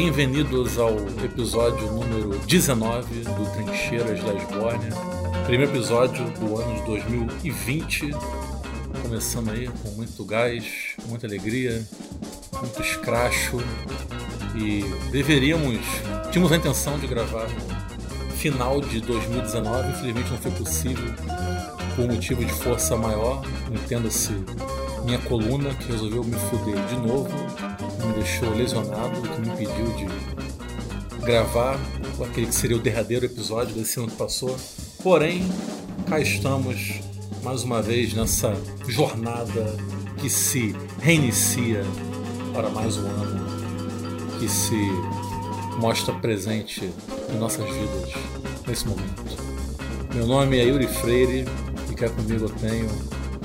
Bem-vindos ao episódio número 19 do Trincheiras da Esbórnia. Primeiro episódio do ano de 2020. Começando aí com muito gás, muita alegria, muito escracho. E deveríamos. Tínhamos a intenção de gravar no final de 2019, infelizmente não foi possível por motivo de força maior. Entenda-se minha coluna que resolveu me fuder de novo, me deixou lesionado, que me impediu de gravar aquele que seria o derradeiro episódio desse ano que passou. Porém, cá estamos mais uma vez nessa jornada que se reinicia para mais um ano, que se mostra presente em nossas vidas nesse momento. Meu nome é Yuri Freire e cá comigo eu tenho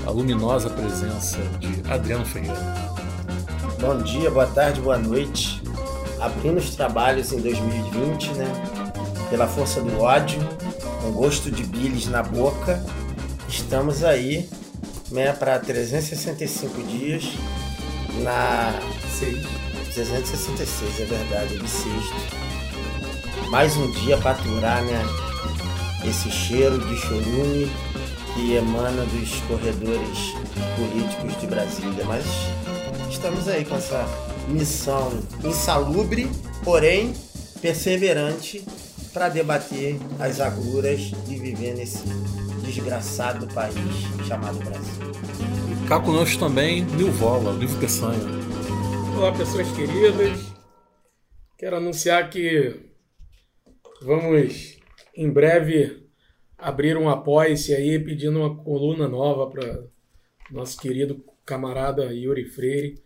a luminosa presença de Adriano Ferreira. Bom dia, boa tarde, boa noite. Abrindo os trabalhos em 2020, né? Pela força do ódio, com gosto de bilis na boca, estamos aí, né, para 365 dias na 366, é verdade, de sexto. Mais um dia para aturar, né? Esse cheiro de chorume que emana dos corredores políticos de Brasília, mas estamos aí com essa missão insalubre, porém perseverante, para debater as agruras de viver nesse desgraçado país chamado Brasil. E cá conosco também Nilvola, Nilvo Peçanha. Olá, pessoas queridas. Quero anunciar que vamos em breve abrir um apoia-se aí pedindo uma coluna nova para nosso querido camarada Yuri Freire,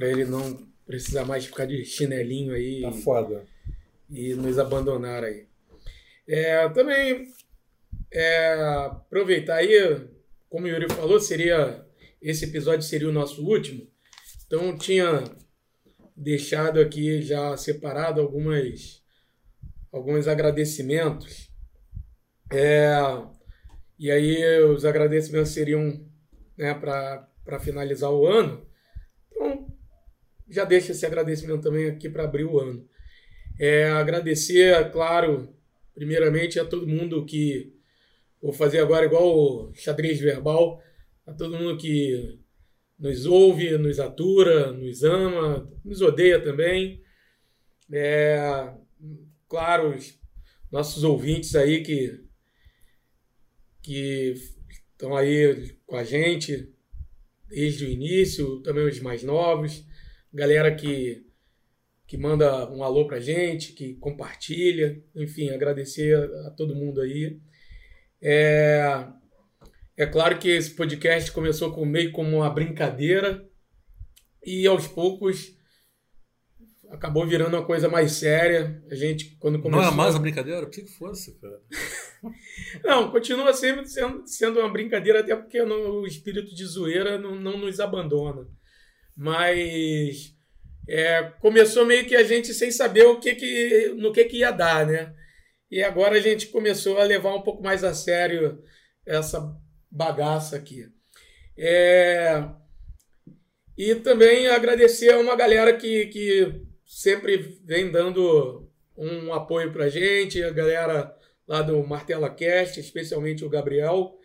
para ele não precisar mais ficar de chinelinho aí. Tá foda. E nos abandonar aí. É, também é, aproveitar aí, como o Yuri falou, seria esse episódio seria o nosso último. Então tinha deixado aqui já separado algumas alguns agradecimentos é, e aí os agradecimentos seriam né, para finalizar o ano. Então, já deixa esse agradecimento também aqui para abrir o ano. É, agradecer, claro, primeiramente a todo mundo que. Vou fazer agora igual o xadrez verbal, a todo mundo que nos ouve, nos atura, nos ama, nos odeia também. É, claro, os nossos ouvintes aí que que estão aí com a gente desde o início, também os mais novos, galera que, que manda um alô pra gente, que compartilha, enfim, agradecer a todo mundo aí. É, é claro que esse podcast começou com, meio como uma brincadeira e aos poucos acabou virando uma coisa mais séria. A gente, quando começou... Não é mais uma brincadeira? Por que fosse, cara? não, continua sempre sendo, sendo uma brincadeira, até porque no, o espírito de zoeira não, não nos abandona. Mas é, começou meio que a gente sem saber o que que, no que, que ia dar, né? E agora a gente começou a levar um pouco mais a sério essa bagaça aqui. É, e também agradecer a uma galera que, que sempre vem dando um apoio pra gente, a galera lá do Martela Cast, especialmente o Gabriel,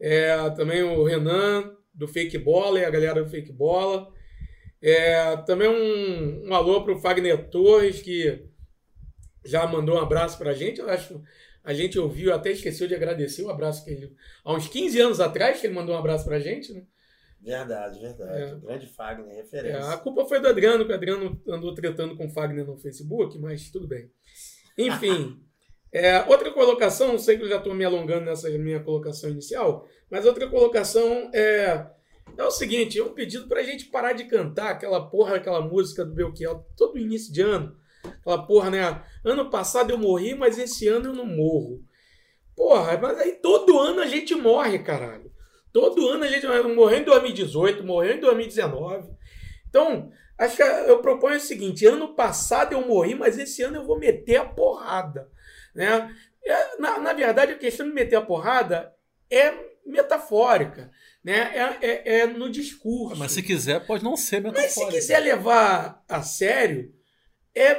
é, também o Renan do Fake Bola e a galera do Fake Bola. É, também um, um alô para o Fagner Torres, que já mandou um abraço para a gente. Eu acho a gente ouviu, até esqueceu de agradecer o abraço que ele. Há uns 15 anos atrás que ele mandou um abraço para a gente, né? Verdade, verdade. É. grande Fagner, referência. É, a culpa foi do Adriano, que o Adriano andou tretando com o Fagner no Facebook, mas tudo bem. Enfim, é, outra colocação, não sei que eu já estou me alongando nessa minha colocação inicial, mas outra colocação é, é o seguinte: é um pedido para a gente parar de cantar aquela porra, aquela música do Belchior todo início de ano. Aquela porra, né? Ano passado eu morri, mas esse ano eu não morro. Porra, mas aí todo ano a gente morre, caralho. Todo ano a gente morreu em 2018, morreu em 2019. Então, acho que eu proponho o seguinte: ano passado eu morri, mas esse ano eu vou meter a porrada. Né? É, na, na verdade, a questão de meter a porrada é metafórica. Né? É, é, é no discurso. Mas se quiser, pode não ser metafórico. Mas se quiser levar a sério, é,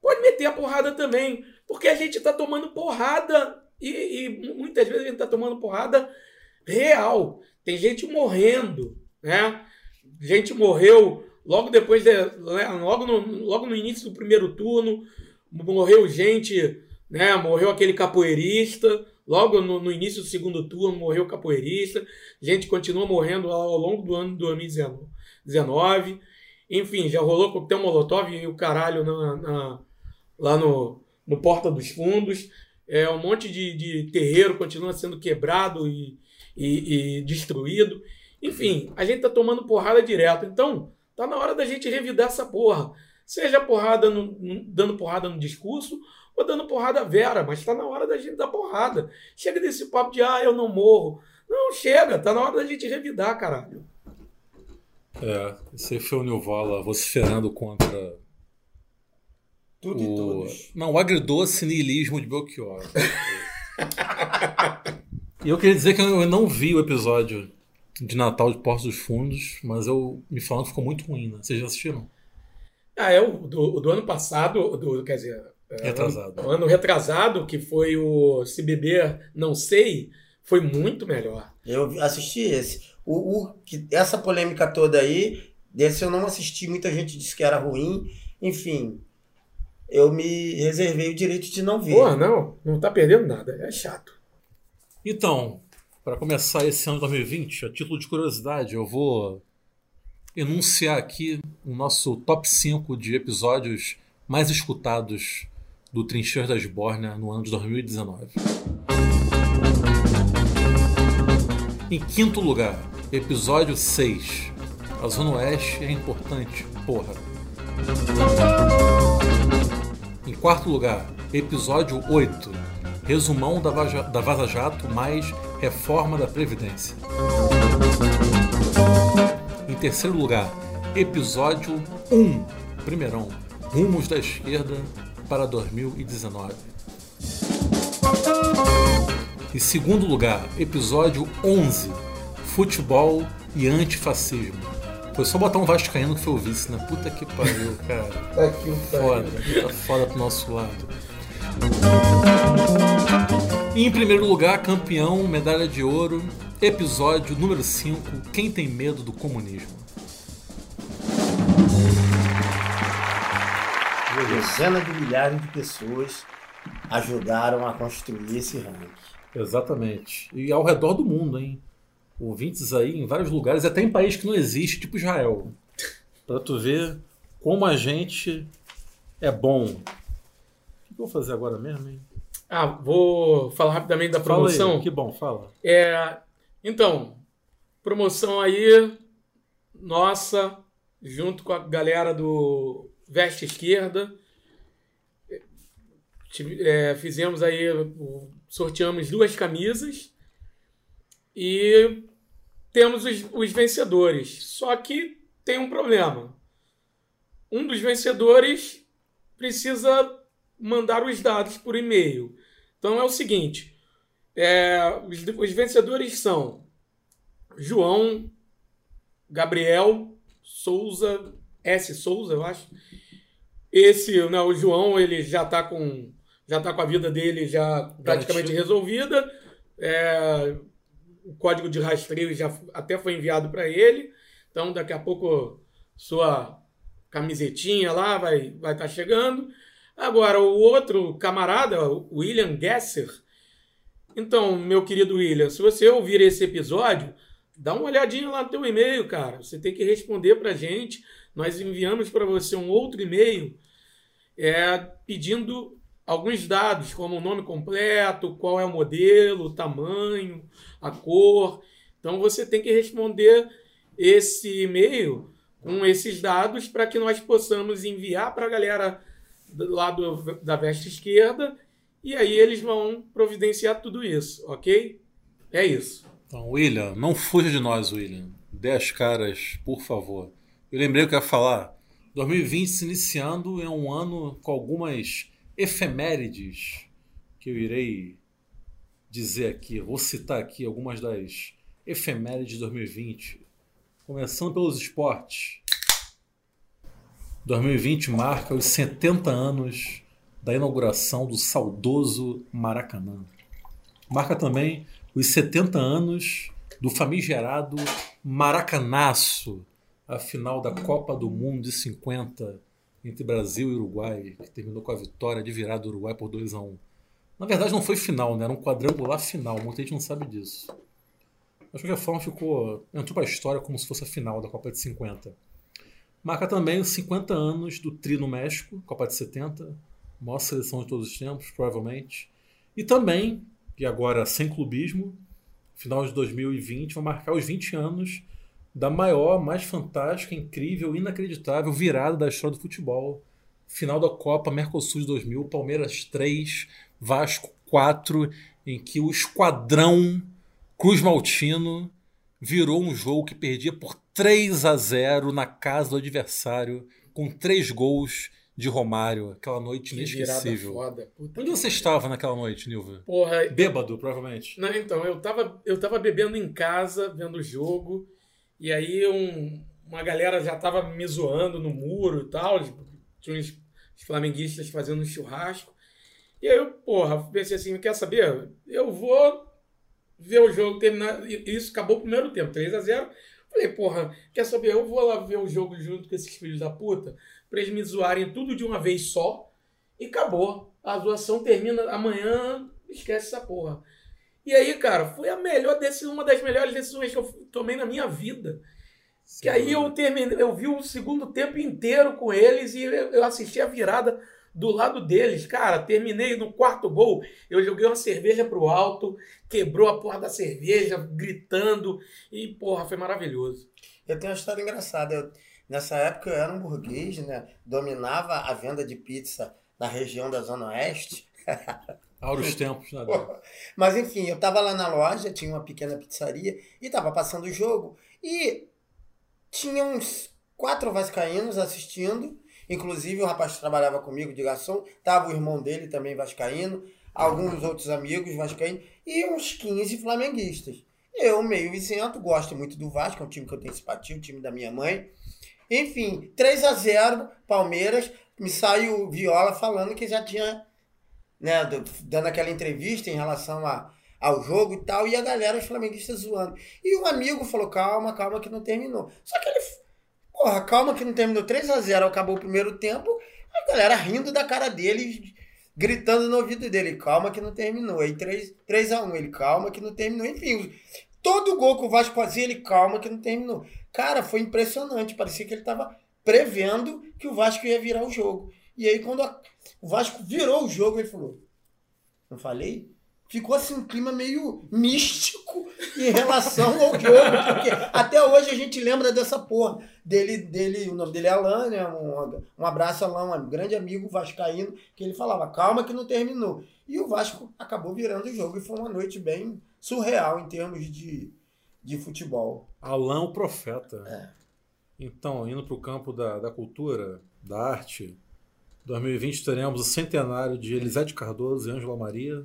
pode meter a porrada também. Porque a gente está tomando porrada e, e, muitas vezes a gente está tomando porrada real. Tem gente morrendo, né? Gente morreu logo depois, de, né? logo, no, logo no início do primeiro turno, morreu gente, né? Morreu aquele capoeirista. Logo no, no início do segundo turno morreu capoeirista. Gente continua morrendo ao longo do ano de 2019. Enfim, já rolou coquetel Molotov e o caralho na, na, lá no, no Porta dos Fundos. É, um monte de, de terreiro continua sendo quebrado e, e, e destruído. Enfim, a gente tá tomando porrada direto. Então, tá na hora da gente revidar essa porra. Seja porrada no, dando porrada no discurso ou dando porrada vera, mas tá na hora da gente dar porrada. Chega desse papo de ah, eu não morro. Não, chega, tá na hora da gente revidar, caralho. É, esse foi o Nilvala vociferando contra Tudo e o... todos. Não, o agridoce niilismo de Belchior. e eu queria dizer que eu não vi o episódio de Natal de Portos dos Fundos, mas eu me falando que ficou muito ruim, né? Vocês já assistiram? Ah, é o do, do ano passado, do, quer dizer, Retrasado. ano, ano retrasado, que foi o Se Beber Não Sei, foi muito melhor. Eu assisti esse. O, o, que, essa polêmica toda aí, desse eu não assisti, muita gente disse que era ruim. Enfim, eu me reservei o direito de não ver. Porra, não, não tá perdendo nada, é chato. Então, para começar esse ano de 2020, a título de curiosidade, eu vou enunciar aqui o nosso top 5 de episódios mais escutados do Trincheiras da Esbórnia no ano de 2019. Em quinto lugar, episódio 6. A Zona Oeste é importante, porra. Em quarto lugar, episódio 8. Resumão da Vaza, da Vaza Jato mais reforma da Previdência. Em terceiro lugar, episódio 1. Primeirão, Rumos da Esquerda para 2019. Em segundo lugar, episódio 11, Futebol e Antifascismo. Foi só botar um Vascaíno que foi o vice, né? Puta que pariu, cara. Tá aqui o Foda, tá foda pro nosso lado. E em primeiro lugar, campeão, medalha de ouro, episódio número 5, Quem tem medo do comunismo? Dezenas de milhares de pessoas ajudaram a construir esse ranking. Exatamente. E ao redor do mundo, hein? Ouvintes aí em vários lugares, até em países que não existe, tipo Israel. Pra tu ver como a gente é bom. O que eu vou fazer agora mesmo, hein? Ah, vou falar rapidamente da Fala aí, promoção. que bom, fala. É, então, promoção aí, nossa, junto com a galera do Veste Esquerda. É, fizemos aí, sorteamos duas camisas e temos os, os vencedores. Só que tem um problema. Um dos vencedores precisa mandar os dados por e-mail. Então é o seguinte: é, os, os vencedores são João, Gabriel, Souza, S. Souza, eu acho. Esse, né, o João, ele já está com já tá com a vida dele já praticamente Garantido. resolvida. É, o código de rastreio já até foi enviado para ele. Então, daqui a pouco, sua camisetinha lá vai vai estar chegando. Agora, o outro camarada, o William Gesser. Então, meu querido William, se você ouvir esse episódio, dá uma olhadinha lá no teu e-mail, cara. Você tem que responder para gente. Nós enviamos para você um outro e-mail é, pedindo alguns dados, como o nome completo, qual é o modelo, o tamanho, a cor. Então, você tem que responder esse e-mail com esses dados para que nós possamos enviar para a galera do lado da veste esquerda e aí eles vão providenciar tudo isso, ok? É isso. Então, William, não fuja de nós, William. Dê as caras, por favor. Eu lembrei o que eu ia falar. 2020 se iniciando é um ano com algumas efemérides que eu irei dizer aqui. Vou citar aqui algumas das efeméride de 2020. Começando pelos esportes. 2020 marca os 70 anos da inauguração do saudoso Maracanã. Marca também os 70 anos do famigerado Maracanaço, a final da Copa do Mundo de 50 entre Brasil e Uruguai, que terminou com a vitória de virar do Uruguai por 2 a 1 Na verdade não foi final, né? era um quadrangular final, muita gente não sabe disso. Mas de qualquer forma ficou, entrou para a história como se fosse a final da Copa de 50. Marca também os 50 anos do Tri no México, Copa de 70, maior seleção de todos os tempos, provavelmente. E também, e agora sem clubismo, final de 2020, vai marcar os 20 anos da maior, mais fantástica, incrível, inacreditável virada da história do futebol. Final da Copa Mercosul de 2000, Palmeiras 3, Vasco 4, em que o esquadrão Cruz Maltino virou um jogo que perdia por 3 a 0 na casa do adversário, com três gols de Romário. Aquela noite Que inesquecível. foda. Onde você estava naquela noite, Nilva? Porra, Bêbado, provavelmente. Não, então, eu tava, eu tava bebendo em casa, vendo o jogo, e aí um- uma galera já tava me zoando no muro e tal, tipo, tinha uns, flamenguistas fazendo um churrasco. E aí eu, porra, pensei assim, quer saber? Eu vou ver o jogo terminar. Isso acabou o primeiro tempo, 3 a 0 Falei, porra, quer saber? Eu vou lá ver o jogo junto com esses filhos da puta, pra eles me zoarem tudo de uma vez só, e acabou. A zoação termina amanhã, esquece essa porra. E aí, cara, foi a melhor decisão, uma das melhores decisões que eu tomei na minha vida. Que aí eu terminei, eu vi o segundo tempo inteiro com eles e eu eu assisti a virada do lado deles. Cara, terminei no quarto gol, eu joguei uma cerveja pro alto, quebrou a porra da cerveja, gritando, e porra, foi maravilhoso. Eu tenho uma história engraçada. Eu- nessa época eu era um burguês, né? Dominava a venda de pizza na região da Zona Oeste. Auros tempos, né? Mas enfim, eu tava lá na loja, tinha uma pequena pizzaria e tava passando o jogo. E tinha uns quatro vascaínos assistindo. Inclusive o rapaz que trabalhava comigo de garçom, tava o irmão dele também vascaíno, alguns outros amigos vascaínos e uns 15 flamenguistas. Eu, meio isento, gosto muito do Vasco, é um time que eu tenho simpatia, o time da minha mãe. Enfim, 3 a 0 Palmeiras, me sai o Viola falando que já tinha né, do- dando aquela entrevista em relação a, ao jogo e tal, e a galera, os flamenguistas zoando. E um amigo falou: calma, calma, que não terminou. Só que ele, porra, calma que não terminou 3 a 0 acabou o primeiro tempo, a galera rindo da cara dele, gritando no ouvido dele: calma que não terminou. Aí 3, 3 a 1 ele, calma que não terminou. Enfim, todo gol que o Vasco fazia, ele, calma que não terminou. Cara, foi impressionante, parecia que ele tava prevendo que o Vasco ia virar o jogo. E aí, quando a- o Vasco virou o jogo, ele falou: Não falei? Ficou assim um clima meio místico em relação ao jogo, porque até hoje a gente lembra dessa porra. Dele, dele, o nome dele é Alain, né? Um, um abraço, Alain, um grande amigo vascaíno, que ele falava, calma que não terminou. E o Vasco acabou virando o jogo e foi uma noite bem surreal em termos de, de futebol. Alain o Profeta. É. Então, indo para o campo da, da cultura, da arte, 2020 teremos o centenário de Elisete Cardoso e Ângela Maria,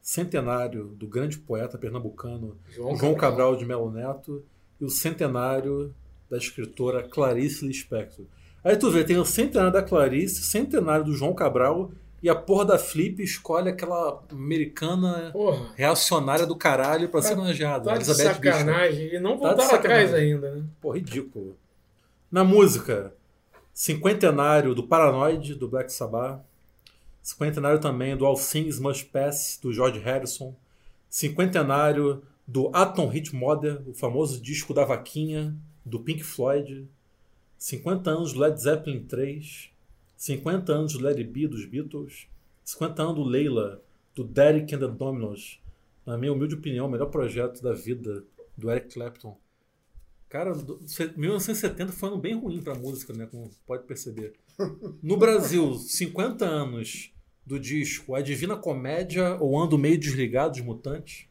centenário do grande poeta pernambucano João Cabral de Melo Neto e o centenário da escritora Clarice Lispector. Aí tu vê, tem o centenário da Clarice, centenário do João Cabral e a porra da Flip escolhe aquela americana Porra, reacionária do caralho pra ser Tá- homenageada. tá de Elizabeth Bishop. sacanagem. E não Tá de voltaram atrás sacanagem. ainda, né? Pô, ridículo. Na música, cinquentenário do Paranoid, do Black Sabbath. Cinquentenário também do All Things Must Pass, do George Harrison. Cinquentenário do Atom Hit Mother, o famoso disco da vaquinha, do Pink Floyd. 50 anos do Led Zeppelin 3. 50 anos do It Be, dos Beatles. 50 anos do Leila, do Derek and the Dominos. Na minha humilde opinião, o melhor projeto da vida do Eric Clapton. Cara, do- se- 1970 foi um ano bem ruim pra música, né? Como pode perceber. No Brasil, 50 anos do disco A Divina Comédia ou Ando Meio Desligado dos Mutantes.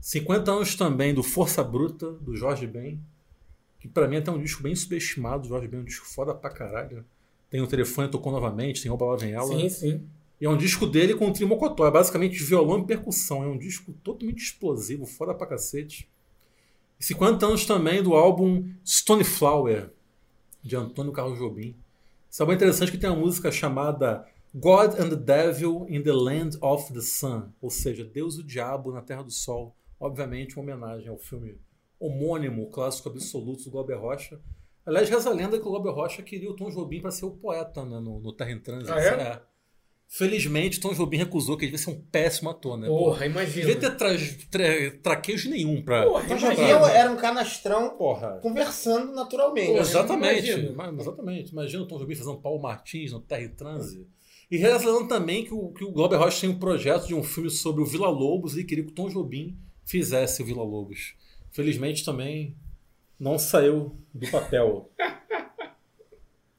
50 anos também do Força Bruta, do Jorge Ben. Que pra mim é até um disco bem subestimado. O Jorge Ben é um disco foda pra caralho. Tem o telefone tocou novamente, tem Oba Lá Vem Ela. Sim, sim. E é um disco dele com o Trio Mocotó. É basicamente violão e percussão. É um disco totalmente explosivo, foda pra cacete. 50 anos também do álbum Stone Flower, de Antônio Carlos Jobim. Isso é bem interessante que tem uma música chamada God and the Devil in the Land of the Sun, ou seja, Deus e o Diabo na Terra do Sol. Obviamente, uma homenagem ao filme homônimo, clássico absoluto do Glauber Rocha. Aliás, reza a lenda que o Glauber Rocha queria o Tom Jobim para ser o poeta né, no, no Terra em Trânsito. Ah, é? É. Felizmente, Tom Jobim recusou, que ele devia ser um péssimo ator, né? Porra, Não imagina. devia ter tra tra traquejo nenhum pra. Porra, imagina. Jobim era um canastrão Porra. conversando naturalmente. Porra, Exatamente. imagina. Mas- Exatamente. Imagina o Tom Jobim fazendo Paulo Martins no Terra e Transe. E realizando também que o, que o Glauber Rocha tem um projeto de um filme sobre o Vila Lobos e queria que o Tom Jobim fizesse o Vila Lobos. Felizmente também não saiu do papel.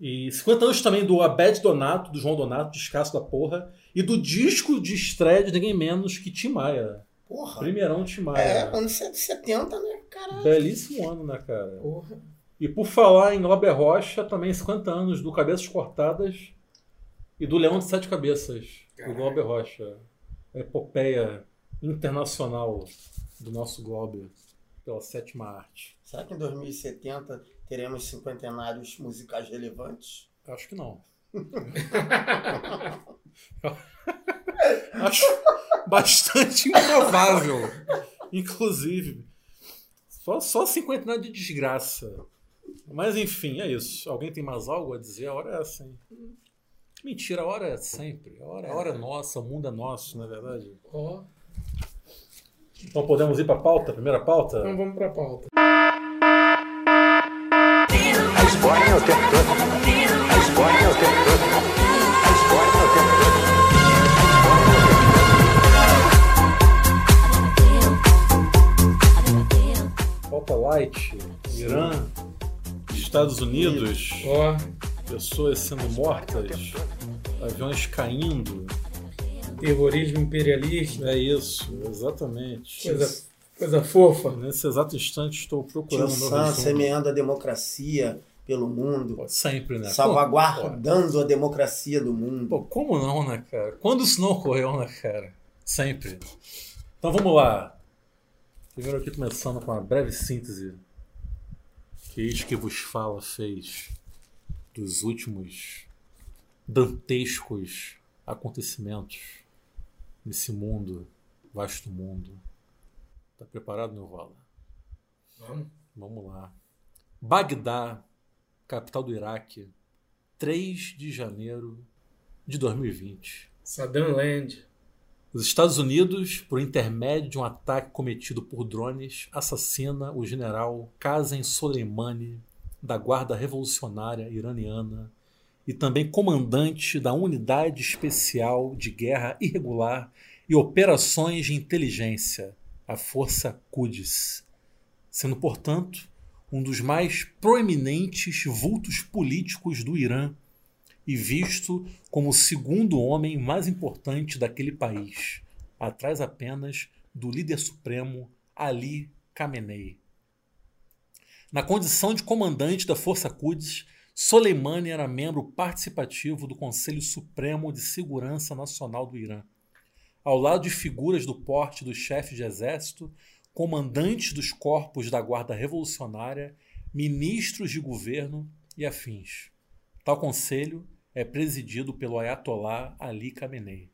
E 50 anos também do Abed Donato, do João Donato, descasso da porra, e do disco de estreia de ninguém menos que Tim Maia. Porra. Primeirão Tim Maia. É, anos 70, né? Caralho. Belíssimo ano, né, cara? Porra. E por falar em Glauber Rocha, também 50 anos do Cabeças Cortadas e do Leão de Sete Cabeças, do Caralho. Glauber Rocha. A epopeia internacional do nosso Glauber pela sétima arte. Será que em 2070 teremos cinquentenários musicais relevantes? Acho que não. Acho bastante improvável. Inclusive. Só, só cinquentenário de desgraça. Mas enfim, é isso. Alguém tem mais algo a dizer? A hora é essa, hein? Mentira, a hora é sempre. A hora, a hora é nossa, o mundo é nosso, na verdade. Ó, Então podemos ir para a pauta? Primeira pauta? então vamos pra pauta. A Esbórnia é o tempo todo. É o tempo todo. É o tempo todo. Light. Irã, Estados Unidos, Ó, pessoas sendo mortas, aviões caindo. terrorismo imperialista. É isso, exatamente. Coisa, coisa fofa. Nesse exato instante estou procurando resumo. semeando a democracia pelo mundo, Pô, Sempre, né? salvaguardando a democracia do mundo. Pô, como não, né, cara? Quando isso não ocorreu, né, cara? Sempre. Então vamos lá. Primeiro aqui começando com uma breve síntese que eis que vos fala fez dos últimos dantescos acontecimentos nesse mundo, vasto mundo. Tá preparado, meu Vala? Vamos. Vamos lá. Bagdá, capital do Iraque, 3 de janeiro de 2020. Saddam Land. Os Estados Unidos, por intermédio de um ataque cometido por drones, assassina o general Qasem Soleimani, da Guarda Revolucionária Iraniana e também comandante da Unidade Especial de Guerra Irregular e Operações de Inteligência, a Força Quds, sendo, portanto, um dos mais proeminentes vultos políticos do Irã e visto como o segundo homem mais importante daquele país, atrás apenas do líder supremo Ali Khamenei. Na condição de comandante da Força Quds, Soleimani era membro participativo do Conselho Supremo de Segurança Nacional do Irã, ao lado de figuras do porte do chefe de exército, comandantes dos corpos da Guarda Revolucionária, ministros de governo e afins. Tal conselho é presidido pelo Ayatollah Ali Khamenei.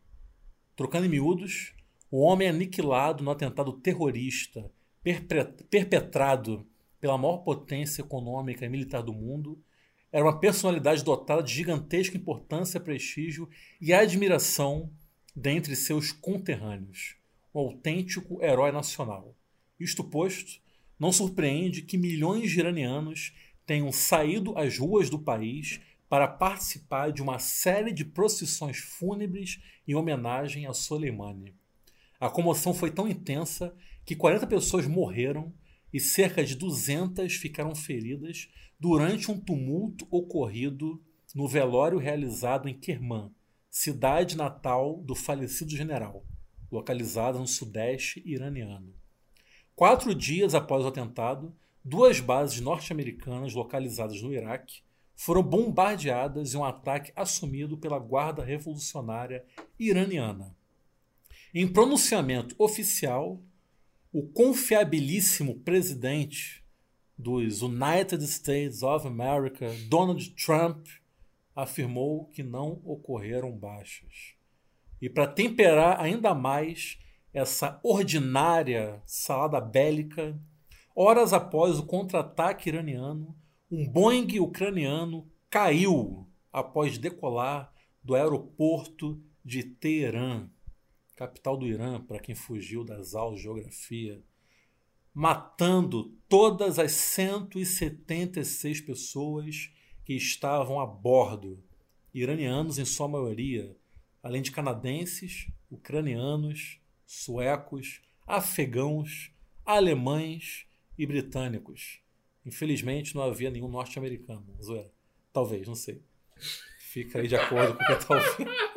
Trocando em miúdos, o homem aniquilado no atentado terrorista perpetrado pela maior potência econômica e militar do mundo era uma personalidade dotada de gigantesca importância, prestígio e admiração dentre seus conterrâneos, um autêntico herói nacional. Isto posto, não surpreende que milhões de iranianos tenham saído às ruas do país para participar de uma série de procissões fúnebres em homenagem a Soleimani. A comoção foi tão intensa que 40 pessoas morreram e cerca de 200 ficaram feridas durante um tumulto ocorrido no velório realizado em Kerman, cidade natal do falecido general, localizada no sudeste iraniano. Quatro dias após o atentado, duas bases norte-americanas localizadas no Iraque foram bombardeadas em um ataque assumido pela Guarda Revolucionária Iraniana. Em pronunciamento oficial, o confiabilíssimo presidente dos United States of America, Donald Trump, afirmou que não ocorreram baixas. E para temperar ainda mais essa ordinária salada bélica, horas após o contra-ataque iraniano, um Boeing ucraniano caiu após decolar do aeroporto de Teherã, capital do Irã, para quem fugiu das aulas de geografia, matando todas as 176 pessoas que estavam a bordo, iranianos em sua maioria, além de canadenses, ucranianos, suecos, afegãos, alemães e britânicos. Infelizmente não havia nenhum norte-americano. Talvez, não sei. Fica aí de acordo com o que está ouvindo.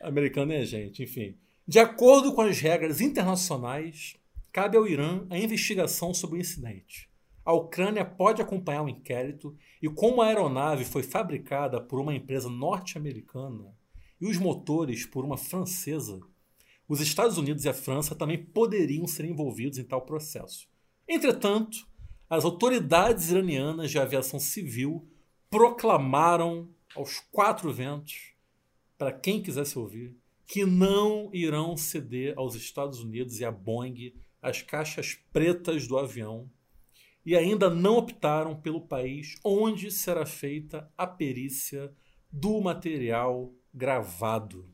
Americano é gente, enfim. De acordo com as regras internacionais, cabe ao Irã a investigação sobre o incidente. A Ucrânia pode acompanhar o inquérito e, como a aeronave foi fabricada por uma empresa norte-americana e os motores por uma francesa, os Estados Unidos e a França também poderiam ser envolvidos em tal processo. Entretanto, as autoridades iranianas de aviação civil proclamaram aos quatro ventos, para quem quisesse ouvir, que não irão ceder aos Estados Unidos e à Boeing as caixas pretas do avião e ainda não optaram pelo país onde será feita a perícia do material gravado.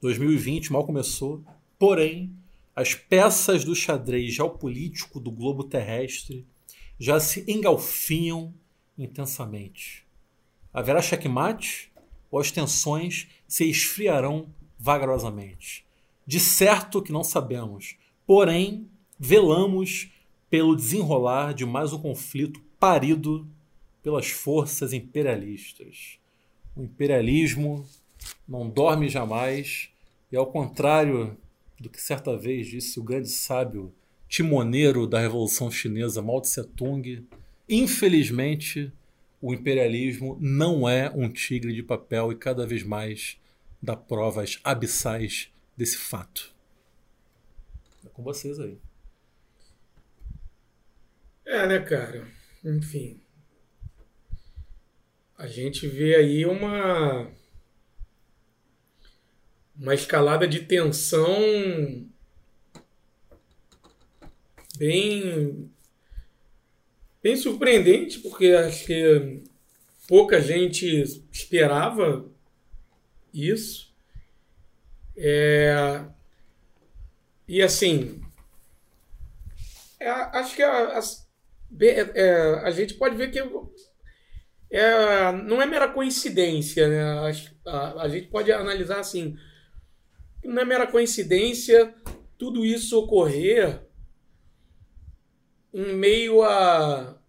2020 mal começou, porém, as peças do xadrez geopolítico do globo terrestre já se engalfinham intensamente. Haverá checkmate ou as tensões se esfriarão vagarosamente? De certo que não sabemos, porém, velamos pelo desenrolar de mais um conflito parido pelas forças imperialistas. O imperialismo não dorme jamais e, ao contrário do que certa vez disse o grande sábio timoneiro da Revolução Chinesa, Mao Tse-tung, infelizmente o imperialismo não é um tigre de papel e cada vez mais dá provas abissais desse fato. É com vocês aí. É, né, cara? Enfim. A gente vê aí uma. Uma escalada de tensão bem. bem surpreendente, porque acho que pouca gente esperava isso. É, e assim, é, acho que a, as, é, é, a gente pode ver que é, não é mera coincidência, né? A, a, a, gente pode analisar assim, não é mera coincidência tudo isso ocorrer em meio a,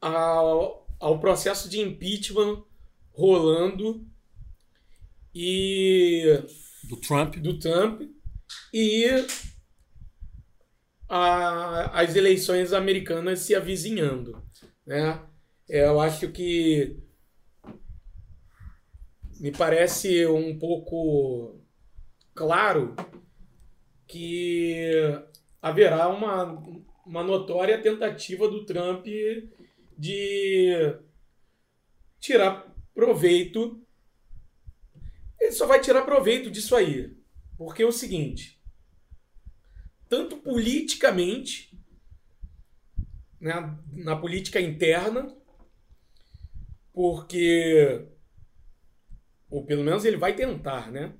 a ao processo de impeachment rolando e do Trump, do Trump e a, as eleições americanas se avizinhando. Né? Eu acho que me parece um pouco claro que haverá uma, uma notória tentativa do Trump de tirar proveito. Ele só vai tirar proveito disso aí. Porque é o seguinte: tanto politicamente, né, na política interna, porque, ou pelo menos ele vai tentar, né?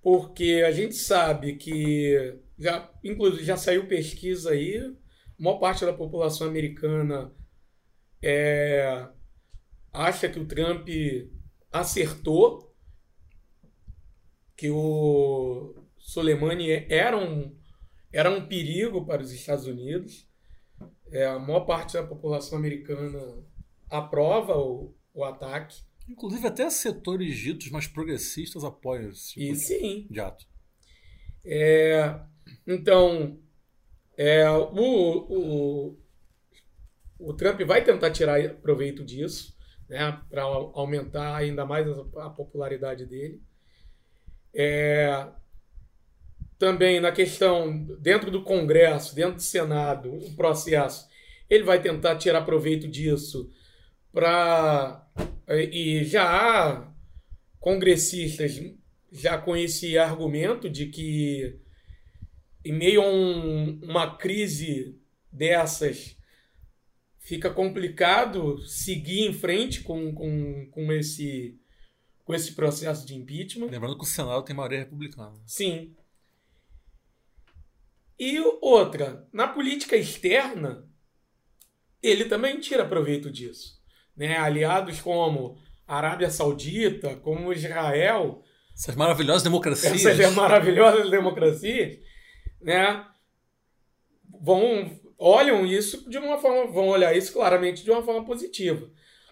Porque a gente sabe que, já, inclusive, já saiu pesquisa aí, a maior parte da população americana é, acha que o Trump acertou, que o Soleimani era um, era um perigo para os Estados Unidos. É, a maior parte da população americana aprova o, o ataque. Inclusive, até setores ditos mais progressistas apoiam esse tipo e, sim. de ato. É, então, é, o, o, o Trump vai tentar tirar proveito disso, né, para aumentar ainda mais a, a popularidade dele. É, também na questão dentro do Congresso, dentro do Senado, o processo, ele vai tentar tirar proveito disso para e já há congressistas já com esse argumento de que em meio a um, uma crise dessas fica complicado seguir em frente com, com, com esse com esse processo de impeachment. Lembrando que o Senado tem maioria republicana. Sim. E outra, na política externa, ele também tira proveito disso. Né? Aliados como a Arábia Saudita, como Israel. Essas maravilhosas democracias. Essas maravilhosas democracias, né? Vão, olham isso de uma forma, vão olhar isso claramente de uma forma positiva.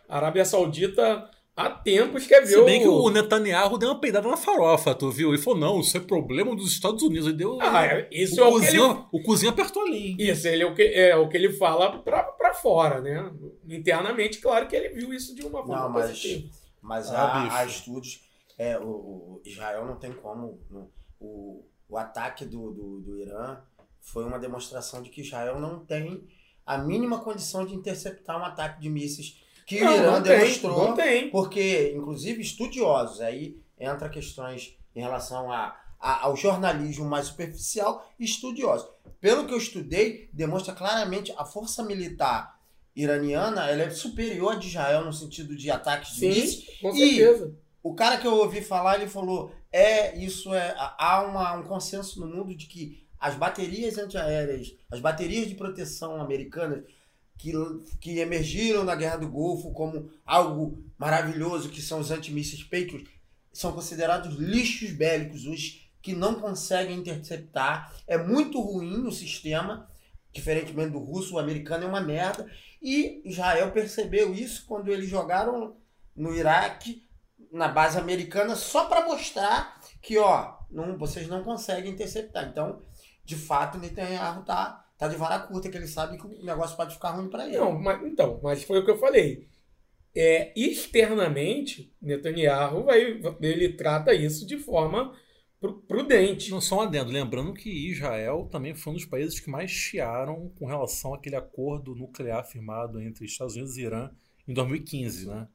A Arábia Saudita há tempo escreveu. Se bem que o Netanyahu deu uma peidada na farofa, tu viu? Ele falou: não, isso é problema dos Estados Unidos. Ele deu. Ah, isso o, é o cozinho, que ele... o cozinho apertou ali. Isso, ele é o que, é o que ele fala pra, pra fora, né? Internamente, claro que ele viu isso de uma forma Não, mas, positiva. mas Ah, há, há estudos. É, o, o Israel não tem como. não- o, o ataque do, do, do Irã foi uma demonstração de que Israel não tem a mínima condição de interceptar um ataque de mísseis que o Não, Irã não demonstrou. não tem. Porque, inclusive, estudiosos, aí entra questões em relação a, a- ao jornalismo mais superficial e estudiosos. Pelo que eu estudei, demonstra claramente a força militar iraniana ela é superior à de Israel no sentido de ataques de Sim, com E- certeza. O cara que eu ouvi falar, ele falou: é, isso é. Há uma, um consenso no mundo de que as baterias antiaéreas, as baterias de proteção americanas que, que emergiram na Guerra do Golfo como algo maravilhoso, que são os antimísseis Patriot, são considerados lixos bélicos hoje que não conseguem interceptar. É muito ruim o sistema, diferentemente do russo, o americano é uma merda. E Israel percebeu isso quando eles jogaram no Iraque, na base americana, só para mostrar que, ó, não, vocês não conseguem interceptar. Então, de fato, Netanyahu tá, tá de vara curta, que ele sabe que o negócio pode ficar ruim para ele. Não, mas, então, mas foi o que eu falei. É, externamente, Netanyahu vai, ele trata isso de forma pru- prudente. Não, só um adendo. Lembrando que Israel também foi um dos países que mais chiaram com relação àquele acordo nuclear firmado entre Estados Unidos e Irã em 2015, né?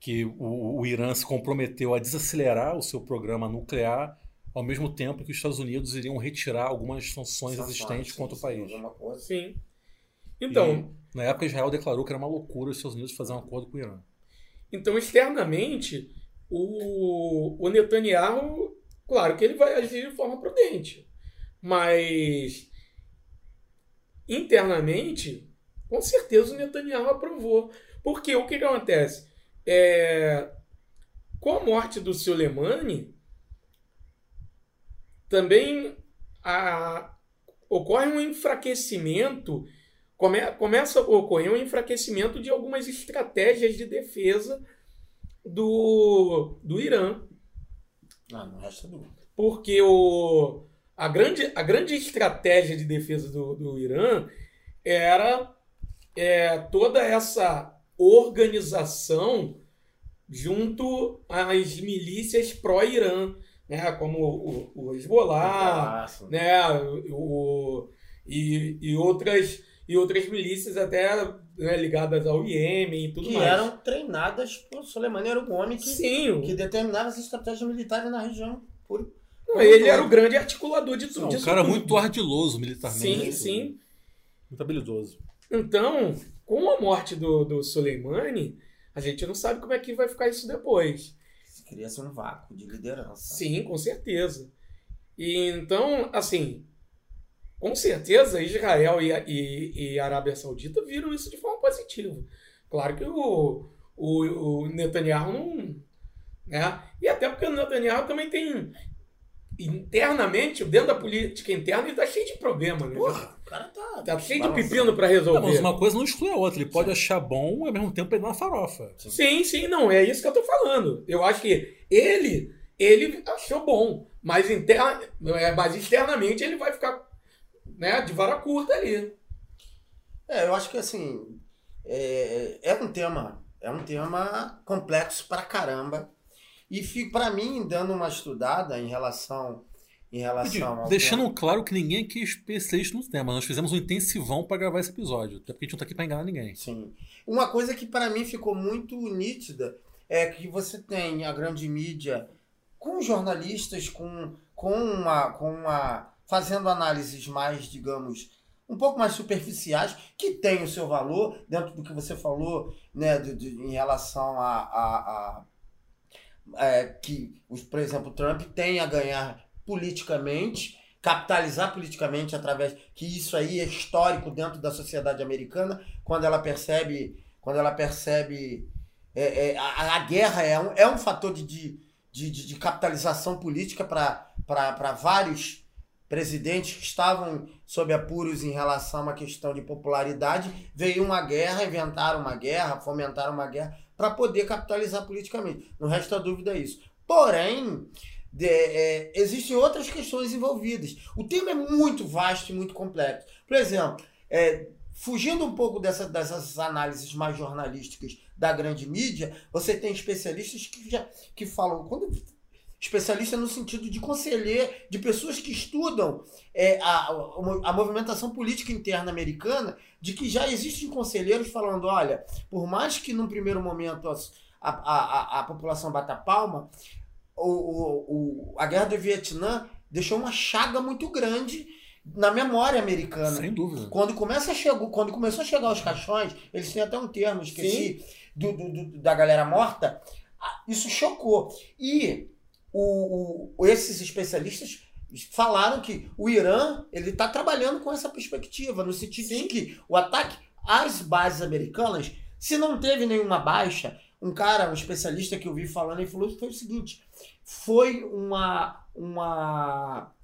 Que o, o Irã se comprometeu a desacelerar o seu programa nuclear ao mesmo tempo que os Estados Unidos iriam retirar algumas sanções, existentes sim, contra o país. Sim. Então, E, na época, Israel declarou que era uma loucura os Estados Unidos fazer um acordo com o Irã. então externamente, o, o Netanyahu, claro que ele vai agir de forma prudente. Mas internamente, com certeza o Netanyahu aprovou. Porque o que, que acontece? É, com a morte do Soleimani, também a- ocorre um enfraquecimento, come- começa a ocorrer um enfraquecimento de algumas estratégias de defesa do, do Irã. Não, não resta dúvida. Porque o, a, grande, a grande estratégia de defesa do, do Irã era é, toda essa organização junto às milícias pró-Irã, né, como o, o Hezbollah, Ah, sim. né, o, e, e, outras, e outras milícias até né, ligadas ao Iêmen e tudo que mais. eram treinadas por Soleimani, era o homem que, Sim, que determinava as estratégias militares na região. Por... não, ele era o grande articulador de tudo. Não, um cara tudo. muito ardiloso militarmente. Sim, sim. Muito habilidoso. Então, com a morte do, do Soleimani, a gente não sabe como é que vai ficar isso depois. Cria-se um vácuo de liderança. Sim, com certeza. E então, assim, com certeza Israel e, e, e Arábia Saudita viram isso de forma positiva. Claro que o, o, o Netanyahu não. Né? E até porque o Netanyahu também tem. Internamente, dentro da política interna, ele tá cheio de problema, né? Porra, cara tá. Tá cheio de pepino para Não, resolver. mas uma coisa não exclui a outra. Ele pode achar bom e ao mesmo tempo pegar uma farofa. Sim, sim, não, é isso que eu tô falando. Eu acho que ele, ele achou bom, mas, interna, é, mas externamente ele vai ficar né, de vara curta ali. É, eu acho que assim. É, é um tema. É um tema complexo pra caramba. E fico, para mim, dando uma estudada em relação em relação ao Deixando tema. claro que ninguém aqui é especialista no tema. Nós fizemos um intensivão para gravar esse episódio. Até porque a gente não tá aqui para enganar ninguém. Sim. Uma coisa que para mim ficou muito nítida é que você tem a grande mídia com jornalistas com, com uma com uma fazendo análises mais, digamos, um pouco mais superficiais, que tem o seu valor, dentro do que você falou, né, de, de- em relação a, a, a- é, que, os, por exemplo, o Trump tem a ganhar politicamente, capitalizar politicamente através que isso aí é histórico dentro da sociedade americana, quando ela percebe, quando ela percebe é, é, a, a guerra é um, é um fator de, de, de, de- capitalização política para vários presidentes que estavam sob apuros em relação a uma questão de popularidade. Veio uma guerra, inventaram uma guerra, fomentaram uma guerra para poder capitalizar politicamente. Não resta dúvida isso. Porém, de- é, existem outras questões envolvidas. O tema é muito vasto e muito complexo. Por exemplo, é, fugindo um pouco dessa- dessas análises mais jornalísticas da grande mídia, você tem especialistas que já que falam quando especialista no sentido de conselheiro, de pessoas que estudam é, a, a, movimentação política interna americana, de que já existem conselheiros falando, olha, por mais que num primeiro momento a, a, a população bata palma, o, o, a guerra do Vietnã deixou uma chaga muito grande na memória americana. Sem dúvida. Quando, começa a chegar, quando começou a chegar os caixões, eles têm até um termo, esqueci, do, do- do- da galera morta, isso chocou. E o, o- esses especialistas falaram que o Irã ele está trabalhando com essa perspectiva, no sentido de Sim. que o ataque às bases americanas, se não teve nenhuma baixa, um cara, um especialista que eu vi falando, ele falou foi o seguinte, foi uma, uma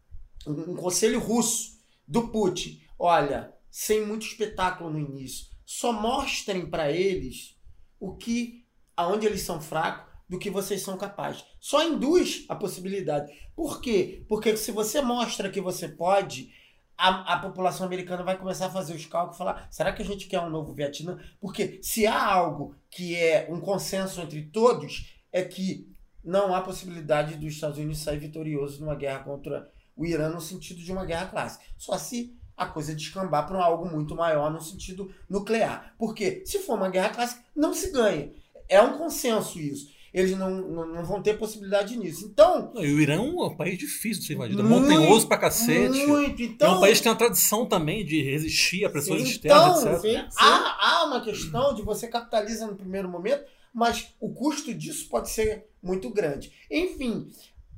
um, um conselho russo do Putin. Olha, sem muito espetáculo no início, só mostrem para eles o que, aonde eles são fracos, do que vocês são capazes. Só induz a possibilidade. Por quê? Porque se você mostra que você pode, a, a população americana vai começar a fazer os cálculos e falar: será que a gente quer um novo Vietnã? Porque se há algo que é um consenso entre todos, é que não há possibilidade dos Estados Unidos sair vitorioso numa guerra contra o Irã no sentido de uma guerra clássica. Só se a coisa descambar para algo muito maior no sentido nuclear. Porque se for uma guerra clássica, não se ganha. É um consenso isso. Eles não, não, não vão ter possibilidade nisso. Então, Não, e o Irã é um país difícil de ser invadido. É Muito, montanhoso pra cacete. muito. É Então, um país que tem uma tradição também de resistir a pressões Sim, externas, então, etc. Sim, sim. há, há uma questão de você capitaliza no primeiro momento, mas o custo disso pode ser muito grande. Enfim,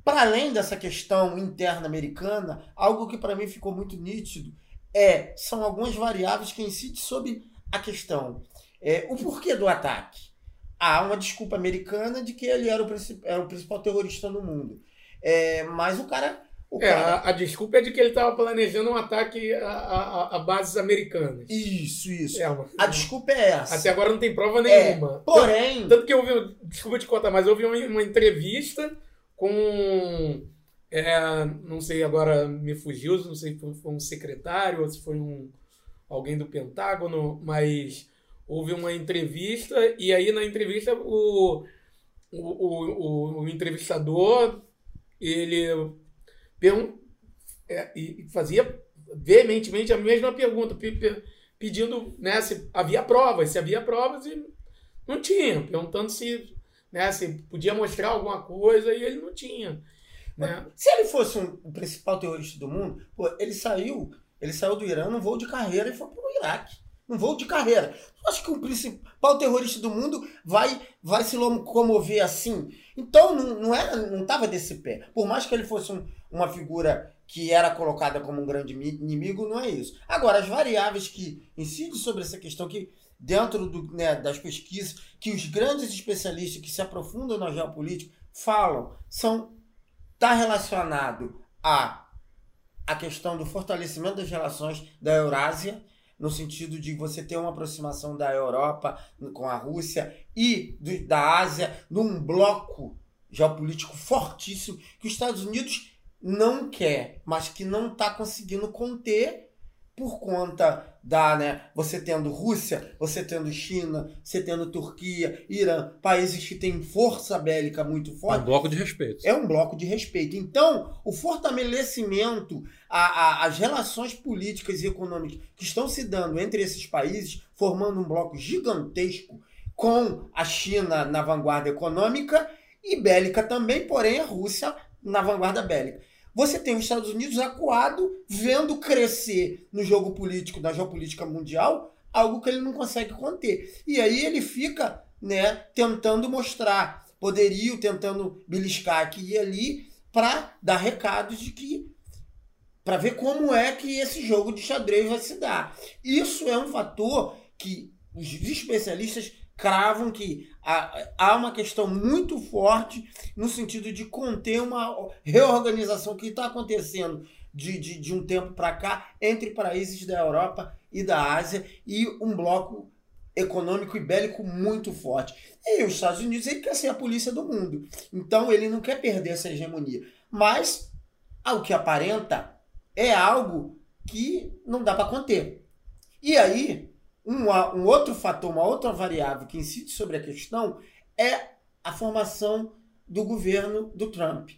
para além dessa questão interna americana, algo que para mim ficou muito nítido é são algumas variáveis que incidem sobre a questão. É, o porquê do ataque? Há uma desculpa americana de que ele era o, era o principal terrorista no mundo. É, mas o cara. O É, cara a, a desculpa é de que ele estava planejando um ataque a, a- a bases americanas. Isso, isso. É, uma- A desculpa é essa. Até agora não tem prova É, nenhuma. Porém. Tanto que eu ouvi, desculpa te contar, mas eu ouvi uma, uma entrevista com. é, não sei, agora me fugiu, não sei se foi um secretário ou se foi um, alguém do Pentágono, mas houve uma entrevista e aí na entrevista o, o, o, o- o entrevistador ele pergun- é, e fazia veementemente a mesma pergunta, pe- pe- pedindo né, se havia provas, se havia provas e não tinha, perguntando se, né, se podia mostrar alguma coisa e ele não tinha. Né? Se ele fosse um- o principal terrorista do mundo, pô, ele saiu, ele saiu do Irã num voo de carreira e foi pro Iraque. Um voo de carreira. Acho que o principal terrorista do mundo vai, vai se locomover assim. Então não, não era, não estava desse pé. Por mais que ele fosse um- uma figura que era colocada como um grande mi- inimigo, não é isso. Agora, as variáveis que incidem sobre essa questão, que dentro do, né, das pesquisas, que os grandes especialistas que se aprofundam na geopolítica falam, são está relacionado a a questão do fortalecimento das relações da Eurásia, no sentido de você ter uma aproximação da Europa com a Rússia e do- da Ásia num bloco geopolítico fortíssimo que os Estados Unidos não quer, mas que não está conseguindo conter por conta dá, né? Você tendo Rússia, você tendo China, você tendo Turquia, Irã, países que têm força bélica muito É um forte, bloco de respeito. é um bloco de respeito. Então, o fortalecimento, a, a- as relações políticas e econômicas que estão se dando entre esses países, formando um bloco gigantesco com a China na vanguarda econômica e bélica também, porém a Rússia na vanguarda bélica. Você tem os Estados Unidos acuado, vendo crescer no jogo político, na geopolítica mundial, algo que ele não consegue conter. E aí ele fica né, tentando mostrar poderio, tentando beliscar aqui e ali, para dar recados de que. Para ver como é que esse jogo de xadrez vai se dar. Isso é um fator que os especialistas cravam que há, uma questão muito forte no sentido de conter uma reorganização que está acontecendo de, de, de um tempo para cá entre países da Europa e da Ásia e um bloco econômico e bélico muito forte. E os Estados Unidos ele quer ser a polícia do mundo. Então ele não quer perder essa hegemonia. Mas ao que aparenta é algo que não dá para conter. E aí, um, um outro fator, uma outra variável que incide sobre a questão é a formação do governo do Trump.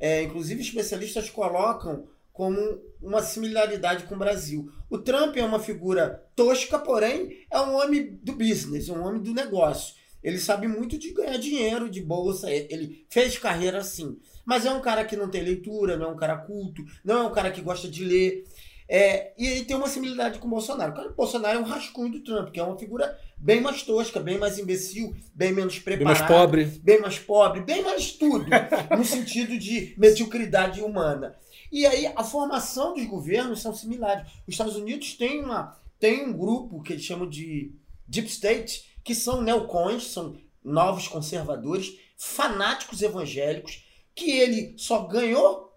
É, inclusive, especialistas colocam como uma similaridade com o Brasil. O Trump é uma figura tosca, porém é um homem do business, um homem do negócio. Ele sabe muito de ganhar dinheiro, de bolsa, ele fez carreira assim. Mas é um cara que não tem leitura, não é um cara culto, não é um cara que gosta de ler. É, e ele tem uma similaridade com o Bolsonaro. O cara, o Bolsonaro é um rascunho do Trump, que é uma figura bem mais tosca, bem mais imbecil, bem menos Bem preparada. mais pobre. Bem mais pobre, bem mais tudo, no sentido de mediocridade humana. E aí a formação dos governos são similares. Os Estados Unidos têm, uma, tem um grupo que eles chamam de Deep State, que são neocons, são novos conservadores, fanáticos evangélicos, que ele só ganhou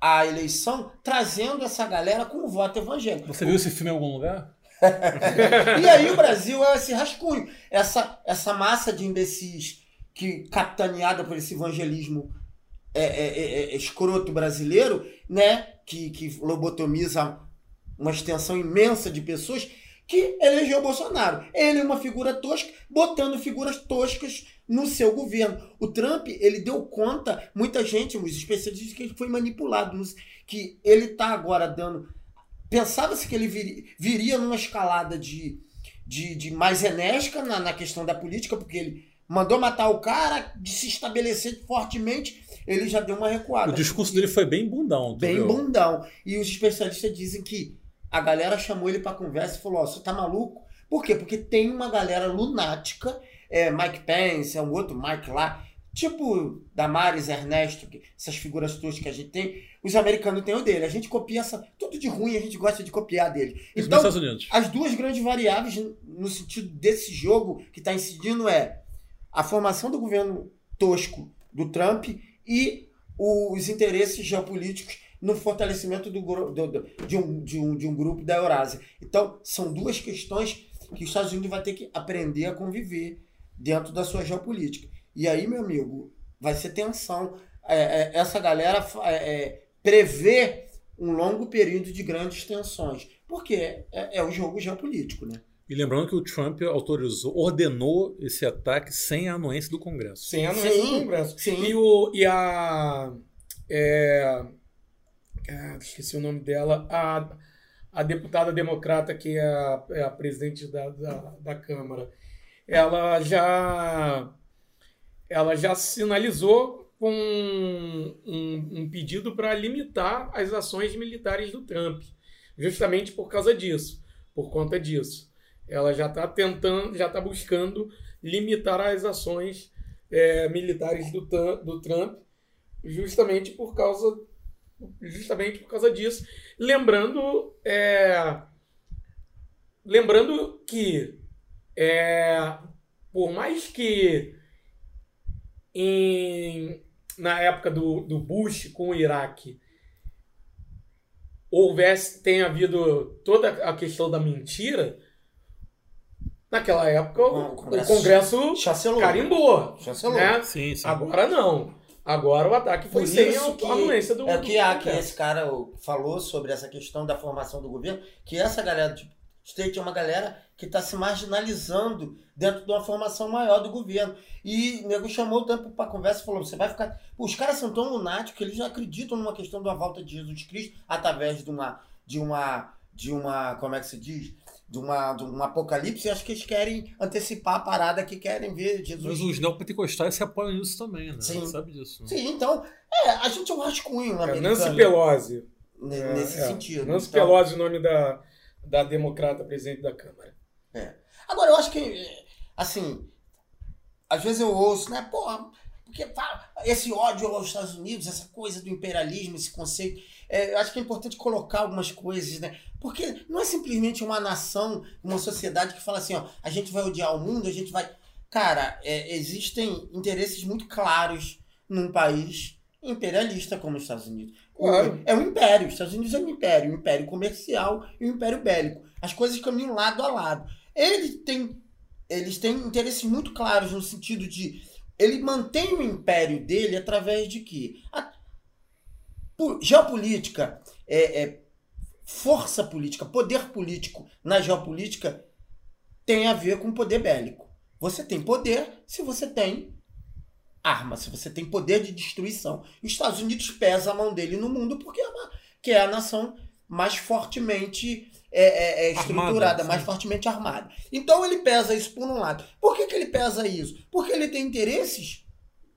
a eleição trazendo essa galera com o voto evangélico. Você viu esse filme em algum lugar? E aí o Brasil é esse rascunho, essa, essa massa de imbecis que capitaneada por esse evangelismo é, é, é, é, escroto brasileiro, né? Que, que lobotomiza uma extensão imensa de pessoas que elegeu o Bolsonaro. Ele é uma figura tosca, botando figuras toscas no seu governo. O Trump, ele deu conta, muita gente, os especialistas dizem que ele foi manipulado, que ele está agora dando. Pensava-se que ele viria, viria numa escalada de, de, de mais enérgica na, na questão da política, porque ele mandou matar o cara, de se estabelecer fortemente, ele já deu uma recuada. O discurso dele foi bem bundão. Bem viu? bundão. E os especialistas dizem que a galera chamou ele pra conversa e falou: Ó, você tá maluco? Por quê? Porque tem uma galera lunática, é, Mike Pence, é um outro Mike lá, tipo Damares, Ernesto, essas figuras todas que a gente tem. Os americanos têm o dele. A gente copia essa. Tudo de ruim a gente gosta de copiar dele. Isso Então, as duas grandes variáveis no sentido desse jogo que está incidindo é a formação do governo tosco do Trump e os interesses geopolíticos no fortalecimento do, do- do- de, um, de, um, de um grupo da Eurásia. Então, são duas questões que os Estados Unidos vai ter que aprender a conviver dentro da sua geopolítica. E aí, meu amigo, vai ser tensão. É, é, essa galera é, é, prevê um longo período de grandes tensões. Porque é, é o jogo geopolítico, né? E lembrando que o Trump autorizou, ordenou esse ataque sem a anuência do Congresso. Sem anuência Sim, do Congresso. sim. E, o, e a. É, ah, esqueci o nome dela. A, a deputada democrata, que é a, é a presidente da, da, da Câmara, ela já. Ela já sinalizou com um, um pedido para limitar as ações militares do Trump, justamente por causa disso, por conta disso. Ela já está tentando, já está buscando limitar as ações é, militares do, do Trump, justamente por causa justamente por causa disso. Lembrando, é, lembrando que é, por mais que em, na época do, do Bush com o Iraque houvesse tenha havido toda a questão da mentira, naquela época o, O o Congresso Congresso Chancelou. carimbou. Chancelou. Né? Sim, sim. Agora não. Agora o ataque foi Por sem a que anuência do É o que, a, que esse cara falou sobre essa questão da formação do governo, que essa galera, tipo, state é uma galera que está se marginalizando dentro de uma formação maior do governo. E o nego chamou o tempo para conversa e falou: você vai ficar. Os caras são tão lunáticos que eles não acreditam numa questão da volta de Jesus Cristo através de uma. de uma. de uma. como é que se diz? De, uma, de um apocalipse, e acho que eles querem antecipar a parada que querem ver Jesus. Mas os neopentecostais se apoiam nisso também, né? Sim. Sabe disso. né? Sim, então, é, a gente é um rascunho É, americano. Nancy Pelosi. É, nesse é. sentido. Nancy Então, Pelosi, o nome da, da democrata presidente da Câmara. Agora, eu acho que, é, assim, às vezes eu ouço, né, porra, porque fala, esse ódio aos Estados Unidos, essa coisa do imperialismo, esse conceito, é, eu acho que é importante colocar algumas coisas, né, porque não é simplesmente uma nação, uma sociedade que fala assim, ó, a gente vai odiar o mundo, a gente vai... Cara, é, existem interesses muito claros num país imperialista como os Estados Unidos. Claro. É um império, os Estados Unidos é um império, um império comercial e um império bélico. As coisas caminham lado a lado. Ele tem, eles têm interesses muito claros no sentido de ele mantém o império dele através de quê? A, po- geopolítica, é, é, força política, poder político na geopolítica tem a ver com poder bélico. Você tem poder se você tem arma, se você tem poder de destruição. Os Estados Unidos pesa a mão dele no mundo porque é, uma, que é a nação mais fortemente é, é, é, estruturada, Armada, mais fortemente armada. Então ele pesa isso por um lado. Por que, que ele pesa isso? Porque ele tem interesses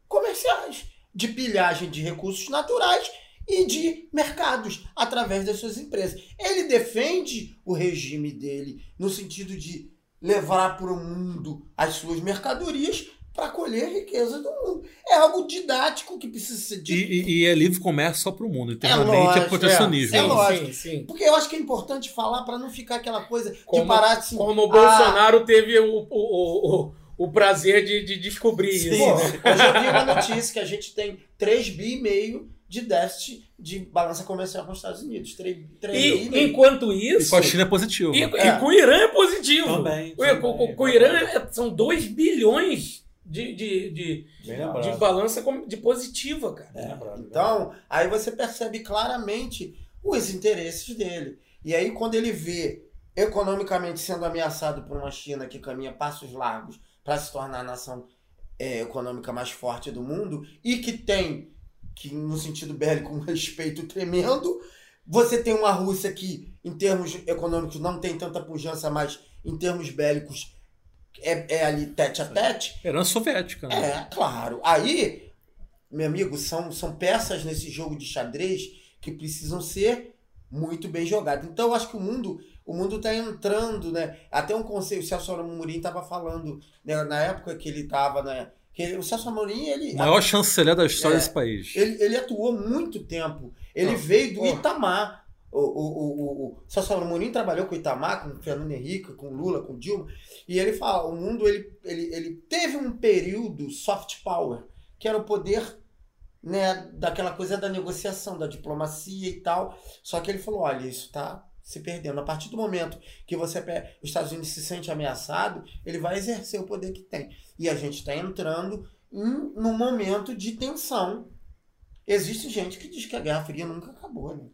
comerciais, de pilhagem de recursos naturais e de mercados através das suas empresas. Ele defende o regime dele no sentido de levar para o mundo as suas mercadorias para colher riqueza do mundo. É algo didático que precisa ser E, dito. e- e é livre comércio só pro mundo. Internamente lógico, é protecionismo. é né? lógico. Sim, sim. Porque eu acho que é importante falar para não ficar aquela coisa de Como- parar assim. Como o ah, Bolsonaro teve o, o, o, o, o prazer de, de descobrir Sim, isso. Pô, né? hoje eu vi uma notícia que a gente tem 3 bi e meio de déficit de balança comercial com os Estados Unidos. 3, 3 bi e E enquanto E isso. com a China é positivo. E, É. e com o Irã é positivo. Também, Com- com, também, com- com o Irã é- são 2 bilhões de, de, de, de balança de positiva, cara. Lembrado. Então, aí você percebe claramente os interesses dele. E aí, quando ele vê economicamente sendo ameaçado por uma China que caminha passos largos para se tornar a nação é, econômica mais forte do mundo e que tem, que no sentido bélico, um respeito tremendo, você tem uma Rússia que, em termos econômicos, não tem tanta pujança, mas em termos bélicos é, é ali tete a tete. Herança soviética, né? É, claro. Aí, meu amigo, são, são peças nesse jogo de xadrez que precisam ser muito bem jogadas. Então, eu acho que o mundo o mundo está entrando, né? Até um conselho, o Celso Amorim estava falando, né, na época que ele estava, né? Que o Celso Amorim, ele, O maior chanceler da história É. desse país. ele, ele atuou muito tempo. Ele Não, veio do. Itamar. O, o, o, o, o Celso Amorim trabalhou com o Itamar, com o Fernando Henrique, com o Lula, com o Dilma. E ele fala, o mundo ele, ele, ele teve um período soft power, que era o poder né, daquela coisa da negociação, da diplomacia e tal. Só que ele falou, olha, isso está se perdendo. A partir do momento que você os Estados Unidos se sente ameaçado, ele vai exercer o poder que tem. E a gente está entrando em, num momento de tensão. Existe gente que diz que a Guerra Fria nunca acabou, né?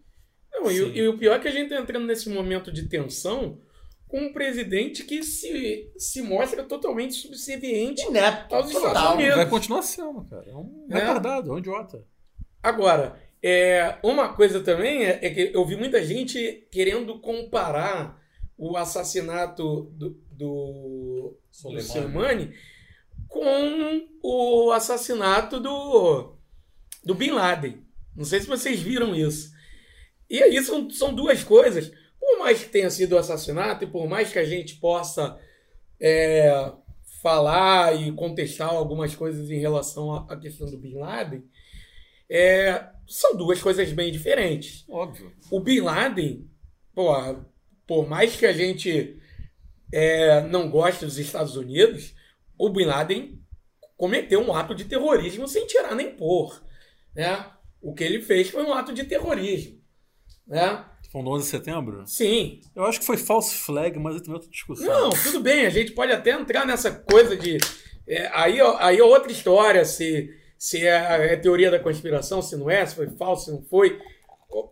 Não, e, e o pior é que a gente está entrando nesse momento de tensão com um presidente que se, se mostra totalmente subserviente. Inepto, Aos Estados total. Unidos. Vai continuar sendo, cara. É um É. retardado, é um idiota. Agora, é, uma coisa também é, é que eu vi muita gente querendo comparar o assassinato do, do, do Soleimani. Com o assassinato do, do Bin Laden. Não sei se vocês viram isso. E aí são, são duas coisas. Por mais que tenha sido o assassinato e por mais que a gente possa é, falar e contestar algumas coisas em relação à questão do Bin Laden, é, são duas coisas bem diferentes. Óbvio. O Bin Laden, pô, por mais que a gente é, não goste dos Estados Unidos, o Bin Laden cometeu um ato de terrorismo sem tirar nem pôr. Né? O que ele fez foi um ato de terrorismo. Né? Foi no 11 de setembro? Sim. Eu acho que foi false flag, mas aí também outra discussão. Não, tudo bem, a gente pode até entrar nessa coisa de. é, aí, aí é outra história, se, se é, é teoria da conspiração, se não é, se foi falso, se não foi.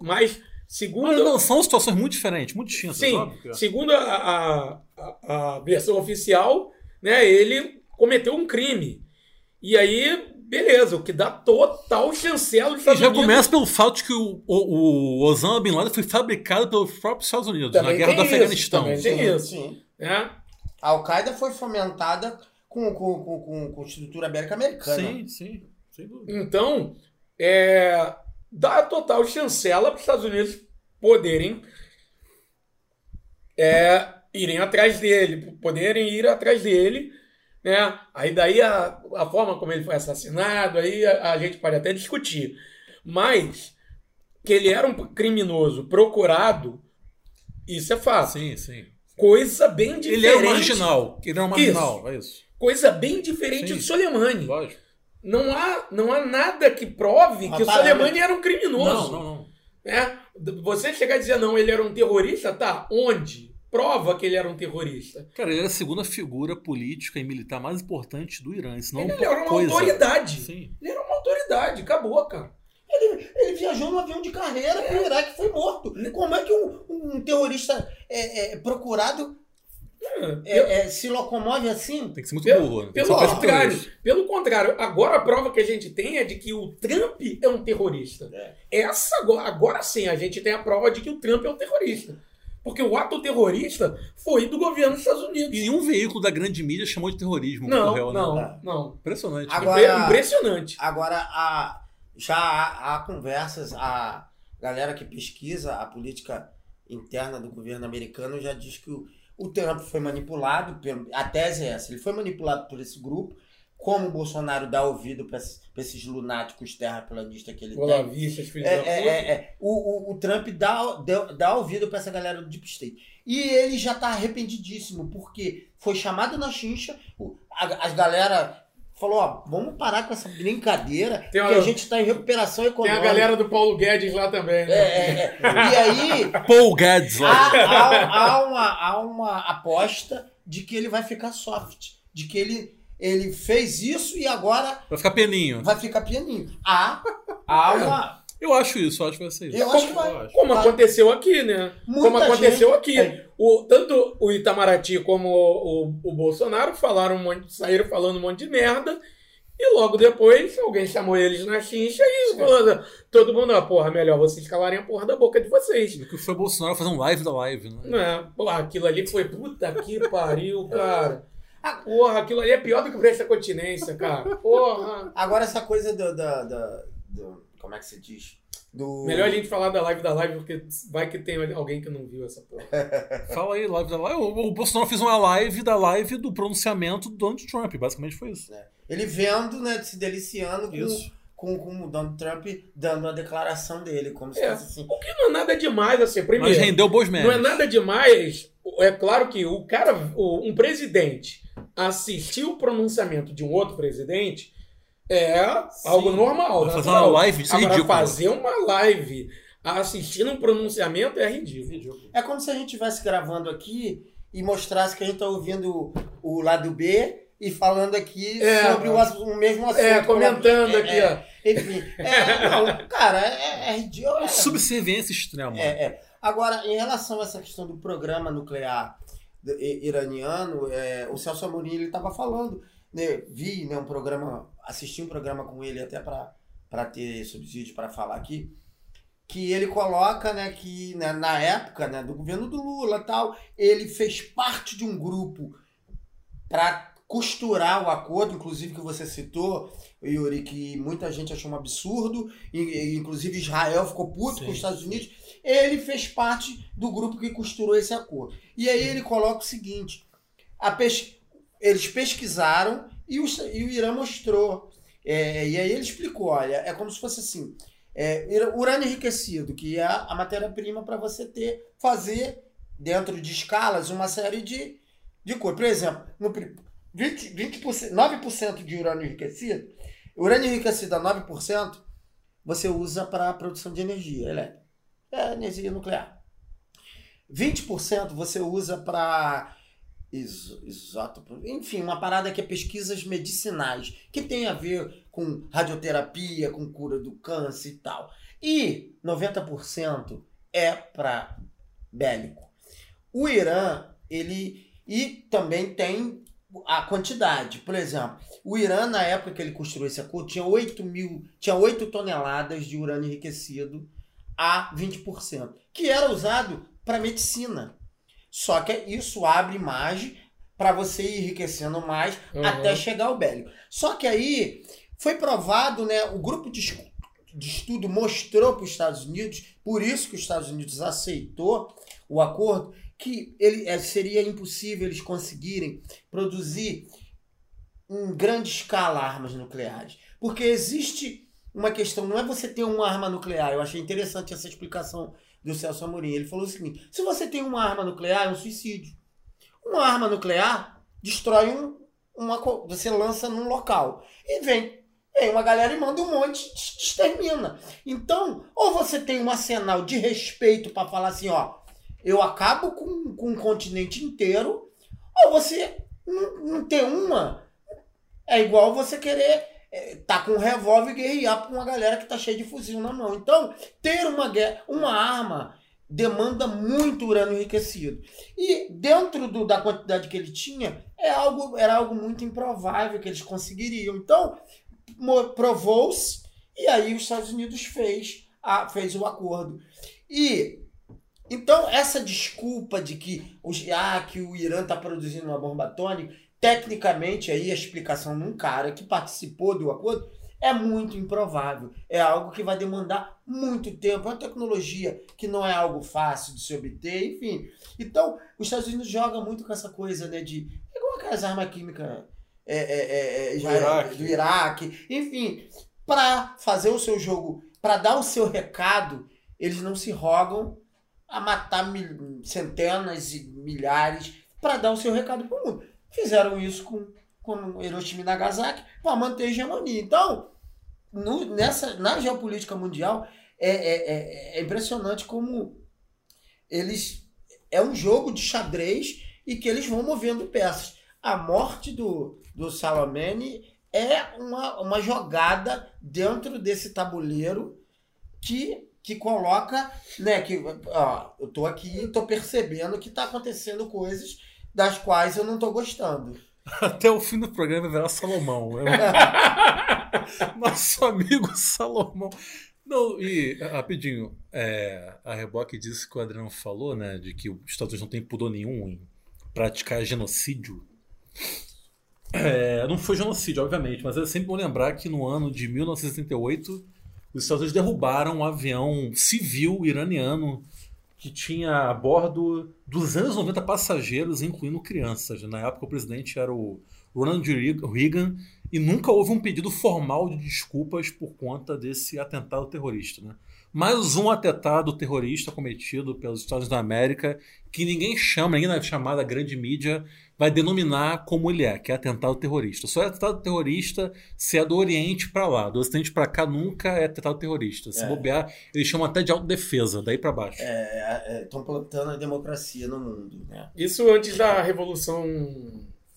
Mas Segundo, Mas não, são situações muito diferentes, muito distintas. sim, óbvio é. segundo a, a, a, a versão oficial, né, ele cometeu um crime. E aí, beleza, o que dá total chancela dos E Estados já Unidos. começa pelo fato de que o, o, o Osama Bin Laden foi fabricado pelos próprios Estados Unidos Também na guerra do isso, Afeganistão. também tem Sim, isso. sim. né? A Al-Qaeda foi fomentada com, com, com, com, com estrutura bélica americana. Sim, sim, sem dúvida. Então, é, dá total chancela para os Estados Unidos poderem é, irem atrás dele, poderem ir atrás dele, né? Aí daí a, a forma como ele foi assassinado, aí a, a gente pode até discutir. Mas que ele era um criminoso procurado, isso é fato. Sim, sim. Coisa bem diferente. Ele era um marginal. Ele era um marginal, é isso. Coisa bem diferente Sim. do Soleimani. Lógico. Não há, não há nada que prove Uma que o. Soleimani era um criminoso. Não, não, não. né? Você chegar a dizer, não, ele era um terrorista, tá? Onde? Prova que ele era um terrorista. Cara, ele era a segunda figura política e militar mais importante do Irã. Isso não é ele era uma coisa. autoridade. Sim. Ele era uma autoridade, acabou, cara. Ele, ele viajou no avião de carreira pro Iraque e foi morto. Como é que um, um terrorista é, é, procurado é, é, se locomove assim? Tem que ser muito Pelo, burro. né? Pelo contrário, pelo contrário, agora a prova que a gente tem é de que o Trump é um terrorista. É. Essa agora, agora sim a gente tem a prova de que o Trump é um terrorista. Porque o ato terrorista foi do governo dos Estados Unidos. E nenhum veículo da grande mídia chamou de terrorismo. Não, Correio, né? não, não. Impressionante. Agora- Impre- Impressionante. Agora, a, já há, há conversas, a galera que pesquisa a política interna do governo americano já diz que o, o Trump foi manipulado, pelo, a tese é essa, ele foi manipulado por esse grupo, como o Bolsonaro dá ouvido para esses lunáticos terraplanistas que ele tem. Olavistas, filhos É, da é, puta. é, é. O, o, o Trump dá, dá, dá ouvido pra essa galera do Deep State. E ele já tá arrependidíssimo, porque foi chamado na chincha, as galera falou, ó, vamos parar com essa brincadeira, Tem que uma- a gente tá em recuperação Tem econômica. a galera do Paulo Guedes lá também, É, né? é, é. E aí, Paul Guedes lá. há, há- há uma, há uma aposta de que ele vai ficar soft, de que ele, ele fez isso e agora Vai ficar peninho. vai ficar pianinho. Há, há uma... Eu acho isso, eu acho que vai ser isso. Eu acho que vai. Como Vai. aconteceu aqui, né? Muita Como aconteceu gente- aqui. É. O, tanto o Itamaraty como o, o, o Bolsonaro falaram um monte, saíram falando um monte de merda. E logo depois, alguém chamou eles na chincha e falou: todo mundo, ah, porra, melhor vocês calarem a porra da boca de vocês. O que foi o Bolsonaro fazer um live da live, né? Né? Pô, aquilo ali foi puta que pariu, cara. Porra, aquilo ali é pior do que o Presta Continência, cara. Porra. Agora essa coisa do, do, do- do- Como é que se diz? Do... Melhor a gente falar da live da live, porque vai que tem alguém que não viu essa porra. Fala aí, live da live. O, o Bolsonaro fez uma live da live do pronunciamento do Donald Trump. Basicamente foi isso. Ele vendo, né? Se deliciando com, Isso. Com, com o Donald Trump dando a declaração dele, como se É. fosse assim. O que não é nada demais, assim, primeiro. Mas rendeu bons memes. Não é nada demais. É claro que o cara, o- um presidente, assistir o pronunciamento de um outro presidente é algo normal. Mas fazer uma live disso é Agora, ridículo. fazer uma live assistindo um pronunciamento é ridículo. É como se a gente estivesse gravando aqui e mostrasse que a gente tá ouvindo o lado B e falando aqui É. sobre o, o mesmo assunto. É, comentando É, aqui, é, ó. Enfim. É, não, cara, é, é ridículo. é- Subserviência extrema. É, é. Agora, em relação a essa questão do programa nuclear iraniano, é, o Celso Amorim ele estava falando, né, vi né, um programa, assisti um programa com ele até para ter subsídio para falar aqui, que ele coloca né, que né, na época né, do governo do Lula tal, ele fez parte de um grupo para costurar o acordo, inclusive que você citou, Yuri, que muita gente achou um absurdo, e, inclusive Israel ficou puto Sim, com os Estados sim. Unidos. Ele fez parte do grupo que costurou esse acordo. E aí ele coloca o seguinte: pes- eles pesquisaram e o, e o Irã mostrou. É, e aí ele explicou: olha, é como se fosse assim: é, urânio enriquecido, que é a matéria-prima para você ter, fazer dentro de escalas uma série de, de coisas. Por exemplo, no, 20, 20%, 9% de urânio enriquecido, urânio enriquecido a 9%, você usa para produção de energia elétrica. É energia nuclear. 20% você usa para iso- isótopo, enfim, uma parada que é pesquisas medicinais, que tem a ver com radioterapia, com cura do câncer e tal. E 90% é para bélico. O Irã, ele. E também tem a quantidade. Por exemplo, o Irã, na época que ele construiu esse acordo, tinha 8 mil. Tinha 8 toneladas de urânio enriquecido a 20%, que era usado para medicina. Só que isso abre margem para você ir enriquecendo mais Uhum. até chegar ao bélico. Só que aí foi provado, né? O grupo de, de estudo mostrou para os Estados Unidos, por isso que os Estados Unidos aceitou o acordo, que ele eh, seria impossível eles conseguirem produzir em grande escala armas nucleares. Porque existe uma questão, não é você ter uma arma nuclear. Eu achei interessante essa explicação do Celso Amorim. Ele falou o seguinte: se você tem uma arma nuclear, é um suicídio. Uma arma nuclear destrói um, uma. Você lança num local. E vem. Vem uma galera e manda um monte te extermina. Então, ou você tem um arsenal de respeito para falar assim, ó, eu acabo com, com um continente inteiro, ou você não, não ter uma. É igual você querer é, tá com um revólver e guerrear com uma galera que tá cheia de fuzil na mão. Então, ter uma, guerra, uma arma demanda muito urânio enriquecido. E dentro do- da quantidade que ele tinha, é algo, era algo muito improvável que eles conseguiriam. Então, provou-se, e aí os Estados Unidos fez, a, fez o acordo. E então essa desculpa de que, os, ah, que o Irã está produzindo uma bomba atômica, tecnicamente aí a explicação de um cara que participou do acordo é muito improvável. É algo que vai demandar muito tempo. É uma tecnologia que não é algo fácil de se obter, enfim. Então, os Estados Unidos jogam muito com essa coisa, né? De. É igual aquelas armas químicas é, é, é, é, já- Iraque. do Iraque. Enfim, para fazer o seu jogo, para dar o seu recado, eles não se rogam a matar mil- centenas e milhares para dar o seu recado para o mundo. Fizeram isso com, com Hiroshima e Nagasaki para manter a hegemonia. Então, no- nessa, na geopolítica mundial, é, é- é- é impressionante como eles. É um jogo de xadrez e que eles vão movendo peças. A morte do, do Salamene é uma, uma jogada dentro desse tabuleiro que, que coloca, né, que, ó, eu tô aqui e tô percebendo que tá acontecendo coisas das quais eu não tô gostando. Até o fim do programa verá Salomão. É o Nosso amigo Salomão. Não, e rapidinho, é, a Reboque disse que o Adriano falou, né, de que os Estados Unidos não tem pudor nenhum em praticar genocídio. É, não foi genocídio, obviamente, mas é sempre bom lembrar que no ano de 1978 os Estados Unidos derrubaram um avião civil iraniano que tinha a bordo 290 passageiros, incluindo crianças. Na época o presidente era o Ronald Reagan e nunca houve um pedido formal de desculpas por conta desse atentado terrorista. Né? Mais um atentado terrorista cometido pelos Estados da América que ninguém chama, ninguém na chamada grande mídia vai denominar como ele é, que é atentado terrorista. Só é atentado terrorista se é do Oriente para lá, do Ocidente para cá nunca é atentado terrorista. Se É. bobear, eles chamam até de autodefesa, daí para baixo. Estão plantando a democracia no mundo, né? Isso antes da Revolução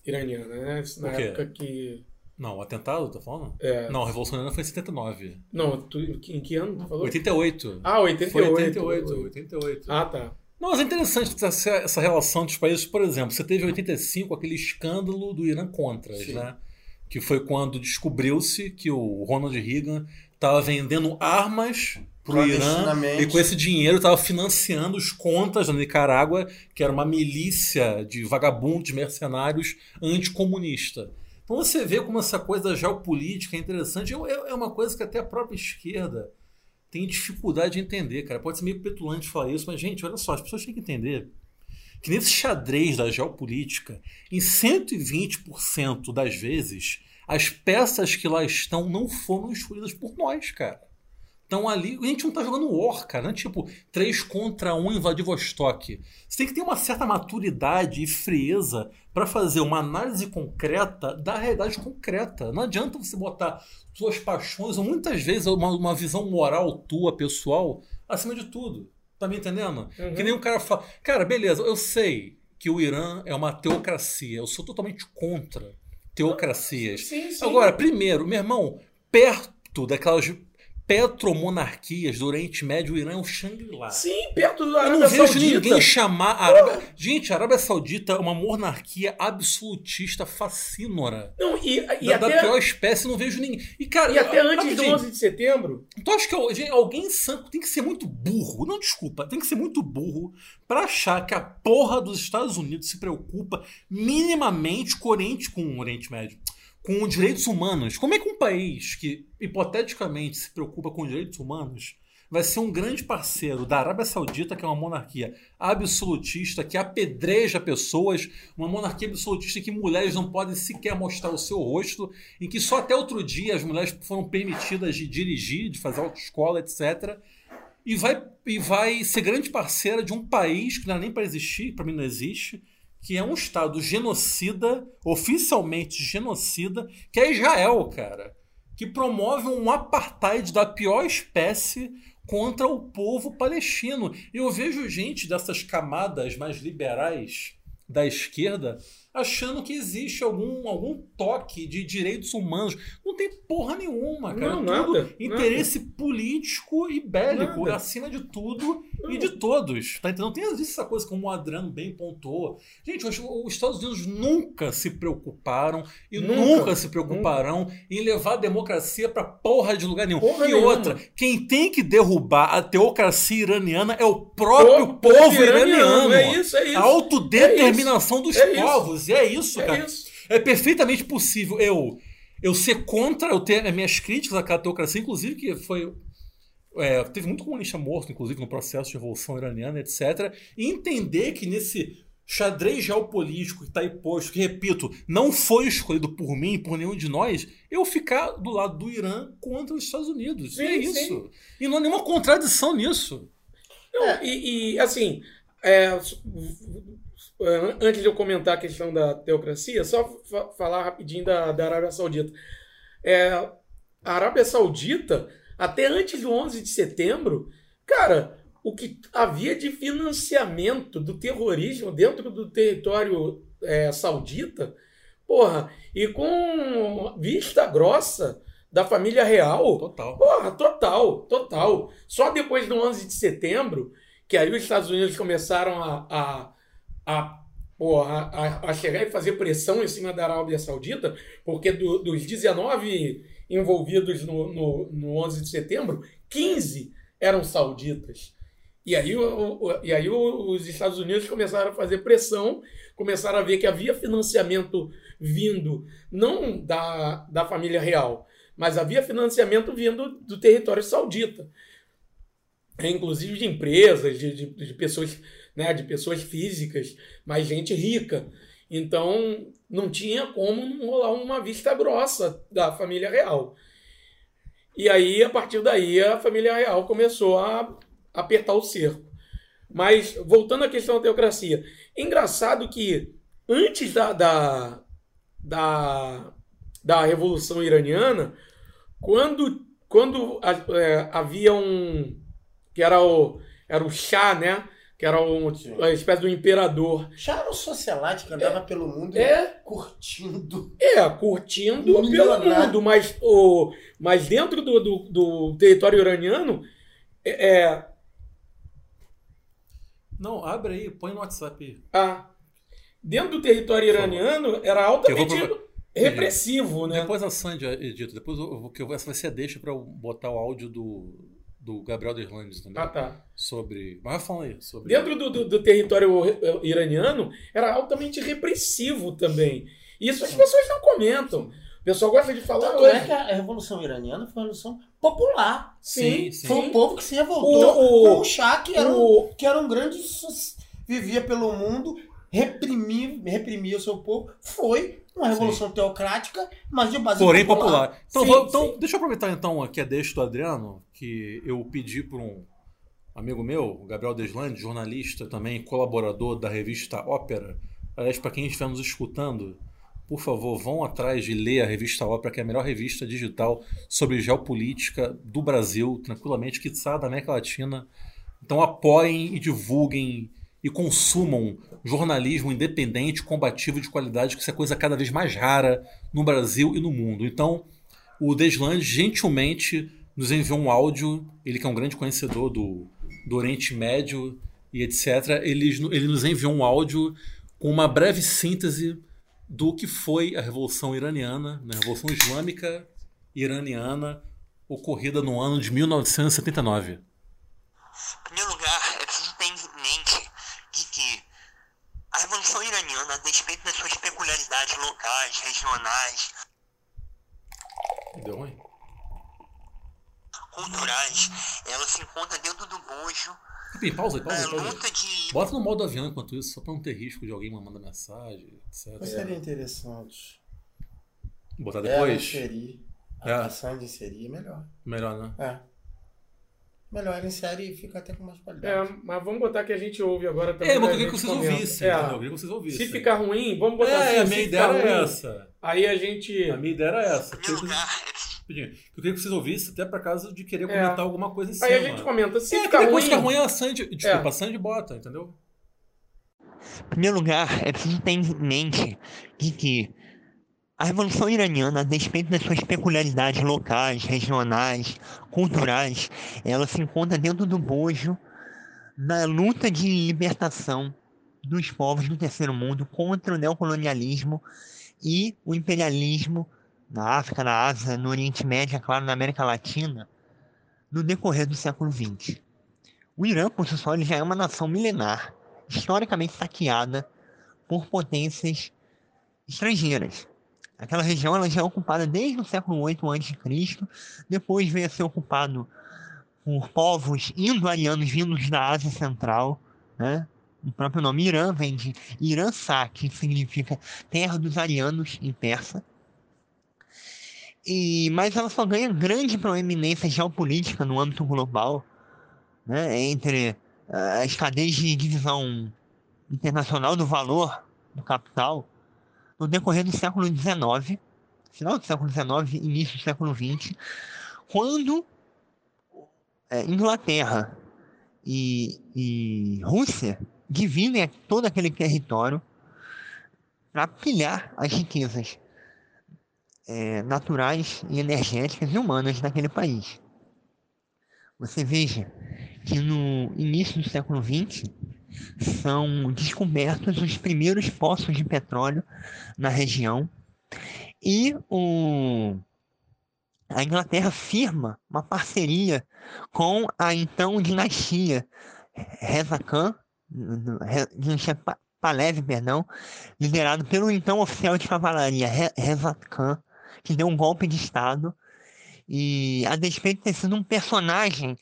Iraniana, né? Na época que. Não, o atentado, tá falando? É, Não, a Revolução Iraniana foi em 79. não, tu, em que ano tu falou? 88. Ah, 88. Foi 88, 88. Ah, tá. Não, mas é interessante essa, essa relação dos países. Por exemplo, você teve em 85 aquele escândalo do Irã Contras, Sim. né? Que foi quando descobriu-se que o Ronald Reagan estava vendendo armas pro Irã Clandestinamente. e com esse dinheiro estava financiando os contas da Nicarágua, que era uma milícia de vagabundos mercenários anticomunista. Então você vê como essa coisa geopolítica é interessante. É é uma coisa que até a própria esquerda tem dificuldade de entender, cara. Pode ser meio petulante falar isso, mas, gente, olha só, as pessoas têm que entender que nesse xadrez da geopolítica, em 120% das vezes, as peças que lá estão não foram escolhidas por nós, cara. Então ali, a gente não tá jogando War, cara. Não é tipo 3 contra 1 em Vladivostok. Você tem que ter uma certa maturidade e frieza para fazer uma análise concreta da realidade concreta. Não adianta você botar suas paixões, ou muitas vezes uma, uma visão moral tua, pessoal, acima de tudo. Tá me entendendo? Uhum. Que nem um cara fala. Cara, beleza, eu sei que o Irã é uma teocracia. Eu sou totalmente contra teocracias. Sim, sim. Agora, primeiro, meu irmão, perto daquelas. Petromonarquias do Oriente Médio, o Irã é um Shangri-La. Sim, perto da Eu Arábia não vejo Saudita. ninguém chamar a Arábia. Gente, a Arábia Saudita é uma monarquia absolutista fascínora. Não, e, e da, da até, pior espécie, eu não vejo ninguém. E, cara, e até antes do rapidinho, 11 de setembro, Então acho que gente, alguém santo tem que ser muito burro. Não, desculpa, tem que ser muito burro pra achar que a porra dos Estados Unidos se preocupa minimamente com o Oriente, com o Oriente Médio, com os direitos humanos. Como é que um país que hipoteticamente se preocupa com os direitos humanos vai ser um grande parceiro da Arábia Saudita, que é uma monarquia absolutista, que apedreja pessoas, uma monarquia absolutista em que mulheres não podem sequer mostrar o seu rosto, em que só até outro dia as mulheres foram permitidas de dirigir, de fazer autoescola, etc. E vai, e vai ser grande parceira de um país que não é nem para existir, para mim não existe, que é um Estado genocida, oficialmente genocida, que é Israel, cara. Que promove um apartheid da pior espécie contra o povo palestino. Eu vejo gente dessas camadas mais liberais da esquerda achando que existe algum, algum toque de direitos humanos. Não tem porra nenhuma, cara. Não, Tudo nada, interesse político e bélico, Nada. acima de tudo e de todos. Tá entendendo? Tem essa coisa como o Adriano bem pontuou. Gente, os, os Estados Unidos nunca se preocuparam e Nunca. nunca, se preocuparão em levar a democracia pra porra de lugar nenhum. Porra e nenhuma. outra, quem tem que derrubar a teocracia iraniana é o próprio povo iraniano. É isso, é isso. A autodeterminação dos É isso. E é isso, É cara. isso. É perfeitamente possível eu eu ser contra, eu ter as minhas críticas àquela teocracia, inclusive que foi é, teve muito comunista morto, inclusive no processo de revolução iraniana, etc. E entender que nesse xadrez geopolítico que está aí posto, que repito, não foi escolhido por mim, por nenhum de nós, eu ficar do lado do Irã contra os Estados Unidos. Sim, é isso. sim. E não há nenhuma contradição nisso. Não, e, e, assim, é, antes de eu comentar a questão da teocracia, só fa- falar rapidinho da, da Arábia Saudita. É, a Arábia Saudita, até antes do 11 de setembro, cara, o que havia de financiamento do terrorismo dentro do território é, saudita, porra, e com vista grossa da família real, Total. Porra, total, total. Só depois do 11 de setembro, que aí os Estados Unidos começaram a, a, a, porra, a, a chegar e fazer pressão em cima da Arábia Saudita, porque do- dos 19 envolvidos no, no, no 11 de setembro, 15 eram sauditas. E aí, o, e aí os Estados Unidos começaram a fazer pressão, começaram a ver que havia financiamento vindo não da, da família real, mas havia financiamento vindo do território saudita. É, Inclusive de empresas, de, de, de pessoas, né, de pessoas físicas, mas gente rica. Então não tinha como não rolar uma vista grossa da família real. E aí, a partir daí, a família real começou a apertar o cerco. Mas, voltando à questão da teocracia, engraçado que antes da, da, da, da Revolução Iraniana, quando, quando é, havia um. que era o, era o Shah, né? Que era um, uma espécie do imperador. Já era um socialite que andava pelo mundo É. curtindo. É, curtindo pelo mundo, mas, o, mas dentro do, do, do território iraniano, é, é, Não, abre aí, põe no WhatsApp aí. a, dentro do território iraniano era altamente repressivo, né? Depois a Sandy edita, depois eu, que eu, essa vai ser a deixa pra eu botar o áudio do, do Gabriel Derlandes, entendeu? Ah, tá. Sobre. Mas vai falando aí, sobre. Dentro do, do, do território iraniano era altamente repressivo também. Isso as pessoas não comentam. O pessoal gosta de falar. Tanto é que a Revolução Iraniana foi uma revolução popular. Sim, sim. Foi o povo que se revoltou O- o- com o Shah, que era um, o- que era um grande. vivia pelo mundo, reprimia, reprimia o seu povo. Foi uma revolução teocrática, mas de base Porém popular. Então, Sim, vou- então sim. deixa eu aproveitar então aqui a deixa do Adriano, que eu pedi por um amigo meu, Gabriel Deslande, jornalista também, colaborador da revista Ópera. Aliás, para quem estiver nos escutando, por favor, vão atrás de ler a revista Ópera, que é a melhor revista digital sobre geopolítica do Brasil, tranquilamente, que está da América Latina. Então apoiem e divulguem e consumam jornalismo independente, combativo de qualidade, que isso é coisa cada vez mais rara no Brasil e no mundo. Então, o Deslandes gentilmente nos enviou um áudio. Ele que é um grande conhecedor do, do Oriente Médio e etc. Ele, ele nos enviou um áudio com uma breve síntese do que foi a Revolução Iraniana, né, a Revolução Islâmica Iraniana, ocorrida no ano de 1979. Em primeiro lugar, é preciso ter em mente de que a Revolução Despeito das suas peculiaridades locais, regionais, Deu ruim? culturais, ela se encontra dentro do bojo Ih, pausa aí, pausa aí, pausa luta de Bota no modo avião enquanto isso, só pra não ter risco de alguém mandando mensagem, etc. Mas seria interessante. Botar É, depois? inserir. A É. ação de inserir é melhor. Melhor, né? É. Melhor insere e fica até com mais É, qualidade. mas vamos botar que a gente ouve agora também. É, mas eu né, queria que vocês comenta. ouvissem. É, entendeu? Eu queria que vocês ouvissem. se ficar ruim, vamos botar É, assim. a minha ideia era ruim, essa. Aí a gente. A minha ideia era essa. Em Eu queria, lugar, é preciso rapidinho, eu queria que vocês ouvissem até pra caso de querer É. comentar alguma coisa em cima. Aí a gente comenta. Se É, que ficar depois ruim. ficar ruim a Sandy. Desculpa, É. a Sandy bota, entendeu? Em primeiro lugar, é preciso ter em mente de que a Revolução Iraniana, a despeito das suas peculiaridades locais, regionais, culturais, ela se encontra dentro do bojo da luta de libertação dos povos do terceiro mundo contra o neocolonialismo e o imperialismo na África, na Ásia, no Oriente Médio, é claro, na América Latina, no decorrer do século XX. O Irã, por si só, já é uma nação milenar, historicamente saqueada por potências estrangeiras. Aquela região ela já é ocupada desde o século VIII a.C., depois veio a ser ocupado por povos indo-arianos vindos da Ásia Central, né? O próprio nome Irã vem de Irã-Sa, que significa terra dos arianos em persa. E, mas ela só ganha grande proeminência geopolítica no âmbito global, né? entre ah, as cadeias de divisão internacional do valor do capital no decorrer do século XIX, final do século XIX, início do século XX, quando é, Inglaterra e, e Rússia dividem todo aquele território para pilhar as riquezas é, naturais e energéticas e humanas daquele país. Você veja que no início do século XX são descobertos os primeiros poços de petróleo na região. E o, a Inglaterra firma uma parceria com a então dinastia Reza Khan, dinastia Pa- Pahlavi, perdão, liderado pelo então oficial de cavalaria Re- Reza Khan, que deu um golpe de estado e a despeito de ter sido um personagem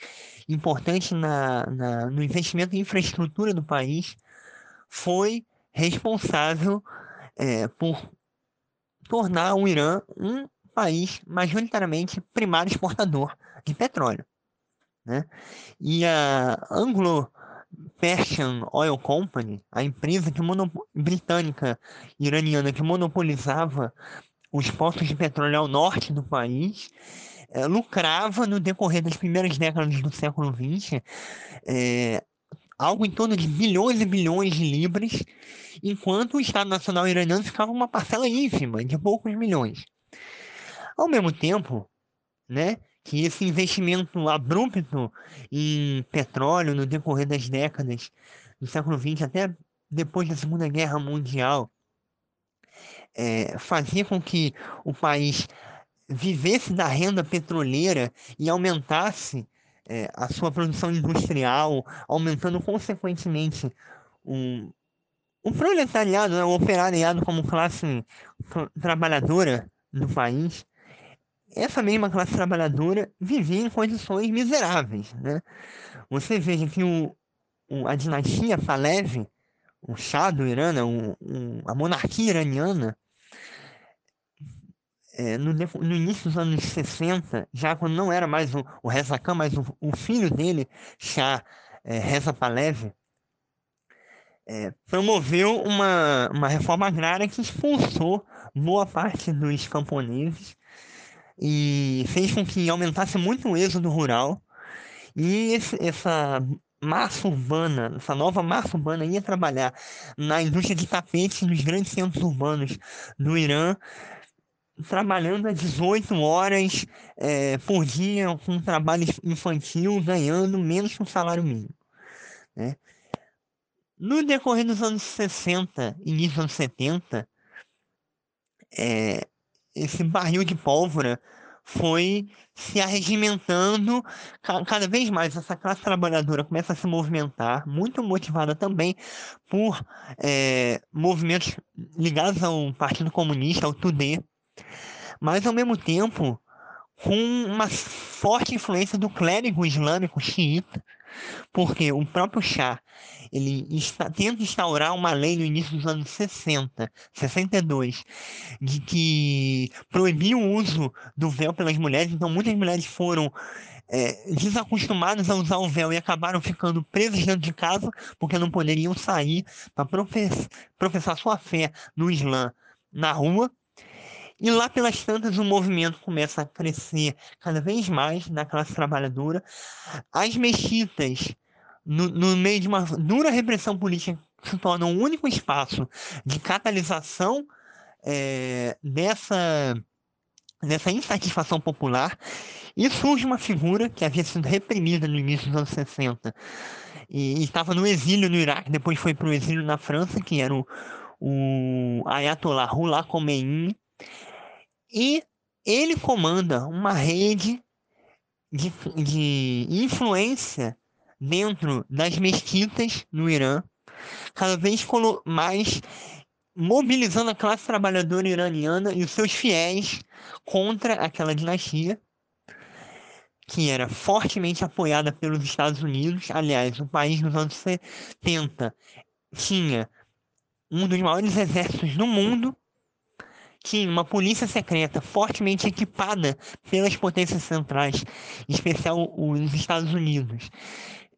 importante na, na- no investimento em infraestrutura do país, foi responsável eh, por tornar o Irã um país majoritariamente primário exportador de petróleo. Né? E a Anglo-Persian Oil Company, a empresa que britânica iraniana que monopolizava os poços de petróleo ao norte do país, lucrava no decorrer das primeiras décadas do século XX eh, algo em torno de bilhões e bilhões de libras, enquanto o Estado Nacional Iraniano ficava uma parcela ínfima, de poucos milhões. Ao mesmo tempo, né, que esse investimento abrupto em petróleo no decorrer das décadas do século XX até depois da Segunda Guerra Mundial eh, fazia com que o país vivesse da renda petroleira e aumentasse eh, a sua produção industrial, aumentando consequentemente o, o proletariado, né, o operariado como classe tra- trabalhadora do país, essa mesma classe trabalhadora vivia em condições miseráveis. Né? Você veja que o, o- a dinastia Pahlavi, o Shah do Irã, né, o- o- a monarquia iraniana, é, no, no início dos anos 60, já quando não era mais o, o Reza Khan, mas o, o filho dele, Shah é, Reza Pahlavi, é, promoveu uma, uma reforma agrária que expulsou boa parte dos camponeses e fez com que aumentasse muito o êxodo rural. E esse- essa massa urbana, essa nova massa urbana ia trabalhar na indústria de tapetes nos grandes centros urbanos do Irã trabalhando a 18 horas é, por dia com trabalho infantil, ganhando menos que um salário mínimo. Né? No decorrer dos anos 60 e início dos anos 70, é, esse barril de pólvora foi se arregimentando cada vez mais. Essa classe trabalhadora começa a se movimentar, muito motivada também por é, movimentos ligados ao Partido Comunista, ao TUDE, mas ao mesmo tempo com uma forte influência do clérigo islâmico xiita, porque o próprio Shah ele está, tenta instaurar uma lei no início dos anos 60, 62, de que proibia o uso do véu pelas mulheres, então muitas mulheres foram é, desacostumadas a usar o véu e acabaram ficando presas dentro de casa porque não poderiam sair para profess professar sua fé no Islã na rua. E lá pelas tantas o movimento começa a crescer cada vez mais na classe trabalhadora. As mesquitas no, no meio de uma dura repressão política, se torna um único espaço de catalisação é, dessa, dessa insatisfação popular, e surge uma figura que havia sido reprimida no início dos anos 60 e, estava no exílio no Iraque, depois foi para o exílio na França, que era o, o Ayatollah Rullah Khomeini, e ele comanda uma rede de, de influência dentro das mesquitas no Irã, cada vez mais mobilizando a classe trabalhadora iraniana e os seus fiéis contra aquela dinastia, que era fortemente apoiada pelos Estados Unidos. Aliás, o país nos anos 70 tinha um dos maiores exércitos do mundo, tinha uma polícia secreta fortemente equipada pelas potências centrais, em especial os Estados Unidos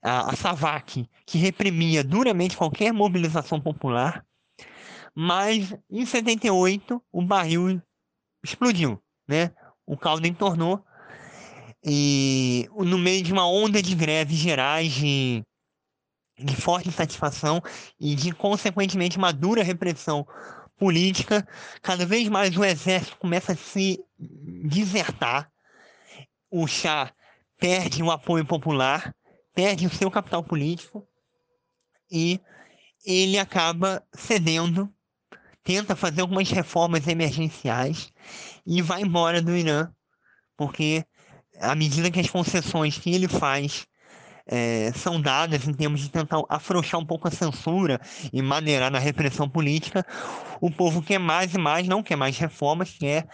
a, a SAVAK, que reprimia duramente qualquer mobilização popular, mas em 78 o barril explodiu, né? O caldo entornou e no meio de uma onda de greves gerais de, de forte insatisfação e de consequentemente uma dura repressão política, cada vez mais o exército começa a se desertar, o chá perde o apoio popular perde o seu capital político e ele acaba cedendo, tenta fazer algumas reformas emergenciais e vai embora do Irã, porque à medida que as concessões que ele faz é, são dadas em termos de tentar afrouxar um pouco a censura e maneirar na repressão política, o povo quer mais e mais, não quer mais reformas, quer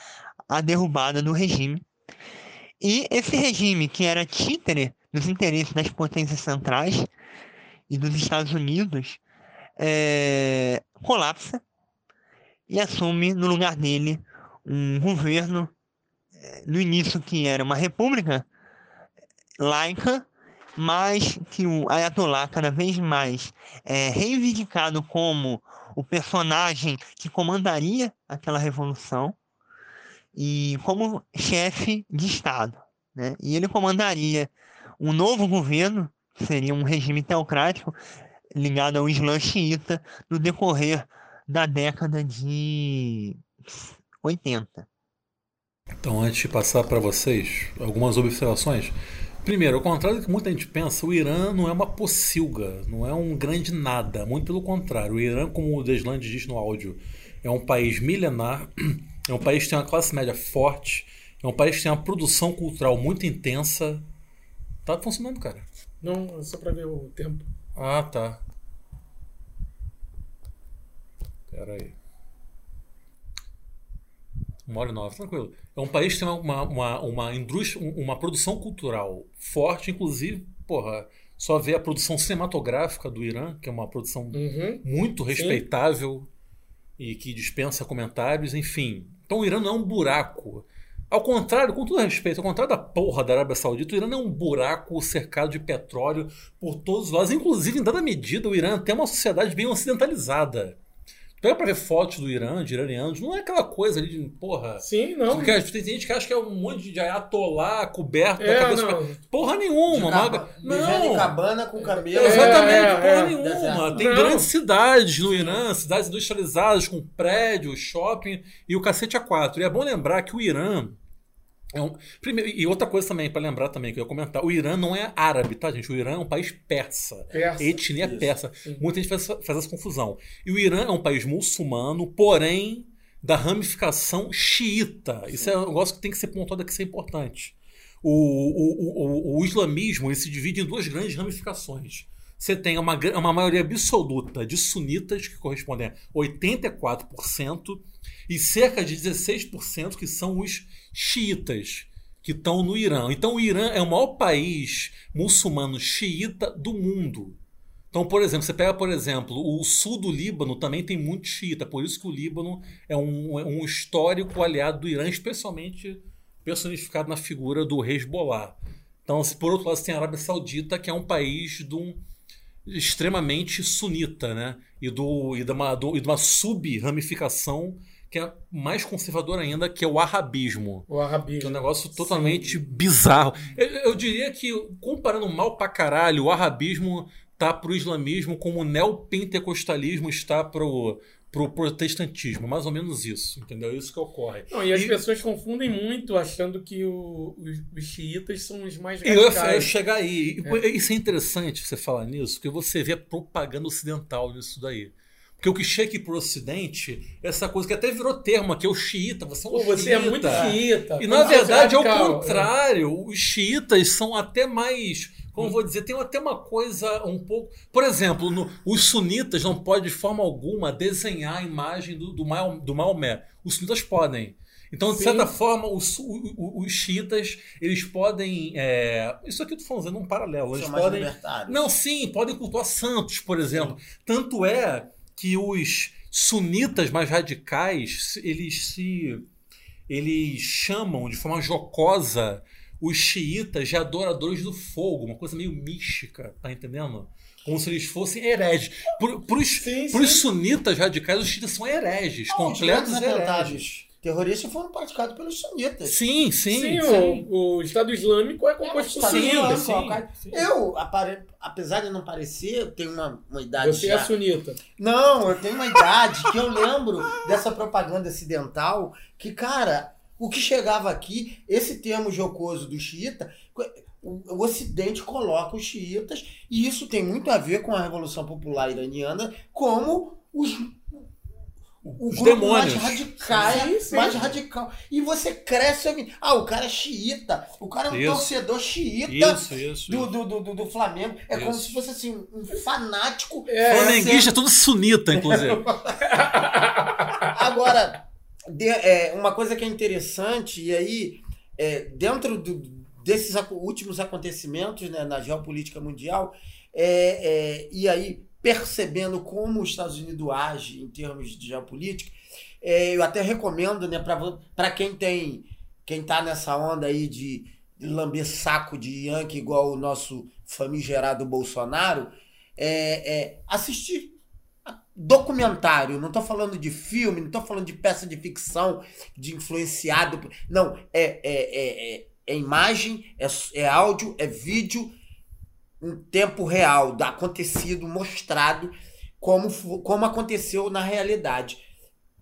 a derrubada do regime. E esse regime, que era títere dos interesses das potências centrais e dos Estados Unidos, é, colapsa e assume no lugar dele um governo, é, no início que era uma república laica, mas que o Ayatollah cada vez mais é reivindicado como o personagem que comandaria aquela revolução e como chefe de Estado. Né? E ele comandaria um novo governo, que seria um regime teocrático, ligado ao Islã xiita, no decorrer da década de 80. Então, antes de passar para vocês algumas observações. Primeiro, ao contrário do que muita gente pensa, o Irã não é uma pocilga, não é um grande nada. Muito pelo contrário. O Irã, como o Desland diz no áudio, é um país milenar, é um país que tem uma classe média forte, é um país que tem uma produção cultural muito intensa, Tá funcionando, cara. Não, é só pra ver o tempo. Ah, tá. Pera aí. Uma hora e nove, tranquilo. É um país que tem uma, uma, uma indústria, uma produção cultural forte, inclusive, porra, só ver a produção cinematográfica do Irã, que é uma produção uhum. muito respeitável Sim. e que dispensa comentários, enfim. Então o Irã não é um buraco. Ao contrário, com todo respeito, ao contrário da porra da Arábia Saudita, o Irã é um buraco cercado de petróleo por todos os lados. Inclusive, em dada medida, o Irã tem uma sociedade bem ocidentalizada. Pega pra ver fotos do Irã, de iranianos, não é aquela coisa ali de, porra. Sim, não. Porque tem gente que acha que é um monte de ayatolá coberto É, da cabeça. não. Porra nenhuma. De caba- maga- Não. cabana com cabelo. É, Exatamente, é, porra é. nenhuma. Tem Não. grandes cidades no Irã, cidades industrializadas, com prédios, shopping e o cacete a quatro. E é bom lembrar que o Irã. É um, primeiro, e outra coisa também, para lembrar também, que eu ia comentar: o Irã não é árabe, tá, gente? O Irã é um país persa. Persa. Etnia Isso. persa. Sim. Muita gente faz, faz essa confusão. E o Irã é um país muçulmano, porém da ramificação xiita. Isso é um negócio que tem que ser pontuado aqui, isso é importante. O, o, o, o islamismo ele se divide em duas grandes ramificações. Você tem uma, uma maioria absoluta de sunitas, que correspondem a 84%, e cerca de 16% que são os xiitas, que estão no Irã. Então o Irã é o maior país muçulmano xiita do mundo. Então, por exemplo, você pega, por exemplo, o sul do Líbano também tem muito xiita, por isso que o Líbano é um, é um histórico aliado do Irã, especialmente personificado na figura do Hezbollah. Então, por outro lado, você tem a Arábia Saudita, que é um país de um extremamente sunita, né? E, do, e, de uma, do- e de uma sub-ramificação que é mais conservadora ainda, que é o arabismo. O arabismo. Que é um negócio totalmente bizarro. Eu, eu diria que, comparando mal pra caralho, o arabismo tá pro islamismo como o neopentecostalismo está pro, pro protestantismo. Mais ou menos isso, entendeu? É Isso que ocorre. Não, e as E- pessoas confundem muito achando que o- os, os xiitas são os mais E eu, ia radicais. chegar aí. E- Isso é interessante você falar nisso, porque você vê a propaganda ocidental nisso daí. Porque o que chega aqui pro ocidente é essa coisa que até virou termo aqui, é o xiita. Você é um Pô, você é xiita. muito xiita. E na é verdade é o contrário. Os xiitas são até mais. Como eu vou dizer, tem até uma coisa um pouco. Por exemplo, no- os sunitas não podem de forma alguma desenhar a imagem do, do, do Maomé. Os sunitas podem. Então, de Sim. certa forma, os, o- o- os xiitas, eles podem. é, isso aqui eu tô falando, um paralelo. Eles São mais podem. libertários. Não, sim, podem cultuar santos, por exemplo. Tanto é que os sunitas mais radicais, eles se eles chamam de forma jocosa os xiitas de adoradores do fogo, uma coisa meio mística, tá entendendo? Como se eles fossem hereges. Para os sunitas radicais, os xiitas são hereges, Não, os completos hereges. Terroristas foram praticados pelos sunitas. Sim, sim, Sim, sim. O, o Estado Islâmico é composto por sunitas. Sim. Eu, apare- apesar de não parecer, eu tenho uma, uma idade Você já. é sunita. Não, eu tenho uma idade que eu lembro dessa propaganda ocidental que, cara, o que chegava aqui, esse termo jocoso do xiita, o, o Ocidente coloca os xiitas, e isso tem muito a ver com a Revolução Popular Iraniana, como os. O Os grupo mais demônios. radical, Sim, sim. mais radical. E você cresce. Ah, o cara é xiita. O cara é um Isso. torcedor xiita Isso, isso. do, do, do, do, do Flamengo. É como se fosse assim, um fanático. É, Flamenguista é tudo sunita, inclusive. Agora, de- é, uma coisa que é interessante, e aí, é, dentro do- desses últimos acontecimentos né, na geopolítica mundial, é, é, e aí percebendo como os Estados Unidos age em termos de geopolítica, é, eu até recomendo né, para quem tem quem tá nessa onda aí de, lamber saco de Yankee igual o nosso famigerado Bolsonaro, é, é, assistir documentário, não tô falando de filme, não tô falando de peça de ficção, de influenciado. Não, é, é, é, é, é imagem, é, é áudio, é vídeo em tempo real, da acontecido, mostrado como, como aconteceu na realidade.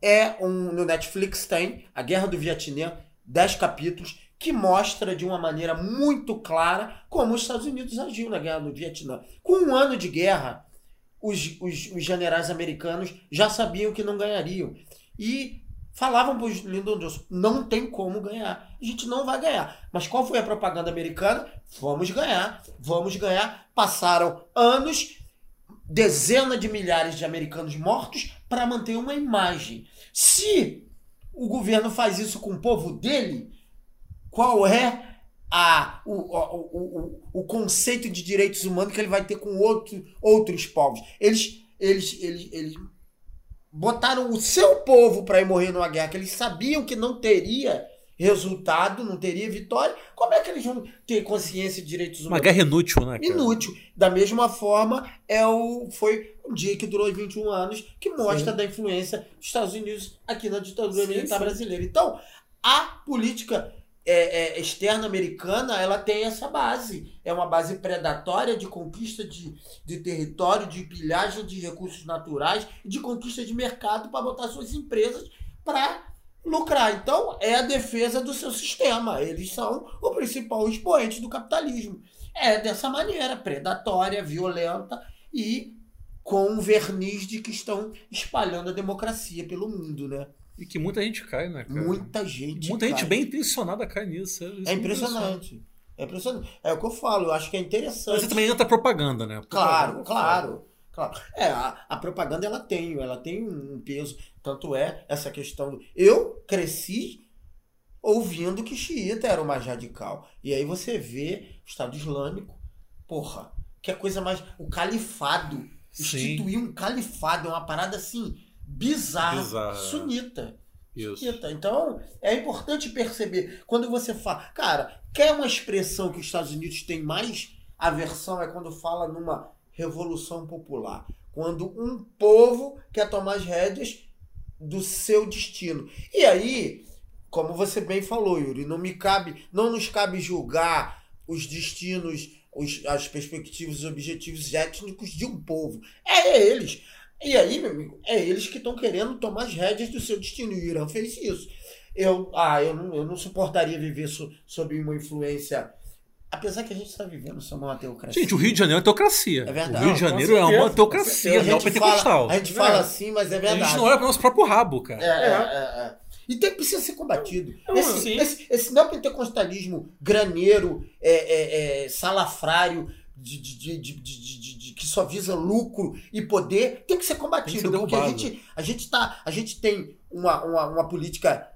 É um. No Netflix tem A Guerra do Vietnã, 10 capítulos, que mostra de uma maneira muito clara como os Estados Unidos agiu na Guerra do Vietnã. Com um ano de guerra, os, os, os generais americanos já sabiam que não ganhariam. E falavam para Lyndon Johnson, não tem como ganhar. A gente não vai ganhar. Mas qual foi a propaganda americana? Vamos ganhar, vamos ganhar. Passaram anos, dezenas de milhares de americanos mortos para manter uma imagem. Se o governo faz isso com o povo dele, qual é a, o, o, o, o conceito de direitos humanos que ele vai ter com outro, outros povos? Eles, eles, eles, eles botaram o seu povo para ir morrer numa guerra que eles sabiam que não teria resultado, não teria vitória. Como é que eles vão ter consciência de direitos Uma humanos? guerra inútil, né, cara? Inútil. Da mesma forma, é o, foi um dia que durou 21 anos, que mostra Sim. da influência dos Estados Unidos aqui na ditadura militar brasileira. Então, a política é, é, externa americana, ela tem essa base. É uma base predatória de conquista de, de território, de pilhagem de recursos naturais de conquista de mercado para botar suas empresas para lucrar. Então, é a defesa do seu sistema. Eles são o principal expoente do capitalismo. É dessa maneira, predatória, violenta e com um verniz de que estão espalhando a democracia pelo mundo, né? E que muita gente cai, né, cara? Muita gente. Muita gente cai. bem intencionada cai nisso. Isso É me impressionante. É impressionante. É o que eu falo, eu acho que é interessante. Você também entra propaganda, né? Claro, Propaganda, claro. Claro. É, a, a propaganda ela tem, ela tem um peso. Tanto é essa questão do. Eu cresci ouvindo que xiita era o mais radical. E aí você vê o Estado Islâmico, porra, que é coisa mais. O califado. Sim. Instituir um califado é uma parada assim, bizarra. Bizarra. Sunita. Isso. Sunita. Então, é importante perceber. Quando você fala. Cara, quer uma expressão que os Estados Unidos têm mais aversão é quando fala numa revolução popular. Quando um povo quer tomar as rédeas do seu destino. E aí, como você bem falou, Yuri, não me cabe, não nos cabe julgar os destinos, os, as perspectivas e objetivos étnicos de um povo. É eles. E aí, meu amigo, é eles que estão querendo tomar as rédeas do seu destino. E o Irã fez isso. Eu, ah, eu não, eu não suportaria viver so, sob uma influência. Apesar que a gente está vivendo sob uma teocracia. Gente, o Rio de Janeiro é teocracia. É verdade. O Rio de Janeiro é uma teocracia a neopentecostal. fala, a gente fala É. assim, mas é A verdade. gente não olha pro nosso próprio rabo, cara. É, é, é, é. E tem, precisa ser combatido. Não, esse, esse, esse neopentecostalismo graneiro, é, é, é, salafrário, de, de, de, que só visa lucro e poder, tem que ser combatido. Que ser porque a gente, a, gente tá, a gente tem uma, uma, uma política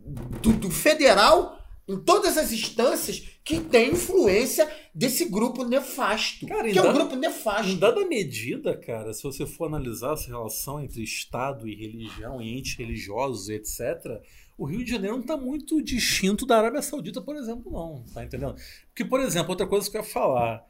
do, do federal em todas as instâncias que tem influência desse grupo nefasto. Cara, que é um grupo nefasto. Em dada medida, cara, se você for analisar essa relação entre Estado e religião, e entes religiosos, etc., o Rio de Janeiro não está muito distinto da Arábia Saudita, por exemplo, não. Tá entendendo? Porque, por exemplo, outra coisa que eu ia falar.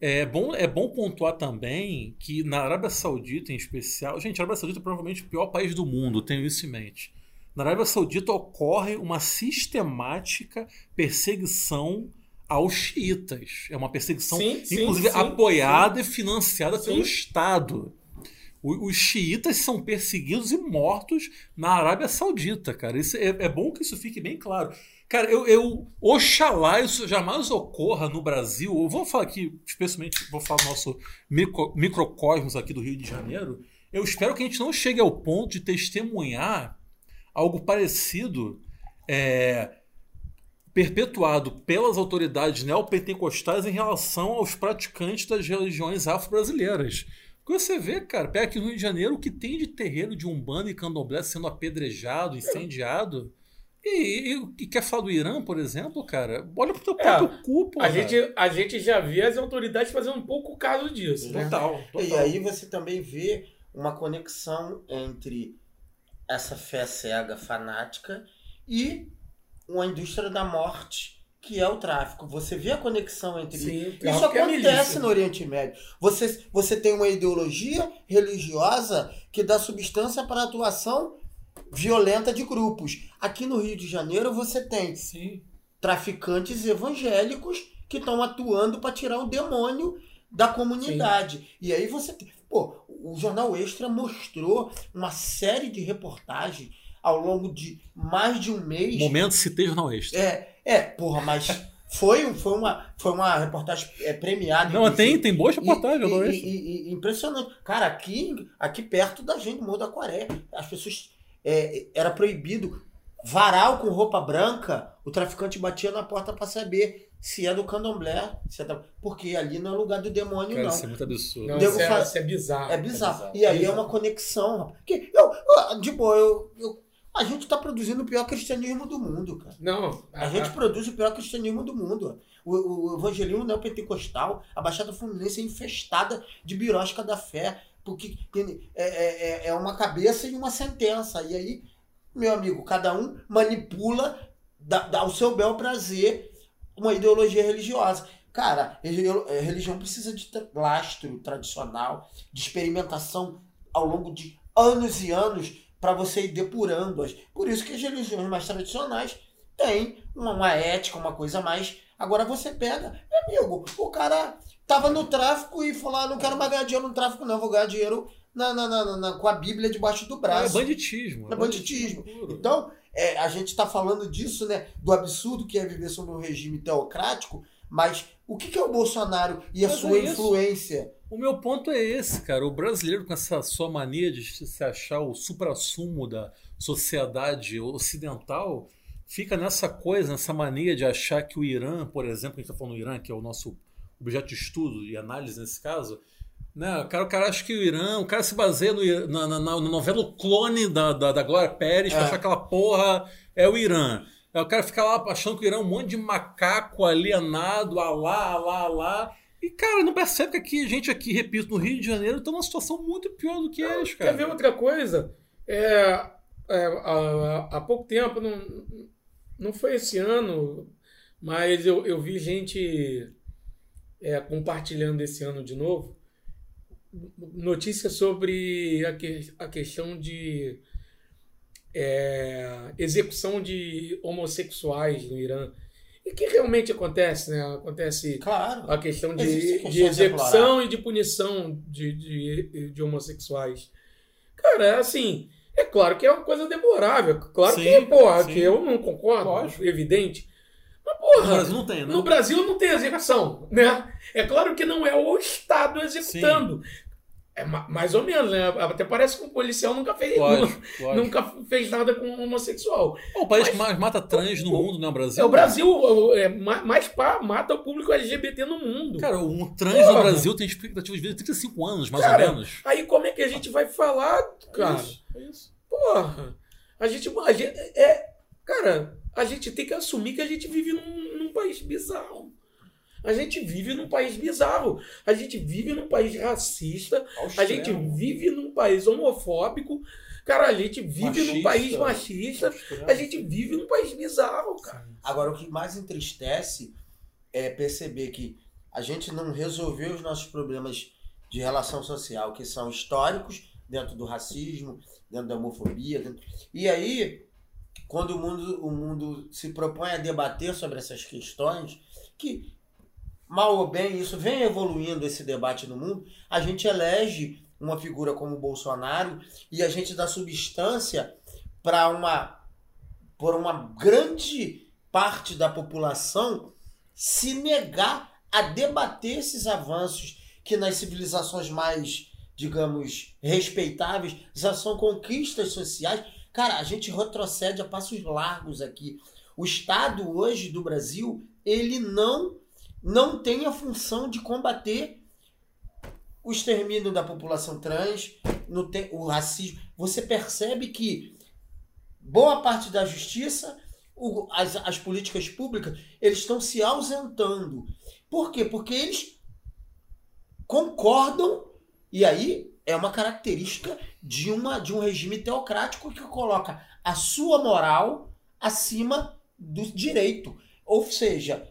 É bom, é bom pontuar também que na Arábia Saudita, em especial. Gente, a Arábia Saudita é provavelmente o pior país do mundo, tenho isso em mente. Na Arábia Saudita ocorre uma sistemática perseguição aos xiitas. É uma perseguição, Sim, sim, inclusive sim, apoiada e financiada Sim. pelo Estado. Os xiitas são perseguidos e mortos na Arábia Saudita, cara. Isso é, é bom que isso fique bem claro. Cara, eu, eu oxalá isso jamais ocorra no Brasil. Eu vou falar aqui, especialmente, vou falar do nosso micro, microcosmos aqui do Rio de Janeiro. Eu espero que a gente não chegue ao ponto de testemunhar algo parecido é, perpetuado pelas autoridades neopentecostais em relação aos praticantes das religiões afro-brasileiras. Porque você vê, cara, pega aqui no Rio de Janeiro o que tem de terreiro de Umbanda e Candomblé sendo apedrejado, incendiado. E, e- e quer falar do Irã, por exemplo, cara? Olha pro teu É, próprio cu, pô. A gente, a gente já vê as autoridades fazendo um pouco caso disso, né? Total, total. E aí você também vê uma conexão entre essa fé cega fanática e uma indústria da morte, que é o tráfico. Você vê a conexão entre Sim, isso tráfico é acontece milícia. no Oriente Médio. Você, você tem uma ideologia religiosa que dá substância para a atuação violenta de grupos. Aqui no Rio de Janeiro você tem Sim. traficantes evangélicos que estão atuando para tirar o demônio da comunidade. E aí você tem. Pô, o Jornal Extra mostrou uma série de reportagens ao longo de mais de um mês. Momento citei jornal extra. É, é, porra, mas foi, um- foi, uma, foi uma reportagem é, premiada. Não, tem, tem boas reportagens, E- e- e- e- impressionante. Cara, aqui, aqui perto da gente, no Morro da Aquaré, as pessoas. É, era proibido. Varal com roupa branca, o traficante batia na porta pra saber se é do candomblé. Se é da- porque ali não é lugar do demônio, Cara, não. isso é muito absurdo. Não, isso, é, fa- isso é bizarro. É bizarro. bizarro. E aí é Bizarro. uma conexão. Porque eu, eu- de boa, eu, eu- a gente tá produzindo o pior cristianismo do mundo, cara. Não, A gente produz o pior cristianismo do mundo. O, o, o evangelismo neopentecostal, a Baixada Fluminense é infestada de birosca da fé, porque é, é, é- é uma cabeça e uma sentença. E aí, meu amigo, cada um manipula dá, dá ao seu bel prazer uma ideologia religiosa. Cara, eh, religião precisa de lastro tradicional, de experimentação ao longo de anos e anos para você ir depurando-as. Por isso que as religiões mais tradicionais têm uma, uma ética, uma coisa mais. Agora você pega, meu amigo, o cara tava no tráfico e falou: ah, não quero mais ganhar dinheiro no tráfico, não, vou ganhar dinheiro na, na, na- na- com a Bíblia debaixo do É braço. banditismo. É banditismo. puro. Então, é, a gente está falando disso, né? Do absurdo que é viver sob um regime teocrático, mas o que, que é o Bolsonaro e a Mas sua é influência? O meu ponto é esse, cara. O brasileiro, com essa sua mania de se achar o suprassumo da sociedade ocidental, fica nessa coisa, nessa mania de achar que o Irã, por exemplo, a gente está falando do Irã, que é o nosso objeto de estudo e análise nesse caso, né? o, cara, o cara acha que o Irã, o cara se baseia no, na, na, na novela O Clone da, da, da Glória Pérez, pra É. achar que aquela porra é o Irã. O cara fica lá achando que o Irã é um monte de macaco alienado, alá, alá, alá. E, cara, não percebe que aqui, a gente aqui, repito, no Rio de Janeiro, está numa situação muito pior do que eles, cara. Quer ver outra coisa? É, é, há, há pouco tempo, não, não foi esse ano, mas eu, eu vi gente é, compartilhando esse ano de novo notícias sobre a, que, a questão de é, execução de homossexuais no Irã. E que realmente acontece, né? Acontece Claro. a quexão de, de execução e de punição de, de, de homossexuais. Cara, assim, é claro que é uma coisa deplorável. Claro Sim, que, porra, sim. que eu não concordo, Lógico. evidente. Mas, No porra, Brasil não tem, né? no Brasil não tem execução, né? É claro que não é o Estado executando. É ma- mais ou menos, né? Até parece que um policial nunca fez, Lógico, lógico. nunca fez nada com um homossexual. É o país Mas- que mais mata trans no mundo, né? O Brasil. É o Brasil é, ma- mais pá, mata o público LGBT no mundo. Cara, um trans Porra. no Brasil tem expectativa de vida de 35 anos, mais Cara, ou menos. Aí como é que a gente vai falar, cara? É isso, é isso. Porra. A gente, a gente é, cara, a gente tem que assumir que a gente vive num, num país bizarro. A gente vive num país bizarro. A gente vive num país racista. A gente vive num país homofóbico. Cara, a gente vive num Machista. país machista. A gente vive num país bizarro, cara. Agora, o que mais entristece é perceber que a gente não resolveu os nossos problemas de relação social, que são históricos, dentro do racismo, dentro da homofobia. dentro- E aí, quando o mundo, o mundo se propõe a debater sobre essas questões, que mal ou bem isso vem evoluindo esse debate no mundo, a gente elege uma figura como Bolsonaro e a gente dá substância para uma por uma grande parte da população se negar a debater esses avanços que nas civilizações mais, digamos, respeitáveis já são conquistas sociais. Cara, a gente retrocede a passos largos aqui. O Estado hoje do Brasil, ele não não tem a função de combater o extermínio da população trans, no te- o racismo. Você percebe que boa parte da justiça, o- as, as políticas públicas, eles estão se ausentando. Por quê? Porque eles concordam, e aí é uma característica de, uma, de um regime teocrático que coloca a sua moral acima do direito. Ou seja,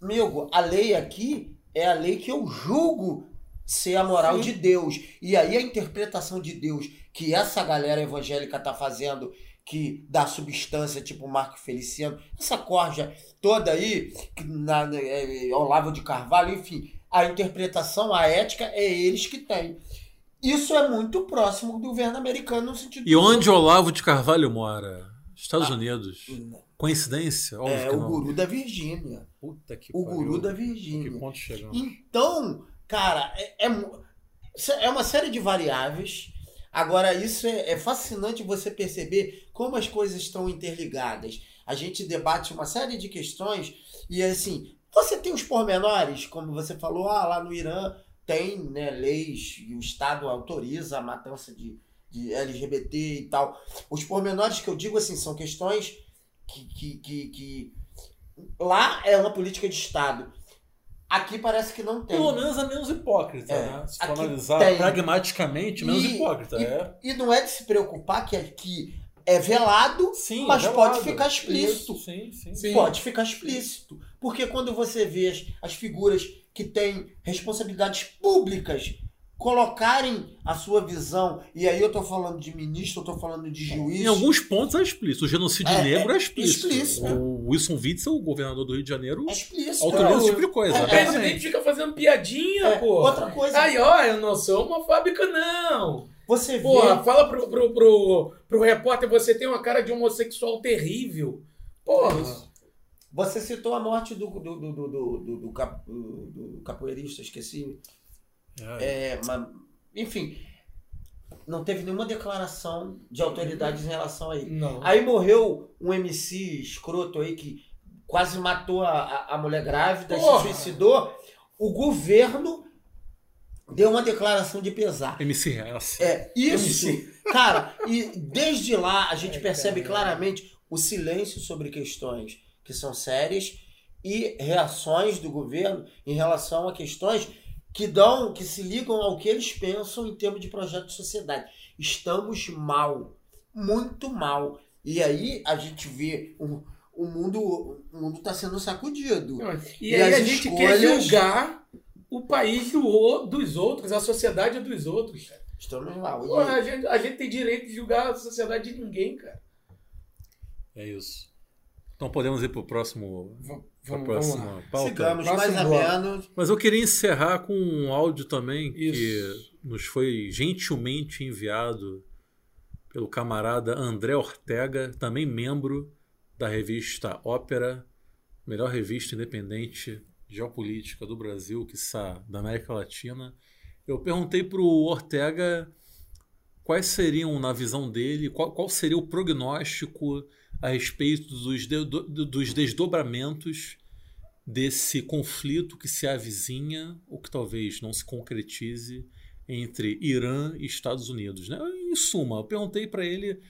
amigo, a lei aqui é a lei que eu julgo ser a moral Sim. de Deus. E aí a interpretação de Deus que essa galera evangélica tá fazendo, que dá substância, tipo Marco Feliciano, essa corja toda aí, que na, na- é, Olavo de Carvalho, enfim, a interpretação, a ética é eles que têm. Isso é muito próximo do governo americano no sentido E onde Olavo de Carvalho mora? Estados Unidos. Não. Coincidência? Óbvio É que o não. guru da Virgínia. Puta que O pariu. guru da Que Virgínia. ponto chegamos? Então, cara, é, é, é uma série de variáveis. Agora, isso é, é fascinante você perceber como as coisas estão interligadas. A gente debate uma série de questões e, assim, você tem os pormenores, como você falou, ah, lá no Irã tem né, leis e o Estado autoriza a matança de, de LGBT e tal. Os pormenores que eu digo, assim, são questões que, que, que, que lá é uma política de Estado. Aqui parece que não tem. Pelo menos é menos hipócrita, É. né? Se for analisar tem. pragmaticamente, menos E- hipócrita. e, é. e não é de se preocupar que aqui é velado, Sim, mas é pode velado. ficar explícito. Isso, sim, sim. Sim. Pode ficar explícito. Porque quando você vê as, as figuras que têm responsabilidades públicas colocarem a sua visão, e aí eu tô falando de ministro, eu tô falando de juiz. Em alguns pontos é explícito. O genocídio É, negro é é explícito. explícito. O Wilson Witzel, o governador do Rio de Janeiro, É explícito. autoriza esse tipo de O coisa. É, presidente fica fazendo piadinha, É, pô. outra coisa. Aí, ó, eu não sou homofóbico, não. Você vê. Porra, fala pro, pro, pro, pro repórter, você tem uma cara de homossexual terrível. Porra. Você citou a morte do, do, do, do, do, do, do cap- do- do capoeirista, esqueci. É. É, mas, enfim, não teve nenhuma declaração de autoridades em relação a ele. Não. Aí morreu um MC escroto aí que quase matou a, a, mulher grávida, Porra. se suicidou. O governo deu uma declaração de pesar. MC Reaça. É, isso, cara, e desde lá a gente Ai, percebe claramente o silêncio sobre questões que são sérias e reações do governo em relação a questões que dão, que se ligam ao que eles pensam em termos de projeto de sociedade. Estamos mal, muito mal. E aí a gente vê o, o mundo, o mundo está sendo sacudido. E, E aí a gente quer escolhas- julgar o país do, dos outros, a sociedade dos outros. cara. Estamos mal. E- a, gente, a gente tem direito de julgar a sociedade de ninguém, cara. É isso. Então podemos ir pro próximo. Vamos, Pra vamos, próxima lá. pauta. Sigamos Próximo mais ou bloco. menos. Mas eu queria encerrar com um áudio também que Isso. nos foi gentilmente enviado pelo camarada André Ortega, também membro da revista Ópera, melhor revista independente de geopolítica do Brasil, que da América Latina. Eu perguntei para o Ortega quais seriam, na visão dele, qual, qual seria o prognóstico a respeito dos, de- do- dos desdobramentos desse conflito que se avizinha, ou que talvez não se concretize, entre Irã e Estados Unidos. Né? Em suma, eu perguntei para ele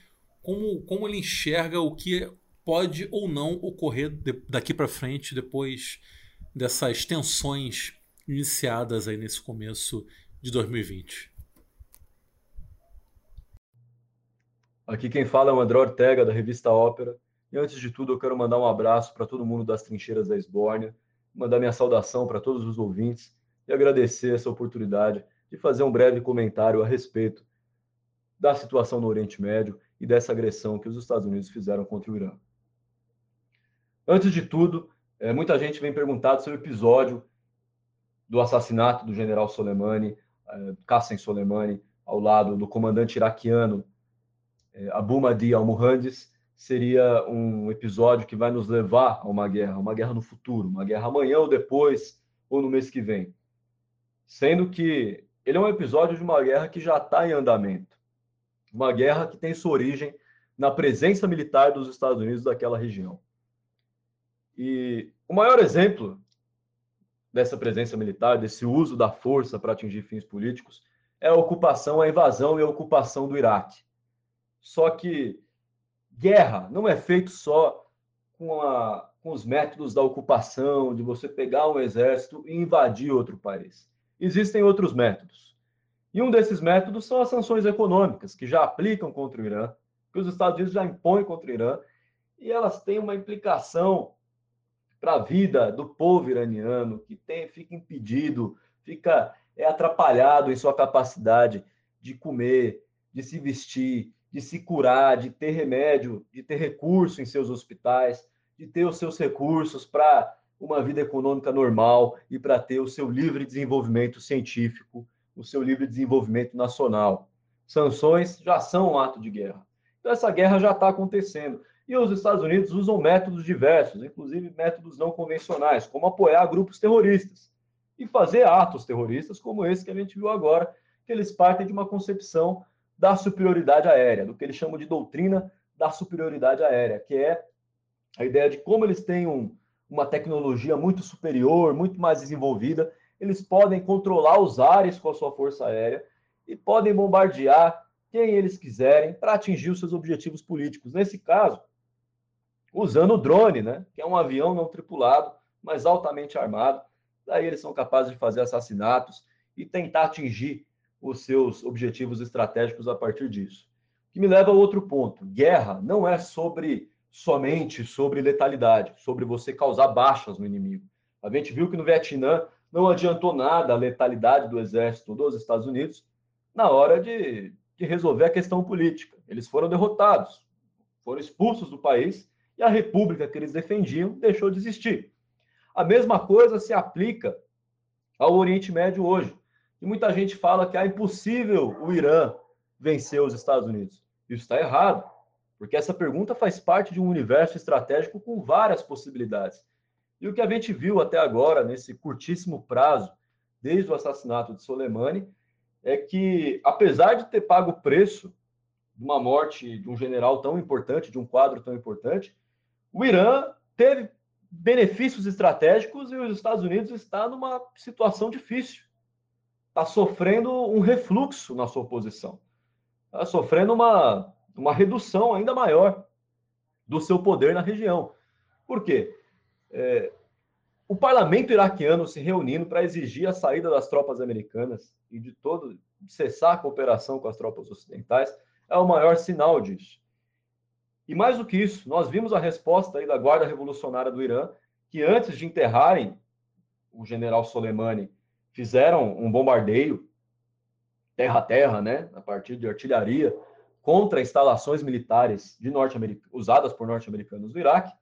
como, como ele enxerga o que pode ou não ocorrer daqui para frente, depois dessas tensões iniciadas aí nesse começo de 2020. Aqui quem fala é o André Ortega, da revista Ópera. E antes de tudo, eu quero mandar um abraço para todo mundo das trincheiras da Esbórnia, mandar minha saudação para todos os ouvintes e agradecer essa oportunidade de fazer um breve comentário a respeito da situação no Oriente Médio e dessa agressão que os Estados Unidos fizeram contra o Irã. Antes de tudo, eh, muita gente vem perguntado sobre o episódio do assassinato do general Soleimani, eh, Qassem Soleimani, ao lado do comandante iraquiano eh, Abu Mahdi al-Muhandis, seria um episódio que vai nos levar a uma guerra, uma guerra no futuro, uma guerra amanhã ou depois, ou no mês que vem. Sendo que ele é um episódio de uma guerra que já está em andamento. Uma guerra que tem sua origem na presença militar dos Estados Unidos daquela região. E o maior exemplo dessa presença militar, desse uso da força para atingir fins políticos, é a ocupação, a invasão e a ocupação do Iraque. Só que guerra não é feito só com, a, com os métodos da ocupação, de você pegar um exército e invadir outro país. Existem outros métodos. E um desses métodos são as sanções econômicas, que já aplicam contra o Irã, que os Estados Unidos já impõem contra o Irã, e elas têm uma implicação para a vida do povo iraniano, que tem, fica impedido, fica é atrapalhado em sua capacidade de comer, de se vestir, de se curar, de ter remédio, de ter recurso em seus hospitais, de ter os seus recursos para uma vida econômica normal e para ter o seu livre desenvolvimento científico, o seu livre desenvolvimento nacional. Sanções já são um ato de guerra. Então, essa guerra já está acontecendo. E os Estados Unidos usam métodos diversos, inclusive métodos não convencionais, como apoiar grupos terroristas e fazer atos terroristas, como esse que a gente viu agora, que eles partem de uma concepção da superioridade aérea, do que eles chamam de doutrina da superioridade aérea, que é a ideia de como eles têm um, uma tecnologia muito superior, muito mais desenvolvida, eles podem controlar os ares com a sua força aérea e podem bombardear quem eles quiserem para atingir os seus objetivos políticos. Nesse caso, usando o drone, né, que é um avião não tripulado, mas altamente armado. Daí eles são capazes de fazer assassinatos e tentar atingir os seus objetivos estratégicos a partir disso. O Que me leva a outro ponto. Guerra não é sobre somente sobre letalidade, sobre você causar baixas no inimigo. A gente viu que no Vietnã não adiantou nada a letalidade do exército dos Estados Unidos na hora de, de resolver a questão política. Eles foram derrotados, foram expulsos do país e a república que eles defendiam deixou de existir. A mesma coisa se aplica ao Oriente Médio hoje. E muita gente fala que é impossível o Irã vencer os Estados Unidos. Isso está errado, porque essa pergunta faz parte de um universo estratégico com várias possibilidades. E o que a gente viu até agora, nesse curtíssimo prazo, desde o assassinato de Soleimani, é que, apesar de ter pago o preço de uma morte de um general tão importante, de um quadro tão importante, o Irã teve benefícios estratégicos e os Estados Unidos está numa situação difícil. Está sofrendo um refluxo na sua posição. Está sofrendo uma, uma redução ainda maior do seu poder na região. Por quê? É, o parlamento iraquiano se reunindo para exigir a saída das tropas americanas e de todo cessar a cooperação com as tropas ocidentais é o maior sinal disso. E mais do que isso, nós vimos a resposta aí da Guarda Revolucionária do Irã, que antes de enterrarem o general Soleimani, fizeram um bombardeio terra a terra, né, a partir de artilharia, contra instalações militares de norte usadas por norte-americanos no Iraque.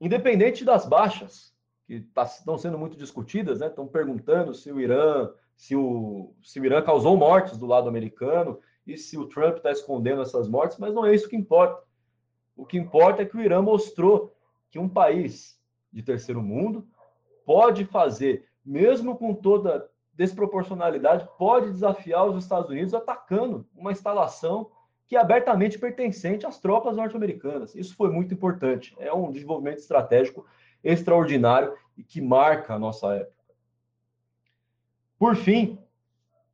Independente das baixas, que tá, estão sendo muito discutidas, né, estão perguntando se o Irã, se o, se o Irã causou mortes do lado americano, e se o Trump está escondendo essas mortes, mas não é isso que importa. O que importa é que o Irã mostrou que um país de terceiro mundo pode fazer, mesmo com toda desproporcionalidade, pode desafiar os Estados Unidos atacando uma instalação que é abertamente pertencente às tropas norte-americanas. Isso foi muito importante. É um desenvolvimento estratégico extraordinário e que marca a nossa época. Por fim,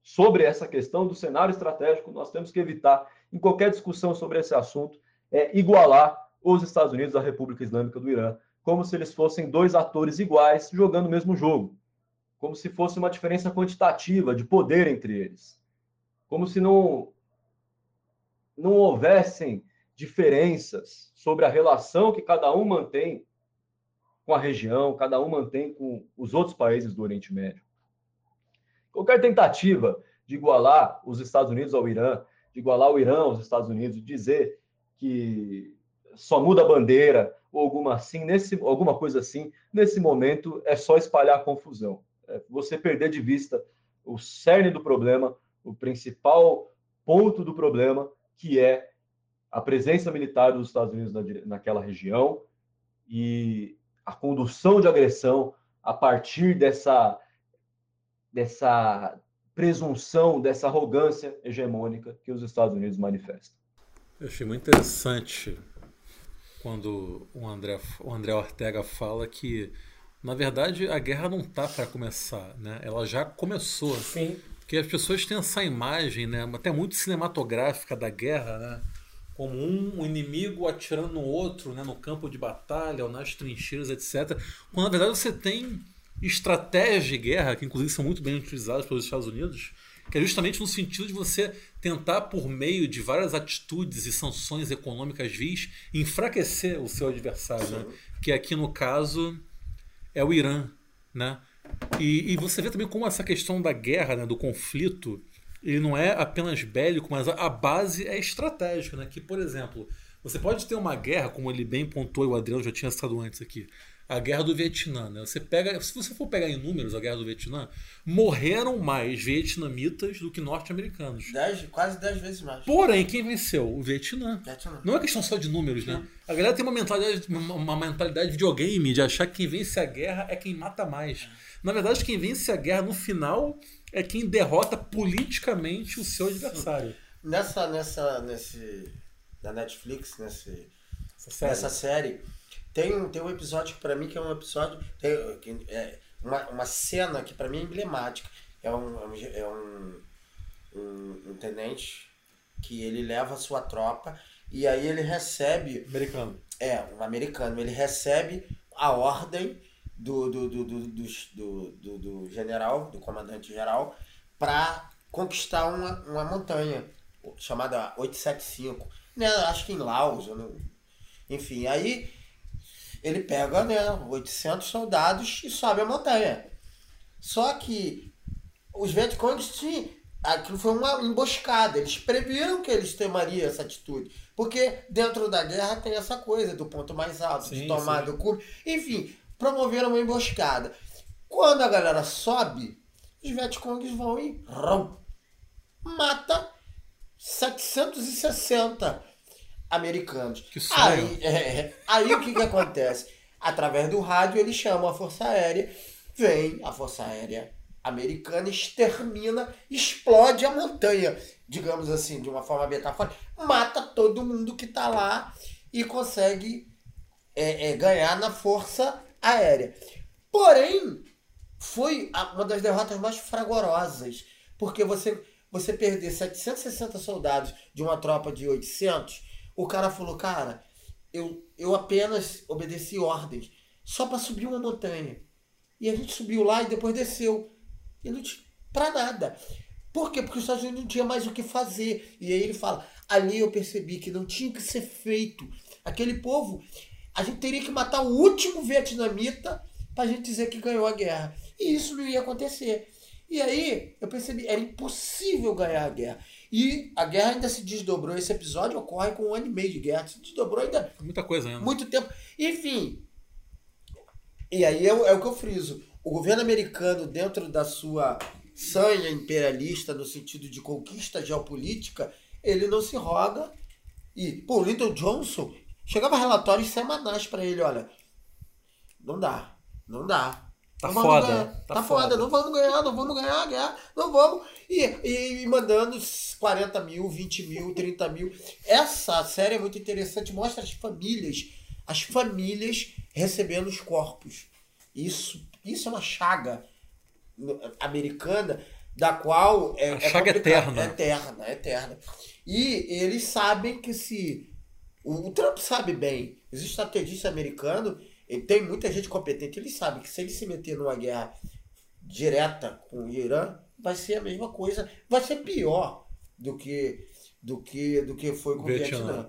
sobre essa questão do cenário estratégico, nós temos que evitar, em qualquer discussão sobre esse assunto, é, igualar os Estados Unidos à República Islâmica do Irã, como se eles fossem dois atores iguais jogando o mesmo jogo, como se fosse uma diferença quantitativa de poder entre eles, como se não não houvessem diferenças sobre a relação que cada um mantém com a região, cada um mantém com os outros países do Oriente Médio. Qualquer tentativa de igualar os Estados Unidos ao Irã, de igualar o Irã aos Estados Unidos, dizer que só muda a bandeira ou alguma assim, nesse, alguma coisa assim, nesse momento é só espalhar confusão. É você perder de vista o cerne do problema, o principal ponto do problema, que é a presença militar dos Estados Unidos na, naquela região e a condução de agressão a partir dessa dessa presunção, dessa arrogância hegemônica que os Estados Unidos manifestam. Eu achei muito interessante quando o André, o André Ortega fala que, na verdade, a guerra não está para começar, né? ela já começou. Sim. Porque as pessoas têm essa imagem, né, até muito cinematográfica da guerra, né? como um inimigo atirando no outro, né, no campo de batalha ou nas trincheiras, etc. Quando na verdade você tem estratégias de guerra, que inclusive são muito bem utilizadas pelos Estados Unidos, que é justamente no sentido de você tentar, por meio de várias atitudes e sanções econômicas vis, enfraquecer o seu adversário, né? que aqui no caso é o Irã. Né? E, e, você vê também como essa questão da guerra, né, do conflito, ele não é apenas bélico, mas a, base é estratégica. Né? Que, por exemplo, você pode ter uma guerra, como ele bem pontuou e o Adriano já tinha citado antes aqui a guerra do Vietnã. Né? Você pega, se você for pegar em números a guerra do Vietnã, morreram mais vietnamitas do que norte-americanos. Quase 10 vezes mais. Porém, quem venceu? O Vietnã. Vietnã. Não é questão só de números, né? A galera tem uma mentalidade, uma mentalidade de videogame de achar que quem vence a guerra é quem mata mais. Na verdade, quem vence a guerra no final é quem derrota politicamente o seu adversário. Nessa, nessa, nesse, na Netflix, nesse, série. nessa série tem, tem um episódio que pra mim que é um episódio. Tem, que, é uma, uma cena que pra mim é emblemática. É um, é um, um, um tenente que ele leva a sua tropa e aí ele recebe. Americano. É, um americano. Ele recebe a ordem do, do, do, do, do, do, do general, do comandante geral, para conquistar uma, uma montanha. chamada 875, né? Acho que em Laos, não- enfim, aí ele pega, né, 800 soldados e sobe a montanha. Só que os Vietcongs tinham. Aquilo foi uma emboscada. Eles previram que eles tomariam essa atitude. Porque dentro da guerra tem essa coisa do ponto mais alto, Sim, de tomar sim. do cume. Enfim, promoveram uma emboscada. Quando a galera sobe, os Vietcongs vão e rum, mata 760 americanos. Que sonho. Aí, é, aí o que, que acontece? Através do rádio eles chamam a Força Aérea, vem a Força Aérea americana, extermina, explode a montanha, digamos assim, de uma forma metafórica, mata todo mundo que está lá e consegue é, é, ganhar na Força Aérea. Porém, foi uma das derrotas mais fragorosas, porque você, você perder 760 soldados de uma tropa de 800, o cara falou, cara, eu, eu apenas obedeci ordens só para subir uma montanha. E a gente subiu lá e depois desceu. E não tinha pra nada. Por quê? Porque os Estados Unidos não tinha mais o que fazer. E aí ele fala, ali eu percebi que não tinha que ser feito. Aquele povo, a gente teria que matar o último vietnamita pra gente dizer que ganhou a guerra. E isso não ia acontecer. E aí eu percebi, era impossível ganhar a guerra. E a guerra ainda se desdobrou. Esse episódio ocorre com um ano e meio de guerra. Se desdobrou ainda Muita coisa ainda. muito tempo. Enfim. E aí é, o- é o que eu friso. O governo americano, dentro da sua sanha imperialista, no sentido de conquista geopolítica, ele não se roga. E, pô, o Lyndon Johnson chegava relatórios semanais para ele: olha, não dá, não dá. Tá Não foda, ganhar. tá Tá, foda. foda. não vamos ganhar, não vamos ganhar guerra, não vamos. E, e, e mandando 40 mil, 20 mil, 30 mil. Essa série é muito interessante, mostra as famílias, as famílias recebendo os corpos. Isso, isso é uma chaga americana da qual é, A é chaga complicado. eterna. É eterna, é eterna. E eles sabem que se. O, o Trump sabe bem, os estrategistas americanos, ele tem muita gente competente, eles sabem que se ele se meter numa guerra direta com o Irã, vai ser a mesma coisa, vai ser pior do que do que do que foi com o Vietnã.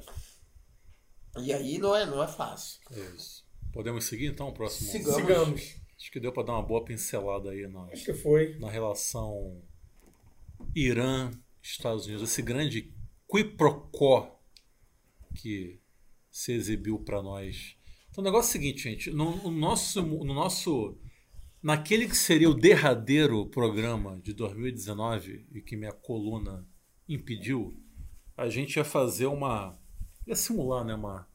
E aí não é, não é fácil. Isso. Podemos seguir então o próximo? Sigamos. Sigamos. Acho que deu para dar uma boa pincelada aí na, Acho que foi. na relação Irã-Estados Unidos. Esse grande quiprocó que se exibiu para nós. Então o negócio é o seguinte, gente. No, no nosso, no nosso. Naquele que seria o derradeiro programa de 2019 e que minha coluna impediu, a gente ia fazer uma. ia simular, né? Uma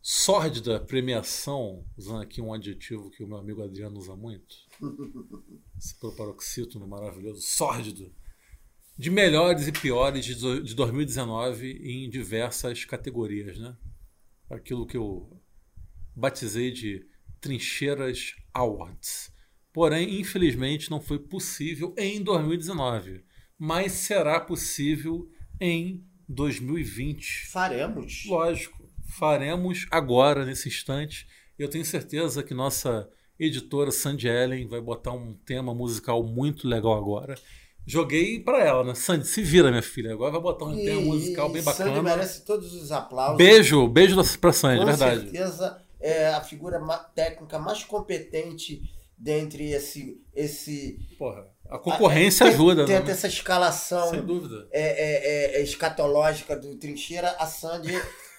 sórdida premiação, usando aqui um adjetivo que o meu amigo Adriano usa muito. Esse paroxítono maravilhoso, sórdido. De melhores e piores de 2019 em diversas categorias, né? Aquilo que eu batizei de Trincheiras Awards. Porém, infelizmente, não foi possível em 2019, mas será possível em 2020. Faremos. Lógico, faremos agora, nesse instante. Eu tenho certeza que nossa editora Sandy Ellen vai botar um tema musical muito legal agora. Joguei pra ela, né? Sandy, se vira, minha filha. Agora vai botar um tema musical bem Sandy bacana. merece todos os aplausos. Beijo, beijo pra Sandy, Com verdade. certeza é a figura ma- técnica mais competente dentre esse. esse Porra, a concorrência a- ajuda, Tenta né? essa escalação Sem dúvida. é, é, é, é escatológica do Trincheira, a Sandy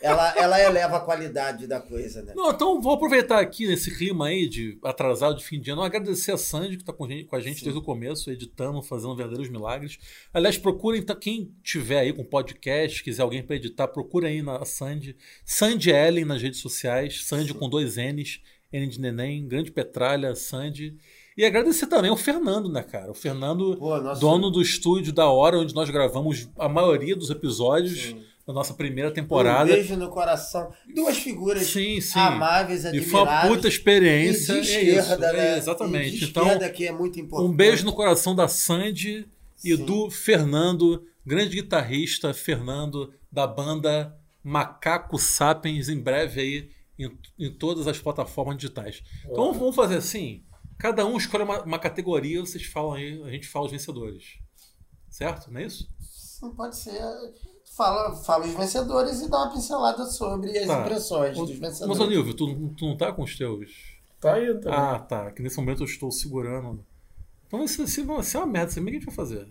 ela, ela eleva a qualidade da coisa, né? Não, então vou aproveitar aqui nesse clima aí de atrasado de fim de ano, agradecer a Sandy que está com, a gente- com a gente Sim. desde o começo, editando, fazendo verdadeiros milagres. Aliás, procurem, tá, quem tiver aí com podcast, quiser alguém para editar, procura aí na Sandy. Sandy Ellen nas redes sociais, Sandy com dois N's, N de neném, grande petralha, Sandy. E agradecer também ao Fernando, né, cara? O Fernando, Pô, dono do estúdio da hora onde nós gravamos a maioria dos episódios Sim. Da nossa primeira Um temporada. beijo no coração. Duas figuras Sim, sim. amáveis, E admiráveis. foi uma puta experiência. E de é esquerda, isso, né? é, exatamente. E de então, esquerda, que é muito importante. um beijo no coração da Sandy e Sim. do Fernando, grande guitarrista, Fernando, da banda Macaco Sapiens, em breve aí em, em todas as plataformas digitais. Então vamos fazer assim: cada um escolhe uma, uma categoria, vocês falam aí, a gente fala os vencedores. Certo? Não é isso? Sim, pode ser. Fala, fala os vencedores e dá uma pincelada sobre as Tá. impressões Ô, dos Mas, vencedores. ô Nilvio, tu, tu não tá com os teus? Tá aí, tá. Ah, tá. Que nesse momento eu estou segurando. Então ser, se vai ser uma merda. Como é que a gente vai fazer?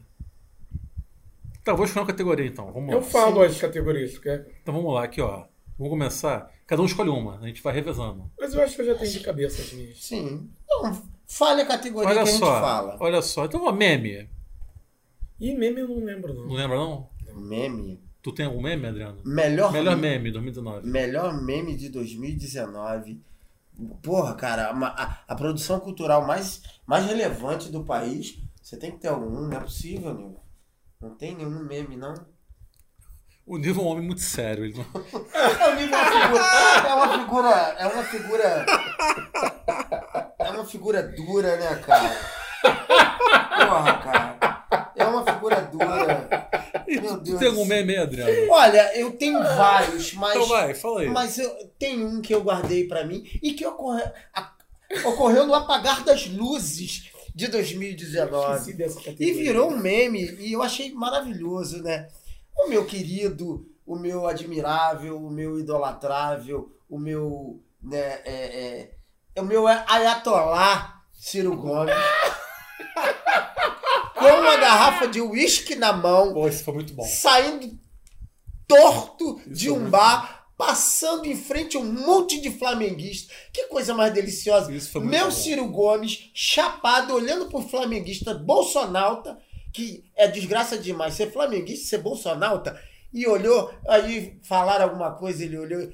Tá, vou escolher uma categoria então. Vamos lá. Eu falo as categorias, quer? Então vamos lá, aqui ó. Vamos começar. Cada um escolhe uma. A gente vai revezando. Mas eu acho que eu já tenho de cabeça as minhas. Sim. Não, fale a categoria Olha que a gente só. fala. Olha só. Então, ó, meme. E meme eu não lembro, Não não. lembra não? Meme. Tu tem algum meme, Adriano? Melhor, Melhor meme. meme 2019. Melhor meme de 2019. Porra, cara, a, a- produção cultural mais, mais relevante do país. Você tem que ter algum, não é possível, Nil. Não tem nenhum meme, não. O Nível é um homem muito sério. Ele. É, o Nil é uma figura. É uma figura. É uma figura. É uma figura dura, né, cara? Porra, cara. É uma figura dura. Meu Tu Deus. tem algum meme Adriano? Olha, eu tenho vários, mas. Então vai, fala aí. Mas eu, tem um que eu guardei pra mim e que ocorre, a- ocorreu no apagar das luzes de 2019. Esqueci dessa E virou um meme e eu achei maravilhoso, né? O meu querido, o meu admirável, o meu idolatrável, o meu. Né, é, é, é o meu ayatolá Ciro Gomes. com uma garrafa de uísque na mão Pô, esse foi muito bom. saindo torto Isso de um bar, passando em frente a um monte de flamenguista. Que coisa mais deliciosa. Isso Meu bom. Ciro Gomes, chapado, olhando pro flamenguista bolsonauta, que é desgraça demais ser flamenguista, ser bolsonauta, e olhou, aí falaram alguma coisa, ele olhou.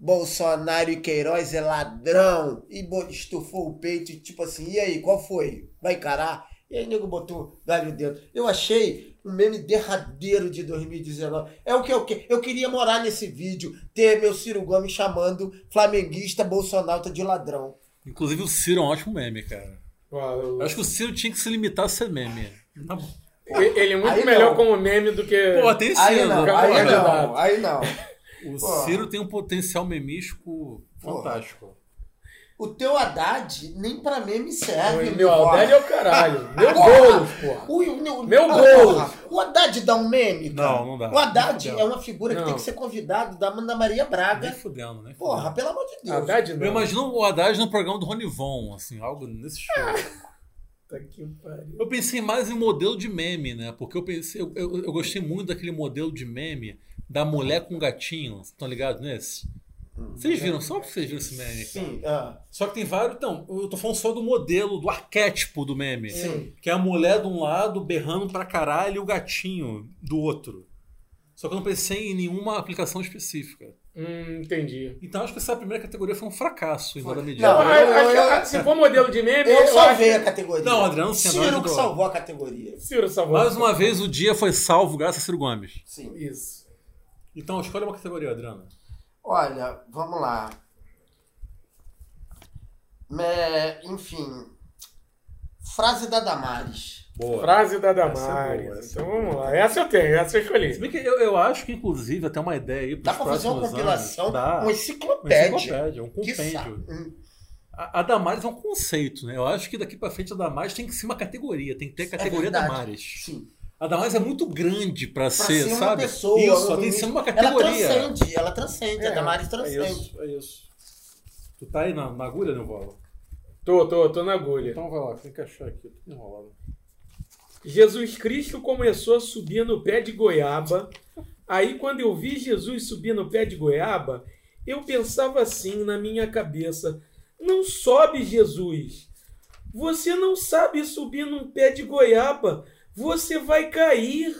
Bolsonaro e Queiroz é ladrão. E estufou o peito, e tipo assim, e aí, qual foi? Vai encarar? E aí o nego botou galho dentro. Eu achei um meme derradeiro de 2019. É o que eu que eu queria morar nesse vídeo, ter meu Ciro Gomes chamando flamenguista bolsonauta de ladrão. Inclusive o Ciro é um ótimo meme, cara. Ó, eu- Eu acho que o Ciro tinha que se limitar a ser meme. Tá bom. Ele é muito Aí melhor não. como meme do que. Pô, tem Aí Ciro. não, né? aí Olha, não, aí não. O Porra. Ciro tem um potencial memístico fantástico. O teu Haddad nem pra meme serve. meu. Haddad é o caralho. Meu. Boulos, porra. O, o, Meu ah, Boulos. O Haddad dá um meme, cara. Não, não dá. O Haddad Nem é uma figura que Não. tem que ser convidado da Ana Maria Nem Braga. fudendo, né? Porra, pelo amor de Deus. Haddad não. Eu imagino o Haddad no programa do Ronivon, assim, algo nesse estilo. Puta que pariu. Eu pensei mais em modelo de meme, né? Porque eu pensei, eu, eu, eu gostei muito daquele modelo de meme da mulher com gatinho. Estão ligados nesse? Vocês viram? Só porque vocês viram esse meme. Sim, ah, Só que tem vários. Então, eu tô falando só do modelo, do arquétipo do meme. Sim. Que é a mulher de um lado berrando pra caralho e o gatinho do outro. Só que eu não pensei em nenhuma aplicação específica. Hum, entendi. Então acho que essa primeira categoria foi um fracasso em nada Não, Não, eu- eu- acho- se for modelo de meme, eu salvei acho a categoria. Não, Adriano Senna Ciro que salvou a categoria. Ciro salvou. Mais uma vez o dia foi salvo graças a Ciro Gomes. Sim. Isso. Então escolha uma categoria, Adriano. Olha, vamos lá. Me- enfim. Frase da Damares. Boa. Frase da Essa é Damares. boa, essa então é vamos lá. Essa eu tenho, essa eu Se escolhi. bem que eu, eu acho que, inclusive, até uma ideia aí Dá pra fazer uma compilação, anos. Dá. uma Uma enciclopédia. enciclopédia, um compêndio. A, a Damares é um conceito, né? Eu acho que daqui pra frente a Damares tem que ser uma categoria, tem que ter a categoria É. Damares. Sim. A Damares é muito grande pra, Pra ser, ser uma sabe? pessoa. Isso, ela tem que ser uma Ela categoria. transcende, ela transcende. É, a Damares É transcende. isso, é isso. Tu tá aí na, na agulha, Nilvola? Tô, tô, tô na agulha. Então vai lá, tem que achar aqui, tudo enrolado. Jesus Cristo começou a subir no pé de goiaba. Aí, quando eu vi Jesus subir no pé de goiaba, eu pensava assim na minha cabeça: não sobe, Jesus. Você não sabe subir num pé de goiaba. Você vai cair.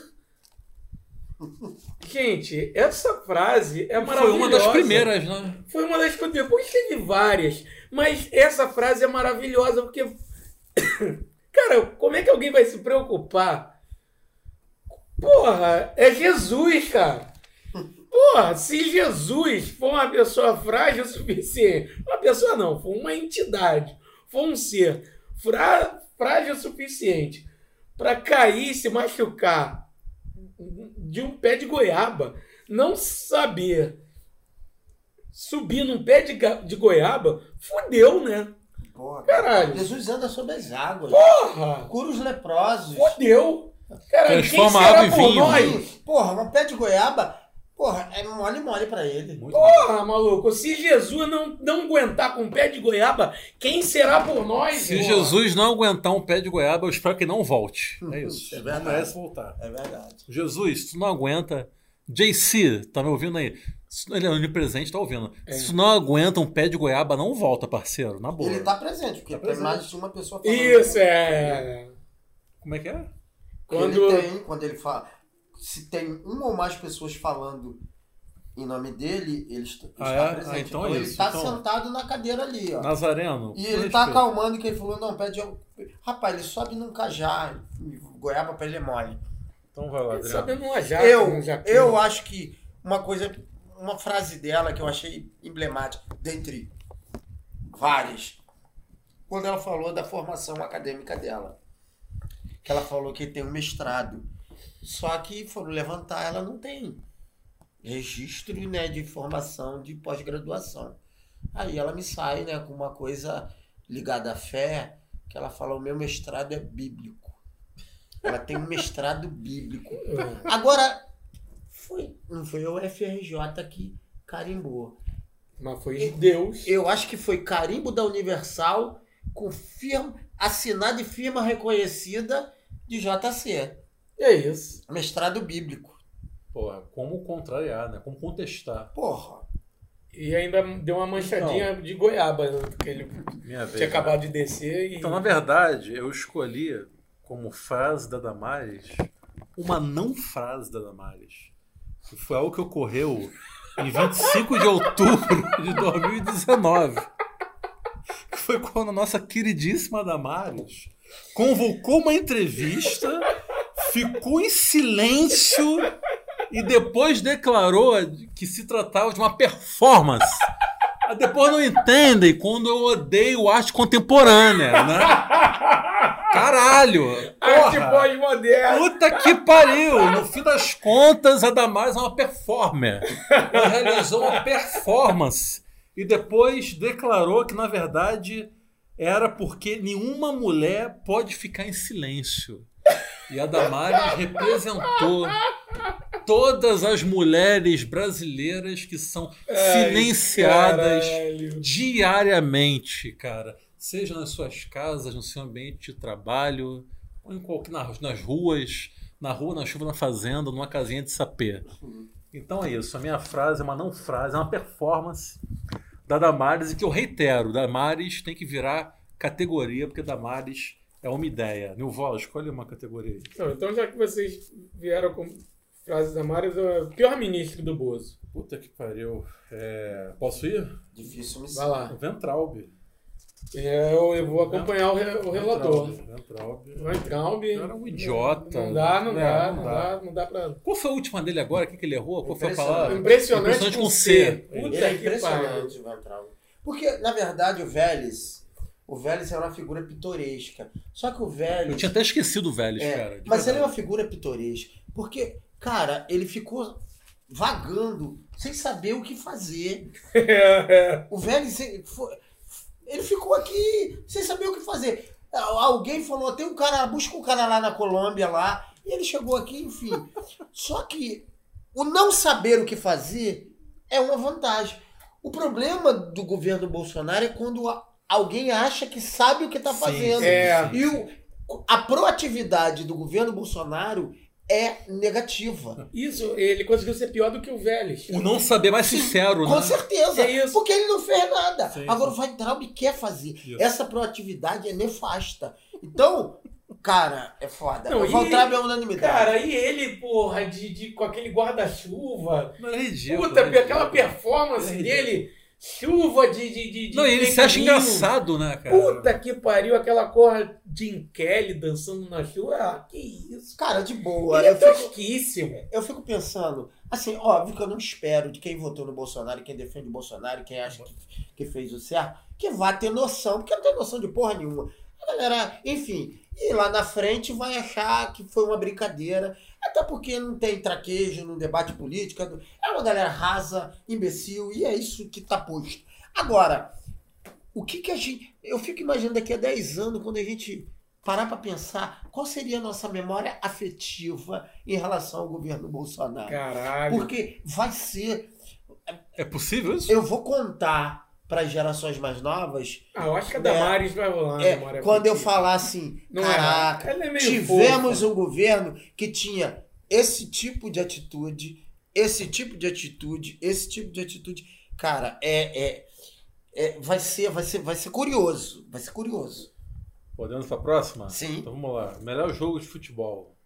Gente, essa frase é Foi maravilhosa. uma das primeiras, né? Foi uma das coisas. Depois teve várias. Mas essa frase é maravilhosa porque. Cara, como é que alguém vai se preocupar? Porra, é Jesus, cara. Porra, se Jesus for uma pessoa frágil o suficiente. Uma pessoa não, for uma entidade. For um ser frá- frágil o suficiente para cair e se machucar de um pé de goiaba, não saber subir num pé de, de goiaba, fudeu, né? Porra, Caralho. Jesus anda sobre as águas. Porra! Cura os leprosos. Fudeu! Cara, Transforma quem será por vinho. nós? Porra, um pé de goiaba, porra, é mole mole pra ele. Muito Porra, maluco, se Jesus não, não aguentar com um pé de goiaba, quem será por nós? Se irmão? Jesus não aguentar um pé de goiaba, eu espero que não volte. É isso. É não verdade. merece voltar. É verdade. Jesus, se tu não aguenta. JC, tá me ouvindo aí? Se- Ele é onipresente, tá ouvindo. Se tu não aguenta um pé de goiaba, não volta, parceiro. Na boa. Ele tá presente, porque Tá tem presente. mais de uma pessoa falando. Isso, é. Como é que é? Quando Quando. ele tem, quando ele fala, se tem uma ou mais pessoas falando em nome dele, ele está, Ah, está é? presente. Ah, então é ele está Então- sentado na cadeira ali, ó. Nazareno. E ele tá respeito. acalmando que ele falou, não, pede. Rapaz, ele sobe num cajá, goiaba pra ele é mole. Então vai lá, Ele Adriano. sobe numa jaca, eu, eu acho que uma coisa, uma frase dela que eu achei emblemática, dentre várias, quando ela falou da formação acadêmica dela. Que ela falou que tem um mestrado. Só que foram levantar, ela não tem registro né, de formação de pós-graduação. Aí ela me sai né, com uma coisa ligada à fé, que ela fala, o meu mestrado é bíblico. Ela tem um mestrado bíblico. Agora, foi, não foi o FRJ que carimbou. Mas foi de Deus. Eu acho que foi carimbo da Universal com firma, assinado e firma reconhecida de JC. É isso. Mestrado bíblico. Porra, como contrariar, né? Como contestar. Porra. E ainda deu uma manchadinha de goiaba, né, porque ele Minha vez. tinha né? acabado de descer e. Então, na verdade, eu escolhi como frase da Damares uma não frase da Damares. Que foi algo que ocorreu em 25 de outubro de 2019. Que foi quando a nossa queridíssima Damares convocou uma entrevista, ficou em silêncio e depois declarou que se tratava de uma performance. Depois não entendem quando eu odeio arte contemporânea, né? Caralho! Arte porra. pós-moderna. Puta que pariu! No fim das contas, a Damares é uma performer. Ela realizou uma performance. E depois declarou que, na verdade, era porque nenhuma mulher pode ficar em silêncio. E a Damares representou todas as mulheres brasileiras que são silenciadas Caralho. diariamente, cara. Seja nas suas casas, no seu ambiente de trabalho, ou em qualquer, nas, nas ruas, na rua, na chuva, na fazenda, numa casinha de sapê. Então é isso. A minha frase é uma não frase, é uma performance da Damares e que eu reitero: Damares tem que virar categoria, porque Damares é uma ideia. Nilval, escolhe uma categoria aí. Não, então, já que vocês vieram com frases é o pior ministro do Bozo. Puta que pariu. É, Posso ir? Difícil me Vai lá. Ventralb. É, Eu, eu vou acompanhar o, re- o relator. Ventralb. Vai Traub. Era um idiota. Não dá, não É, dá, não não dá. dá, não dá pra. Qual foi a última dele agora? O que, que ele errou? Qual foi a Impressionante. palavra? Impressionante, Impressionante com C. C. Puta Ele é que pariu. impressionante, o Ventral. Porque, na verdade, o Vélez, o Vélez é uma figura pitoresca. Só que o Vélez. Eu tinha até esquecido o Vélez, É, cara. mas ele é uma verdade. figura pitoresca. Porque, cara, ele ficou vagando, sem saber o que fazer. O Vélez, ele ficou aqui sem saber o que fazer. Alguém falou, tem um cara, busca um cara lá na Colômbia lá, e ele chegou aqui, enfim. Só que o não saber o que fazer é uma vantagem. O problema do governo Bolsonaro é quando a- alguém acha que sabe o que está Sim, fazendo. sim, É. sim. E o- a proatividade do governo Bolsonaro é negativa. Isso, ele conseguiu ser pior do que o Vélez. O não saber mais sincero, Com né? certeza. É isso. Porque ele não fez nada. Sim, Agora sim. o Weintraub quer fazer. Isso. Essa proatividade é nefasta. Então, cara, é foda. Não, o Weintraub é unanimidade. Cara, e ele, porra, de, de, com aquele guarda-chuva. Não, é ridículo. Puta, é ridículo. aquela performance É ridículo. dele. Chuva de. de, de, de Não, ele se acha engraçado, né, cara? Puta que pariu, aquela corra Jim Kelly dançando na chuva. Ah, que isso. Cara, de boa. Ele é Eu fico, tosquíssimo. eu fico pensando, assim, óbvio que eu não espero de quem votou no Bolsonaro, quem defende o Bolsonaro, quem acha que, que fez o certo, que vá ter noção, porque não tem noção de porra nenhuma. A galera, enfim, e lá na frente vai achar que foi uma brincadeira, até porque não tem traquejo no debate político, é uma galera rasa, imbecil, e é isso que tá posto. Agora, o que que a gente. Eu fico imaginando daqui a 10 anos, quando a gente parar para pensar qual seria a nossa memória afetiva em relação ao governo Bolsonaro. Caralho. Porque vai ser. É possível isso? Eu vou contar para as gerações mais novas. Ah, eu acho que a É. Damares vai rolar É, memória quando eu falar assim, Não é. caraca, é tivemos fofa. um governo que tinha esse tipo de atitude, esse tipo de atitude, esse tipo de atitude. Cara, é, é, é- vai ser, vai ser, vai ser curioso, vai ser curioso. Podemos pra próxima? Sim. Então vamos lá. Melhor jogo de futebol.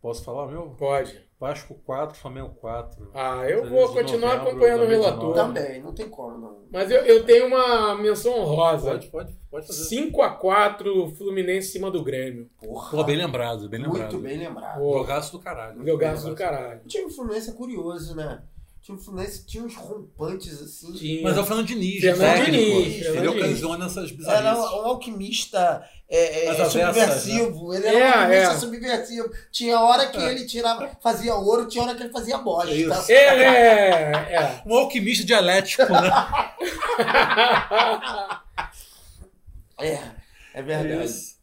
Posso falar, meu? Pode. Vasco 4, Flamengo 4. Ah, eu 13 vou continuar novembro acompanhando o relator. 2019. Também, não tem como não. Mas eu, eu tenho uma menção honrosa. Pode, pode, pode fazer. 5x4 Fluminense em cima do Grêmio. Porra, Pô, bem lembrado, bem lembrado. muito bem lembrado. Pô, Jogaço do caralho. Jogaço do caralho. O time Fluminense é curioso, né? O time Fluminense tinha uns rompantes assim. Tinha. Mas é o Fernando Diniz, Fernando técnico. Diniz, Ele ocasiona essas Era bizarrices. um alquimista é, é, subversivo. Ele era É, um alquimista é. subversivo. Tinha hora que É. ele tirava, fazia ouro, tinha hora que ele fazia bosta. Isso. É, é, é. Um alquimista dialético, né? É, é verdade. Isso.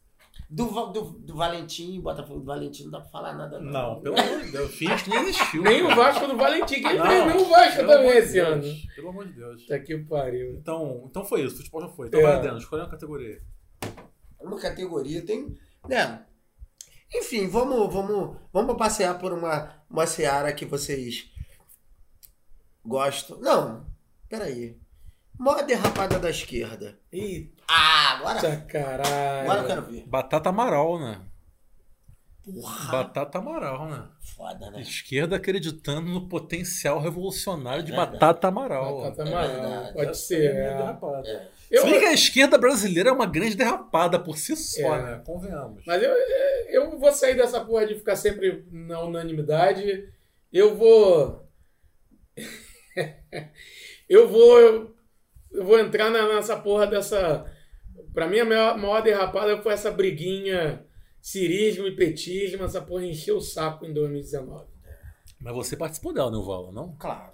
Do, do, do Valentim, Botafogo do Valentim, não dá pra falar nada. Não, Não, pelo amor de Deus. Finge que nem existiu. Nem o. Vasco do Valentim. Quem Não, prendeu o Vasco também esse Deus, ano? Pelo amor de Deus. Tá que pariu. Então, então foi isso. Futebol já foi. Então É. vai adendo. Escolhe uma categoria. Uma categoria tem. Né? Enfim, vamos, vamos, vamos passear por uma, uma seara que vocês gostam. Não, peraí. Mó derrapada da esquerda. Eita Ah, agora, caralho. agora eu quero ver. Batata Amaral, né? Porra, Batata Amaral, né? foda, né? Esquerda acreditando no potencial revolucionário de Verdade. Batata Amaral. Batata É Amaral. verdade. Pode ser. é é. Eu, Se bem que a esquerda brasileira é uma grande derrapada por si só, É. né? Convenhamos. Mas eu, eu vou sair dessa porra de ficar sempre na unanimidade. Eu vou. eu vou. Eu vou entrar na- nessa porra dessa. Pra mim, a maior, maior derrapada foi essa briguinha cirismo e petismo. Essa porra encheu o saco em 2019. Mas você participou dela, Nilval, não? Claro.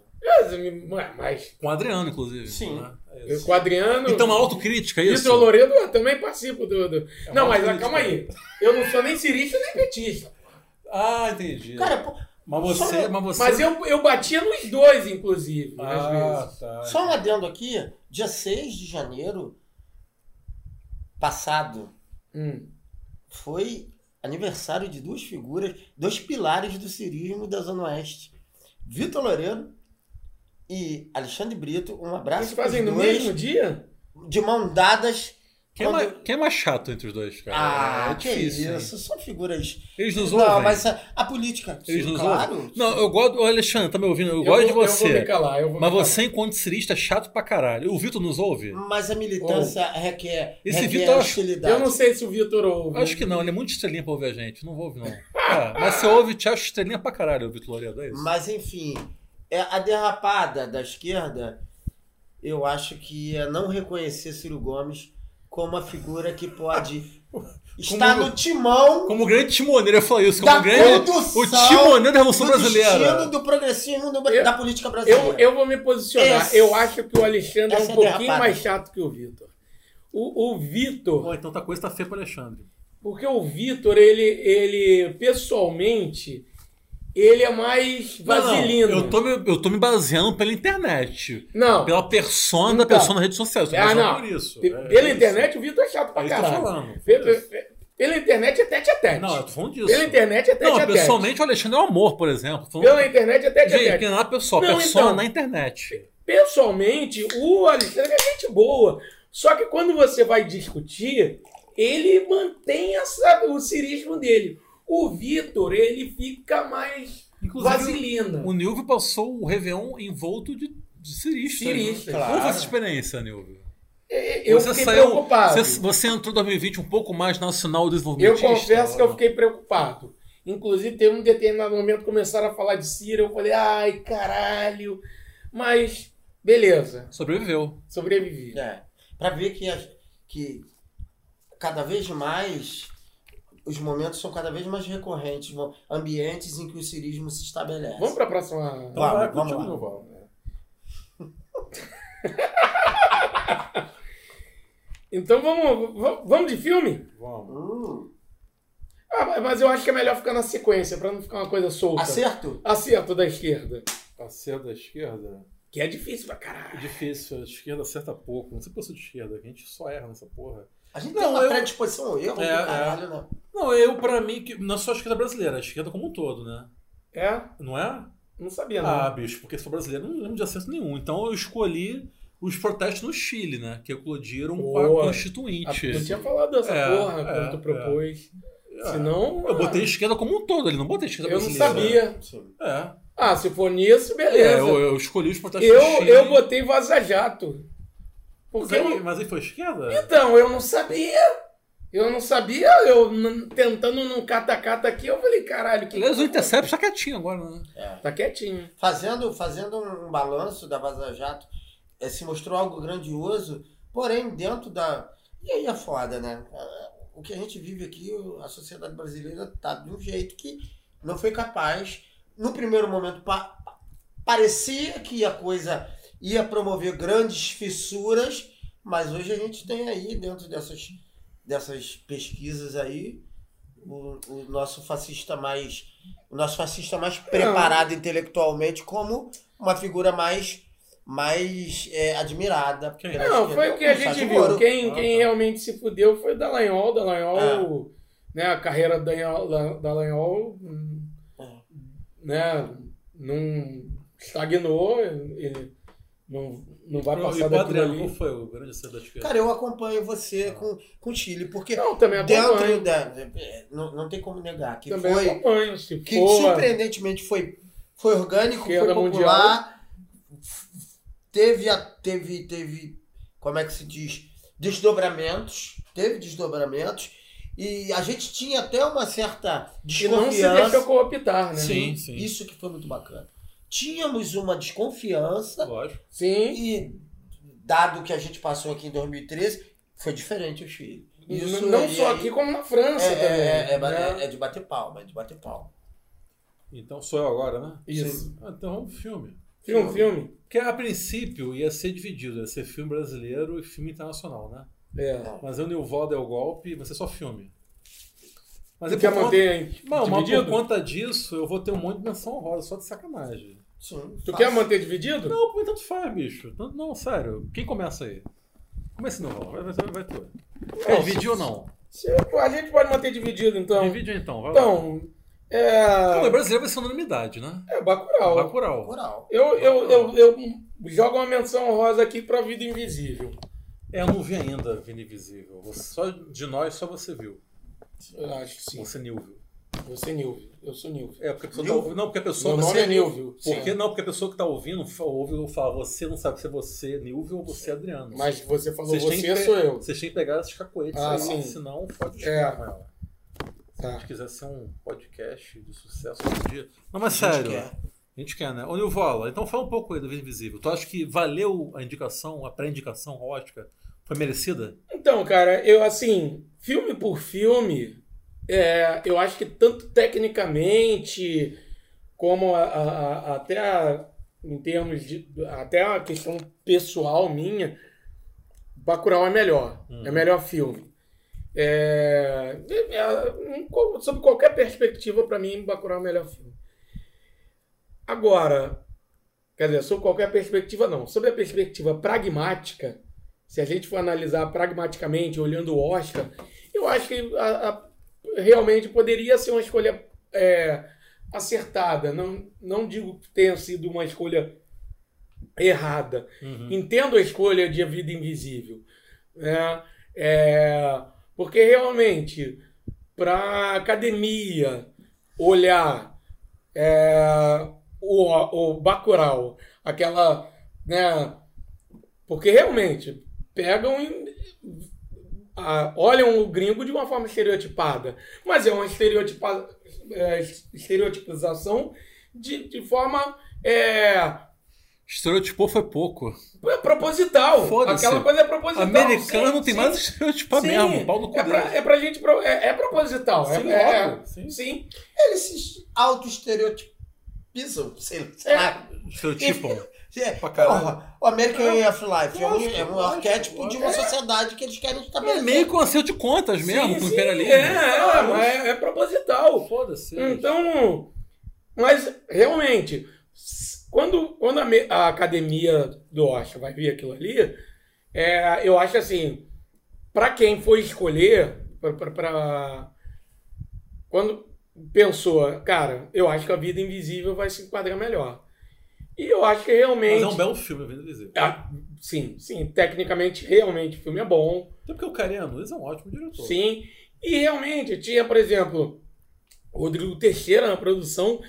Mas, Com o Adriano, inclusive. Sim. né? É eu, com o Adriano. Então, uma autocrítica, é isso? Vitor Loredo, eu também participo do. do- É não, mas calma aí. Eu não sou nem cirista nem petista. Ah, entendi. Cara, pô, mas você... só- Mas, você... Mas eu, eu batia nos dois, inclusive, às Ah, vezes. tá. só um adendo aqui. Dia 6 de janeiro passado Hum. foi aniversário de duas figuras, dois pilares do cirismo da Zona Oeste. Vitor Loureiro e Alexandre Brito. Um abraço Eles fazem no dois, mesmo dia? de mão dadas. Quem, é quando- mais, quem é mais chato entre os dois, cara? Ah, é que difícil. hein? isso. São figuras. Eles nos Não, ouvem? mas a, a política. Eles sim, nos claro. ouvem? Não, eu gosto... Ô, Alexandre, tá me ouvindo? Eu, Eu gosto de vou- Eu vou me você. calar, eu vou Mas me calar. você, enquanto cirista, é chato pra caralho. O Vitor nos ouve? Mas a militância requer, Esse requer Vitor- hostilidade. Eu não sei se o Vitor ouve. Acho que não, ele é muito estrelinha pra ouvir a gente. Não vou ouvir, não. É, mas você ouve, te acha estrelinha pra caralho, o Vitor Loredo, é isso? Mas enfim, é a derrapada da esquerda, eu acho que é não reconhecer Ciro Gomes como uma figura que pode estar Como- no timão Como grande timoneiro, eu falo isso. Como da grande... O timoneiro da Revolução do Brasileira. destino do progressismo do- Eu- da política brasileira. Eu, eu vou me posicionar. Esse- Eu acho que o Alexandre é um é pouquinho derrapada. mais chato que o Vitor. O, o Vitor, Pô, então tá coisa tá feia pro Alexandre. porque o Vitor, ele, ele pessoalmente, ele é mais vaselino. Não, não, eu, tô me, eu tô me baseando pela internet. Não, Pela persona da Então. pessoa na rede social. Eu Ah, não. por isso. É pela isso. internet o Vitor é chato É pra isso tô caralho. falando. Pela, pela internet é tete a tete. Não, eu tô falando disso. Pela internet é tete Não, a tete. pessoalmente o Alexandre é um amor, por exemplo. Falando- Pela internet é tete a Gente, tete. não é pessoal, Não, persona então. na internet. Pessoalmente, o Alexandre é gente boa. Só que quando você vai discutir, ele mantém essa, o cirismo dele. O Vitor, ele fica mais Inclusive, vaselina. o Nilvio passou o Réveillon envolto de, de cirista. Cirista, né? claro. Essa experiência, Nilvio? É, Eu você fiquei saiu, preocupado. Você, você entrou em 2020 um pouco mais nacional Eu desenvolvimentista? confesso que eu não? fiquei preocupado. Inclusive, teve um determinado momento começaram a falar de Ciro. Eu falei, ai, caralho. Mas, beleza, Sobreviveu. sobrevivi. É, para ver que, que cada vez mais os momentos são cada vez mais recorrentes, ambientes em que o cirismo se estabelece. Vamos para a próxima. Então Vamos, vai vamos contigo, lá. Nilval. Então vamos, va- vamos de filme? Vamos. Hum, Ah, mas eu acho que é melhor ficar na sequência, pra não ficar uma coisa solta. acerto? Acerto da esquerda. Acerta da esquerda. Que é difícil pra É caralho. difícil, a esquerda acerta pouco. Não sei porque eu sou de esquerda, que a gente só erra nessa porra. A gente Não, tem uma eu- predisposição ao erro É, do caralho, né? Não, eu, pra mim, que não só a esquerda brasileira, a esquerda como um todo, né? É? Não é? Não sabia, não. Ah, bicho, porque sou brasileiro, não lembro de acerto nenhum. Então eu escolhi os protestos no Chile, né? Que eclodiram com a. Constituinte. Ah, não tinha falado dessa É, porra é, quando tu propôs. É. Senão. Eu botei ah, esquerda como um todo ali, não botei esquerda Eu não brasileira. sabia. É. Ah, se for nisso, É, beleza. eu, eu escolhi os protestos eu, no Chile. eu botei Vaza Jato. Mas aí, eu- mas aí foi esquerda? Então, eu não sabia. Eu não sabia, eu tentando num cata-cata aqui, eu falei, caralho, que. Aliás, o Intercept tá quietinho agora, né? É. Tá quietinho. Fazendo, fazendo um balanço da Vaza Jato, eh, se mostrou algo grandioso, porém dentro da. E aí é foda, né? Ah, O que a gente vive aqui, a sociedade brasileira tá de um jeito que não foi capaz. No primeiro momento, pa- parecia que a coisa ia promover grandes fissuras, mas hoje a gente tem aí, dentro dessas, dessas pesquisas aí, o, o nosso fascista mais. O nosso fascista mais preparado intelectualmente como uma figura mais, mais é, admirada. Não, foi o que a gente viu. Moro. Quem, Ah, quem tá. realmente se fudeu foi o Dallagnol. Dallagnol, É. né, a carreira da- Dallagnol hum, É. né, não estagnou, ele não, não vai passar o daquilo Adriano, qual foi o grande acerto da esquerda? Cara, eu acompanho você com, com o Chile, porque Não, também dentro da. Não, não tem como negar que Também foi. acompanho. Se Que for, surpreendentemente foi, foi orgânico, foi popular. Teve, a- teve, teve. Como é que se diz? Desdobramentos. Teve desdobramentos. E a gente tinha até uma certa e não se desconfiança. deixou cooptar, né? Sim, sim. Isso que foi muito bacana. Tínhamos uma desconfiança Lógico. Sim. e, dado que a gente passou aqui em 2013, foi diferente o Chile. Isso não só aí- aqui, como na França é, também. é, é, né? é, é de bater palma, é de bater palma. Então sou eu agora, né? Isso. Ah, então vamos filme. Filme, filme. Que a princípio ia ser dividido, ia ser filme brasileiro e filme internacional, né? É. Mas o Nilval deu o golpe vai ser só filme. Mas Você é quer por conta- manter Não, mas por conta disso, eu vou ter um monte de menção honrosa, só de sacanagem. Sim, Tu fácil. quer manter dividido? Não, por tanto faz, bicho. Não, não, sério. Quem começa aí? Começa Nilval, vai, vai, vai tu. Quer dividir ou não? Se- A gente pode manter dividido, então. Divide então, vai lá. Então, Não, é. o brasileiro vai ser unanimidade, né? É Bacurau. Bacurau. Coral. Eu, eu, eu, eu jogo uma menção honrosa aqui pra Vida Invisível. É, eu não vi ainda Vida Invisível. Só de nós, só você viu. Eu acho que sim. Você, Nilvio. Você é Nilvio. Eu sou Nilvio. É, porque a pessoa Nilvio? tá ouvindo. Não, porque a pessoa. Meu nome você é Nilvio. Porque, sim. não, porque a pessoa que tá ouvindo ouve eu falar, você não sabe se é você, Nilvio, ou você, Adriano. Mas você falou Vocês têm você, que sou eu. Vocês têm que pegar esses cacoetes Ah, aí, sim. senão pode É. com ela. Se a Tá. gente quiser ser um podcast de sucesso um dia. Não, mas A sério. quer. A gente quer, né? Ô, Nilvola, então fala um pouco aí do Vida Invisível. Tu acha que valeu a indicação, a pré-indicação a Oscar? Foi merecida? Então, cara, eu assim, filme por filme, é, eu acho que tanto tecnicamente como a- a- até a- em termos de até a questão pessoal minha, Bacurau é melhor, é melhor filme. É, é, é, sob qualquer perspectiva, para mim, Bacurau é o melhor filme. Agora, quer dizer, sob qualquer perspectiva, não. Sob a perspectiva pragmática, se a gente for analisar pragmaticamente, olhando o Oscar, eu acho que a- a- realmente poderia ser uma escolha é, acertada. Não, não digo que tenha sido uma escolha errada. Uhum. Entendo a escolha de A Vida Invisível. né? É, porque realmente, para a academia olhar é, o, o Bacurau, aquela. Né, porque realmente pegam e ah, olham o gringo de uma forma estereotipada. Mas é uma estereotipa, é, estereotipização de, de forma é, Estereotipou foi pouco. é proposital. Aquela coisa é proposital. Americano Sim, tem sim. mais estereotipar Sim, mesmo. Pau no cu é, pra, é pra gente. pro- É, é proposital. Sim, é, é- óbvio, sim. sim. Eles se auto-estereotipizam, sei, sei É. lá. Estereotipam. É, o American Way of Life é um, é um arquétipo de uma sociedade que eles querem É estabelecer. meio com acerto de contas mesmo, Sim, imperialismo. É, é, mas é, é proposital. Foda-se. Então, mas realmente, quando, quando a, me- a academia do Oscar vai ver aquilo ali, é, eu acho assim, para quem foi escolher, para quando pensou, cara, eu acho que a vida invisível vai se enquadrar melhor. E eu acho que Mas realmente. é um belo filme, a Vida Invisível. Ah, sim, sim, tecnicamente, realmente o filme é bom. Até porque o Karen Anunes é um ótimo diretor. Sim. E realmente tinha, por exemplo, o Rodrigo Teixeira na produção.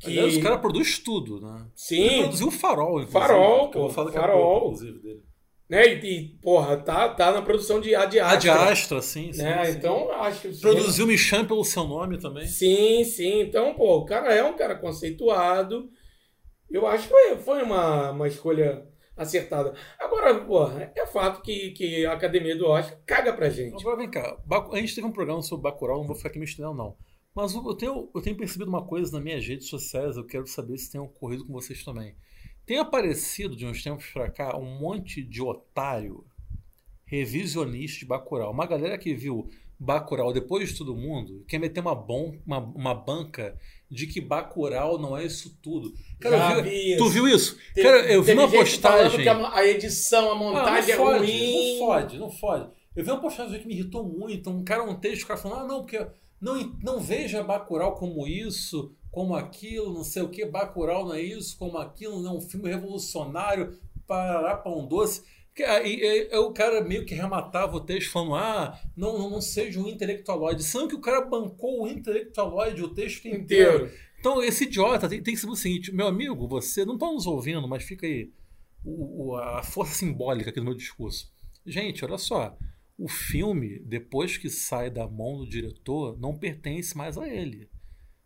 Que... Aliás, o cara produz tudo, né? Ele Sim, produziu o Farol, inclusive. Farol, que eu vou pô, falar Farol. pouco, inclusive, dele. né? E, e, porra, tá, tá na produção de Ad Astra, sim, sim. né? sim. Então, acho que. Produziu Me Chame pelo seu nome também. Sim, sim. Então, pô, o cara é um cara conceituado. Eu acho que foi, uma, uma escolha acertada. Agora, porra, é fato que, que a academia do Oscar caga pra gente. Agora vem cá, a gente teve um programa sobre Bacurau, não vou ficar aqui me estendendo não. Mas eu tenho, eu tenho percebido uma coisa nas minhas redes sociais, eu quero saber se tem ocorrido com vocês também. Tem aparecido de uns tempos pra cá um monte de otário revisionista de Bacurau. Uma galera que viu Bacurau depois de todo mundo quer meter uma, bom, uma, uma banca de que Bacurau não é isso tudo. Cara, vi- tu viu isso? Cara, eu vi uma postagem. que a, a edição, a montagem Ah, não é fode, ruim. Não fode, não fode. Eu vi uma postagem que me irritou muito. Um cara, um texto, o cara falando, ah, não, porque não, não veja Bacurau como isso, como aquilo, não sei o que. Bacurau não é isso, como aquilo, não é um filme revolucionário, parará, pão doce. Aí, aí, aí o cara meio que rematava o texto falando, ah, não, não, não seja um intelectualoide. Sendo que o cara bancou o intelectualoide o texto inteiro. inteiro. Então, esse idiota tem, tem que ser o seguinte, meu amigo, você não está nos ouvindo, mas fica aí o- o- a força simbólica aqui do meu discurso. Gente, olha só, o filme, depois que sai da mão do diretor, não pertence mais a ele.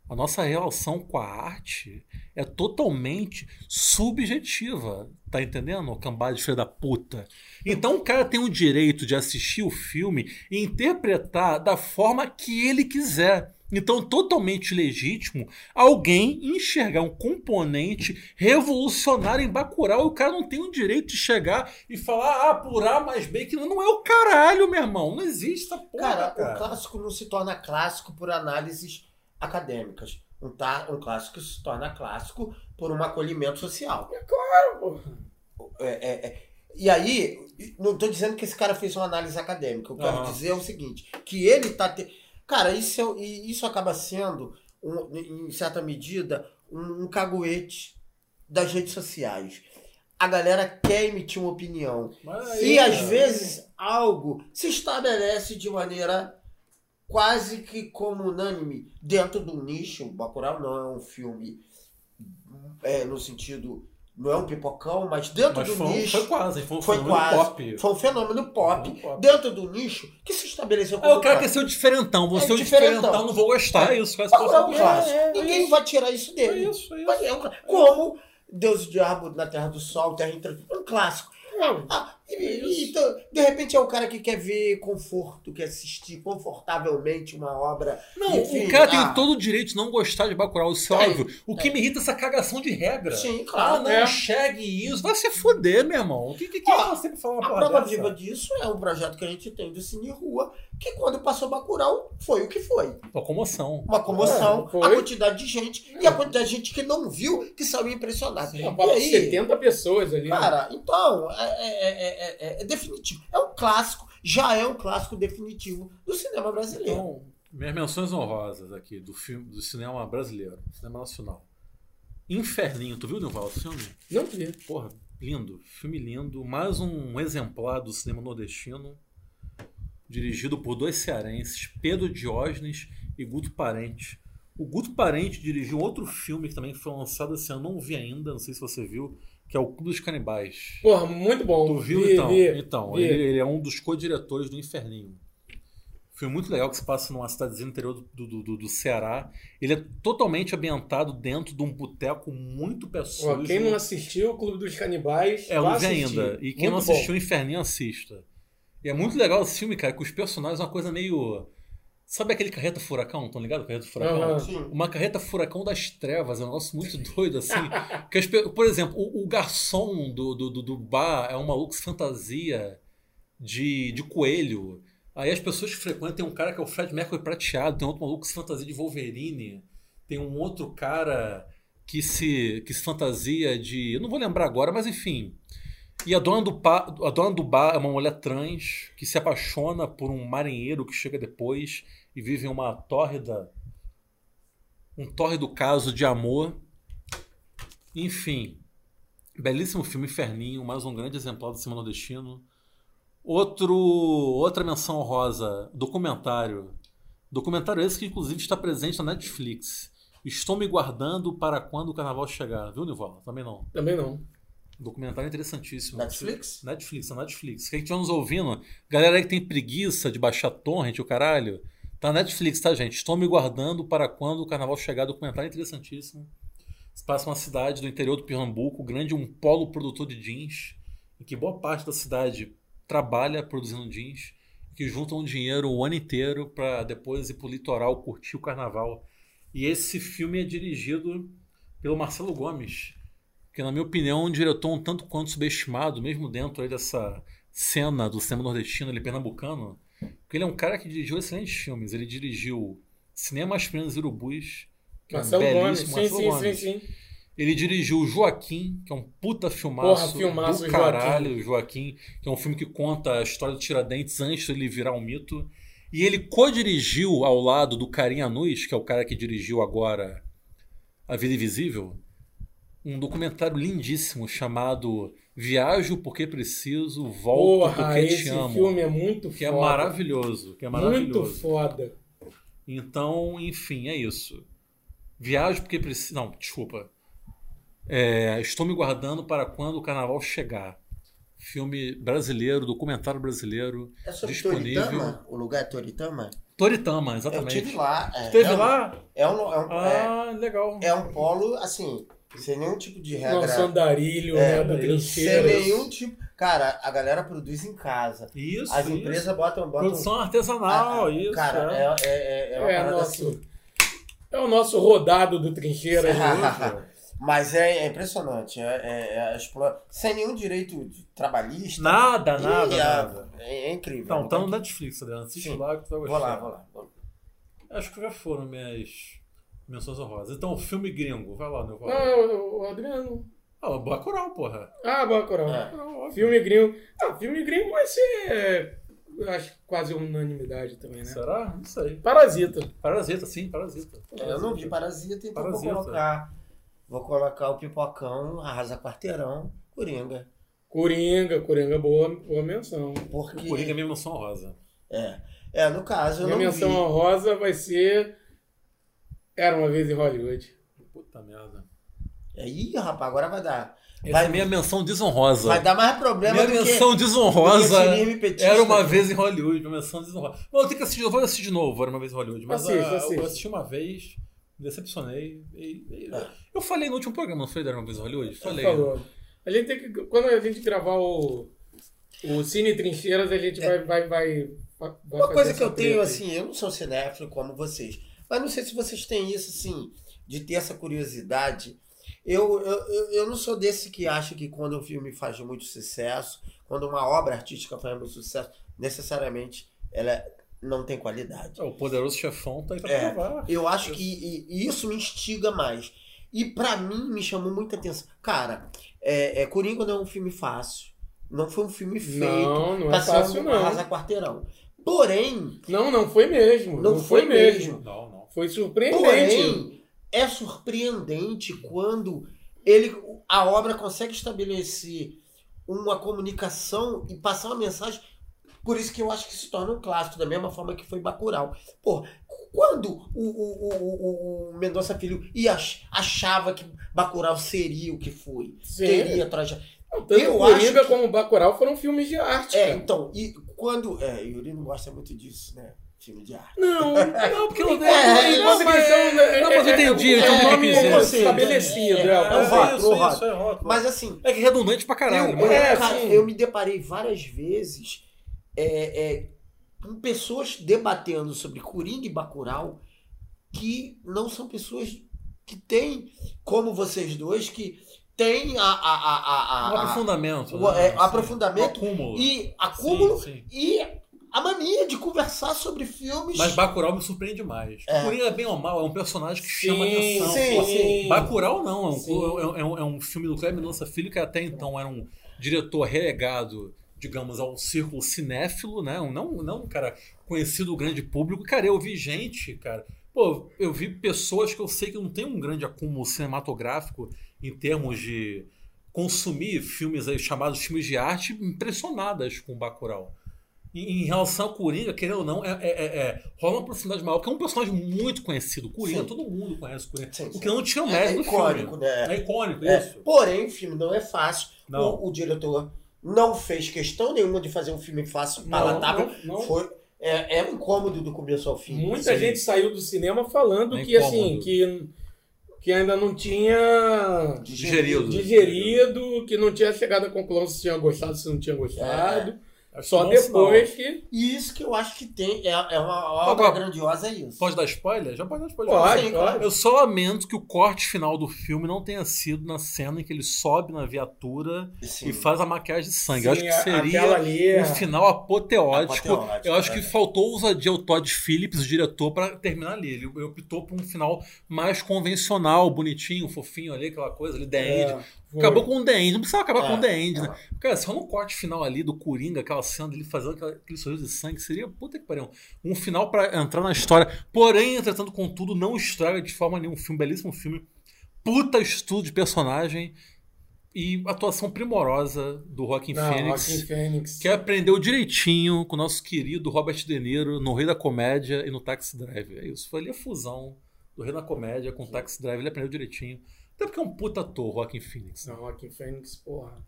A nossa relação com a arte é totalmente subjetiva. Tá entendendo? Cambada de filha da puta. Então o cara tem o direito de assistir o filme e interpretar da forma que ele quiser. Então, totalmente legítimo alguém enxergar um componente revolucionário em Bacurau e o cara não tem o direito de chegar e falar ah, por A mais B, que não é o caralho, meu irmão. Não existe essa porra, Cara, cara. o clássico não se torna clássico por análises acadêmicas. Um, tá, um clássico se torna clássico por um acolhimento social. Claro, pô. É, é, é. E aí, não estou dizendo que esse cara fez uma análise acadêmica. Eu quero dizer o seguinte: que ele tá. Te... Cara, isso, é- isso acaba sendo, um- em certa medida, um, um caguete das redes sociais. A galera quer emitir uma opinião. Mas E aí, às cara, vezes algo se estabelece de maneira quase que como unânime dentro do nicho. Bacurau não é um filme é, no sentido. Não é um pipocão, mas dentro Mas do foi, nicho. foi quase, foi um foi fenômeno quase. pop. Foi um fenômeno pop, um pop. dentro do nicho que se estabeleceu Aí o cara clássico. quer ser o diferentão, você É é o diferentão. diferentão, não vou gostar, é isso. Quase Bacurau é um é, clássico. é, é Ninguém isso. vai tirar isso É dele. isso, é Mas isso. é um clássico. Como Deus e o Diabo na Terra do Sol, Terra entre um clássico. Não, Ah, e- É então, de repente é o cara que quer ver conforto, quer assistir confortavelmente uma obra. Não, Enfim, o cara ah. tem todo o direito de não gostar de Bacurau, isso é óbvio. O que me irrita é essa cagação de regra. Sim, Ah, claro. não é. enxergue isso. Vai se fuder, meu irmão. O que, que, que Ah, você me fala uma A prova viva disso é um projeto que a gente tem do Cine Rua, que quando passou Bacurau foi o que foi. Locomoção. Uma comoção, É, a quantidade de gente e a quantidade de gente que não viu, que saiu impressionada. Não, E aí, 70 pessoas ali. né? cara, então, é, é- é- é- é definitivo. É um clássico, já é um clássico definitivo do cinema brasileiro. Então, minhas menções honrosas aqui do filme do cinema brasileiro, cinema nacional. Inferninho, tu viu, Nilval, o filme? Não vi. Porra, lindo. Filme lindo. Mais um exemplar do cinema nordestino. Dirigido por dois cearenses, Pedro Diógenes e Guto Parente. O Guto Parente dirigiu outro filme que também foi lançado esse ano, não vi ainda, não sei se você viu, que é o Clube dos Canibais. Porra, muito bom. Tu viu Vi, então? vi, então, vi. Ele, ele é um dos co-diretores do Inferninho. Filme muito legal que se passa numa cidadezinha no interior do, do, do- do Ceará. Ele é totalmente ambientado dentro de um boteco muito sujo. quem não assistiu o Clube dos Canibais, É, eu não vi assistir. ainda. E quem não Muito bom. assistiu o Inferninho, assista. E é muito legal esse filme, cara, que os personagens é uma coisa meio. Sabe aquele carreta furacão? Estão ligado? Carreta furacão? Sim. Uma carreta furacão das trevas, é um negócio muito doido, assim. que as por exemplo, o, o garçom do, do, do- do bar é um maluco fantasia de, de coelho. Aí as pessoas que frequentam, tem um cara que é o Fred Mercury prateado, tem outro maluco que se fantasia de Wolverine, tem um outro cara que se, que se fantasia de. Eu não vou lembrar agora, mas enfim. E a dona, do pa, a dona do bar é uma mulher trans que se apaixona por um marinheiro que chega depois e vive uma tórrida. Um tórrido caso de amor. Enfim. Belíssimo filme Inferninho, mais um grande exemplar do cinema nordestino. Outro, outra menção rosa, documentário. Documentário esse que inclusive está presente na Netflix. Estou me guardando para quando o carnaval chegar. Viu, Nivola? Também não. Também não. Documentário interessantíssimo. Netflix? Netflix, na Netflix. Quem estiver nos ouvindo, galera aí que tem preguiça de baixar torrent, o caralho, tá na Netflix, tá, gente? Estou me guardando para quando o carnaval chegar. Documentário interessantíssimo. Se passa uma cidade do interior do Pernambuco, grande, um polo produtor de jeans, em que boa parte da cidade trabalha produzindo jeans, que juntam dinheiro o ano inteiro para depois ir pro litoral curtir o carnaval. E esse filme é dirigido pelo Marcelo Gomes, que na minha opinião é um diretor um tanto quanto subestimado, mesmo dentro aí dessa cena do cinema nordestino, ele é pernambucano, porque ele é um cara que dirigiu excelentes filmes. Ele dirigiu Cinema As Penas Urubus, que Marcelo é um Gomes. belíssimo Sim, Marcelo sim, Gomes. sim, sim. Ele dirigiu Joaquim, que é um puta filmaço, Porra, filmaço, do Joaquim. caralho, o Joaquim, que é um filme que conta a história do Tiradentes antes dele virar um mito. E ele co-dirigiu ao lado do Carinha Nuz, que é o cara que dirigiu agora A Vida Invisível, um documentário lindíssimo chamado Viajo porque preciso, volto Porra, porque te esse amo. filme é muito que é foda. maravilhoso, que é Muito maravilhoso. foda. Então, enfim, é isso. Viajo porque preciso. Não, desculpa. É, estou me guardando para quando o carnaval chegar. Filme brasileiro, documentário brasileiro, É sobre disponível. Toritama? O lugar é Toritama? Toritama, Eu exatamente. tive lá. É, Teve é um- lá? É um, é, um, é, Ah, legal. é um polo, assim, sem nenhum tipo de regra. Nosso andarilho, É, né, do. Sem nenhum tipo. Cara, a galera produz em casa. Isso. As isso. empresas botam. botam Produção artesanal, Ah, isso. Cara, é. é, é, é, é uma É, parada nosso, assim. é o nosso rodado do trincheira. É. Mas é, é impressionante. É, é, é a explo- Sem nenhum direito de trabalhista. Nada, E nada, é, nada. É, é incrível. Então, tá no Tá- Netflix, Adriano. Assiste Sim. lá que tu vai gostar. lá, vou lá. vou lá. Acho que já foram minhas menções honrosas. Então, filme gringo. Vai lá, meu Não, é o, o Adriano. Ah, Bacurau, porra. Ah, Bacurau. É. Óbvio. Filme gringo. Ah, filme gringo vai ser, acho, quase unanimidade também, né? Será? Não sei. Parasita. Parasita, sim, Parasita. Eu não vi Parasita, então Parasita. vou colocar. Vou colocar o Pipocão, Arrasa Quarteirão, Coringa. Coringa, Coringa, boa, boa menção. Porque. O Coringa é minha menção rosa. É. É, no caso, eu Minha não menção vi. honrosa vai ser Era uma vez em Hollywood. Puta merda. É, Ih, rapaz, agora vai dar. Essa Vai- é minha menção desonrosa. Vai dar mais problema minha do menção que, desonrosa era uma vez em Hollywood. Minha menção desonrosa. Bom, eu tenho que assistir, eu vou assistir de novo, era uma vez em Hollywood. Mas Assiste, ah, assiste. eu assisti uma vez, me decepcionei. e- e- É. Eu falei no último programa, não foi? Era uma vez em Hollywood? Falei. Falou. A gente tem que. Quando a gente gravar o, o Cine Trincheiras, a gente vai. vai, vai, vai É. Uma fazer coisa que eu tenho, treta. assim, eu não sou cinéfilo como vocês, mas não sei se vocês têm isso, assim, de ter essa curiosidade. Eu, eu, eu, não sou desse que acha que quando um filme faz muito sucesso, quando uma obra artística faz muito sucesso, necessariamente ela não tem qualidade. O poderoso chefão tá aí pra É. provar. Eu acho que e- e isso me instiga mais. E pra mim me chamou muita atenção. Cara, é, é, Coringa não é um filme fácil. Não foi um filme feito. Não, não é fácil, não. arrasa quarteirão. Porém, Não, não foi mesmo. Não foi mesmo. Não, não. Foi surpreendente. Porém, é surpreendente quando ele, a obra consegue estabelecer uma comunicação e passar uma mensagem. Por isso que eu acho que se torna um clássico, da mesma forma que foi Bacurau. Pô, quando o, o, o, o, Mendonça Filho achava que Bacurau seria o que foi, Sim. teria trajetória. Tanto eu Coringa acho que- como Bacurau foram filmes de arte, É, cara. então, e quando. É, Yuri não gosta muito disso, né? Filme de arte. Não, Não, porque eu É, não, mas- né, não, mas eu entendi, É, é, um que nome dizer. estabelecido. É, É, é um é, rótulo, isso, é rótulo. Mas assim, É que é redundante pra caralho. Eu, mas- É, cara, sim. eu me deparei várias vezes é, é, com pessoas debatendo sobre Coringa e Bacurau que não são pessoas que têm, como vocês dois, que têm a, a, a, a, Um a- aprofundamento. o- né? é, aprofundamento Um acúmulo. e acúmulo Sim, sim. e a mania de conversar sobre filmes. Mas Bacurau me surpreende mais. É. Coringa, bem ou mal, é um personagem que Sim, chama atenção. sim, sim. Bacurau não, é um, Sim. é, é um, é um filme do Cleber Mendonça Filho que até então era um diretor relegado, digamos, ao círculo cinéfilo, né? Um, não, não um cara conhecido do grande público. Cara, eu vi gente, cara. Pô, eu vi pessoas que eu sei que não tem um grande acúmulo cinematográfico em termos de consumir filmes aí chamados filmes de arte impressionadas com Bacurau. Em, relação ao Coringa, querendo ou não, é, é- é- é- rola uma proximidade maior, porque é um personagem muito conhecido. Coringa, Sim. todo mundo conhece o Coringa. Sim, O sim. que não tira o É mérito do icônico, filme. né? É icônico, É, isso. porém, o filme não é fácil. Não. O, o diretor não fez questão nenhuma de fazer um filme fácil, palatável. não, não. Foi, é, é um incômodo do começo ao fim. Muita gente saiu do cinema falando É que assim, incômodo. que, que ainda não tinha Digerido. digerido, que não tinha chegado à conclusão se tinha gostado, se não tinha gostado. Só é depois que. E isso que eu acho que tem, é, é uma obra Agora, grandiosa, é isso. Pode dar spoiler? Já pode dar spoiler. Pode, Sim, pode. Eu só lamento que o corte final do filme não tenha sido na cena em que ele sobe na viatura Sim. e faz a maquiagem de sangue. Sim, eu acho que seria ali é- um final apoteótico. Apoteótico, eu acho é. que faltou ousadia ao Todd Phillips, o diretor, para terminar ali. Ele ele optou por um final mais convencional, bonitinho, fofinho ali, aquela coisa ali, The End. É, foi. Acabou com o The End, não precisava acabar É, com o The End, é. né? Cara, se rola um corte final ali do Coringa, aquela cena dele fazendo aquela- aquele sorriso de sangue, seria, puta que pariu, um final pra entrar na história. Porém, entretanto, contudo, não estraga de forma nenhuma um filme, belíssimo filme, puta estudo de personagem e atuação primorosa do Joaquin Não, Phoenix, Joaquin Phoenix. que aprendeu direitinho com o nosso querido Robert De Niro no Rei da Comédia e no Taxi Drive. É isso, foi ali a fusão do Rei da Comédia com o Taxi Drive, ele aprendeu direitinho. Até porque é um puta ator, Joaquin Phoenix. né? Não, Joaquin Phoenix, porra.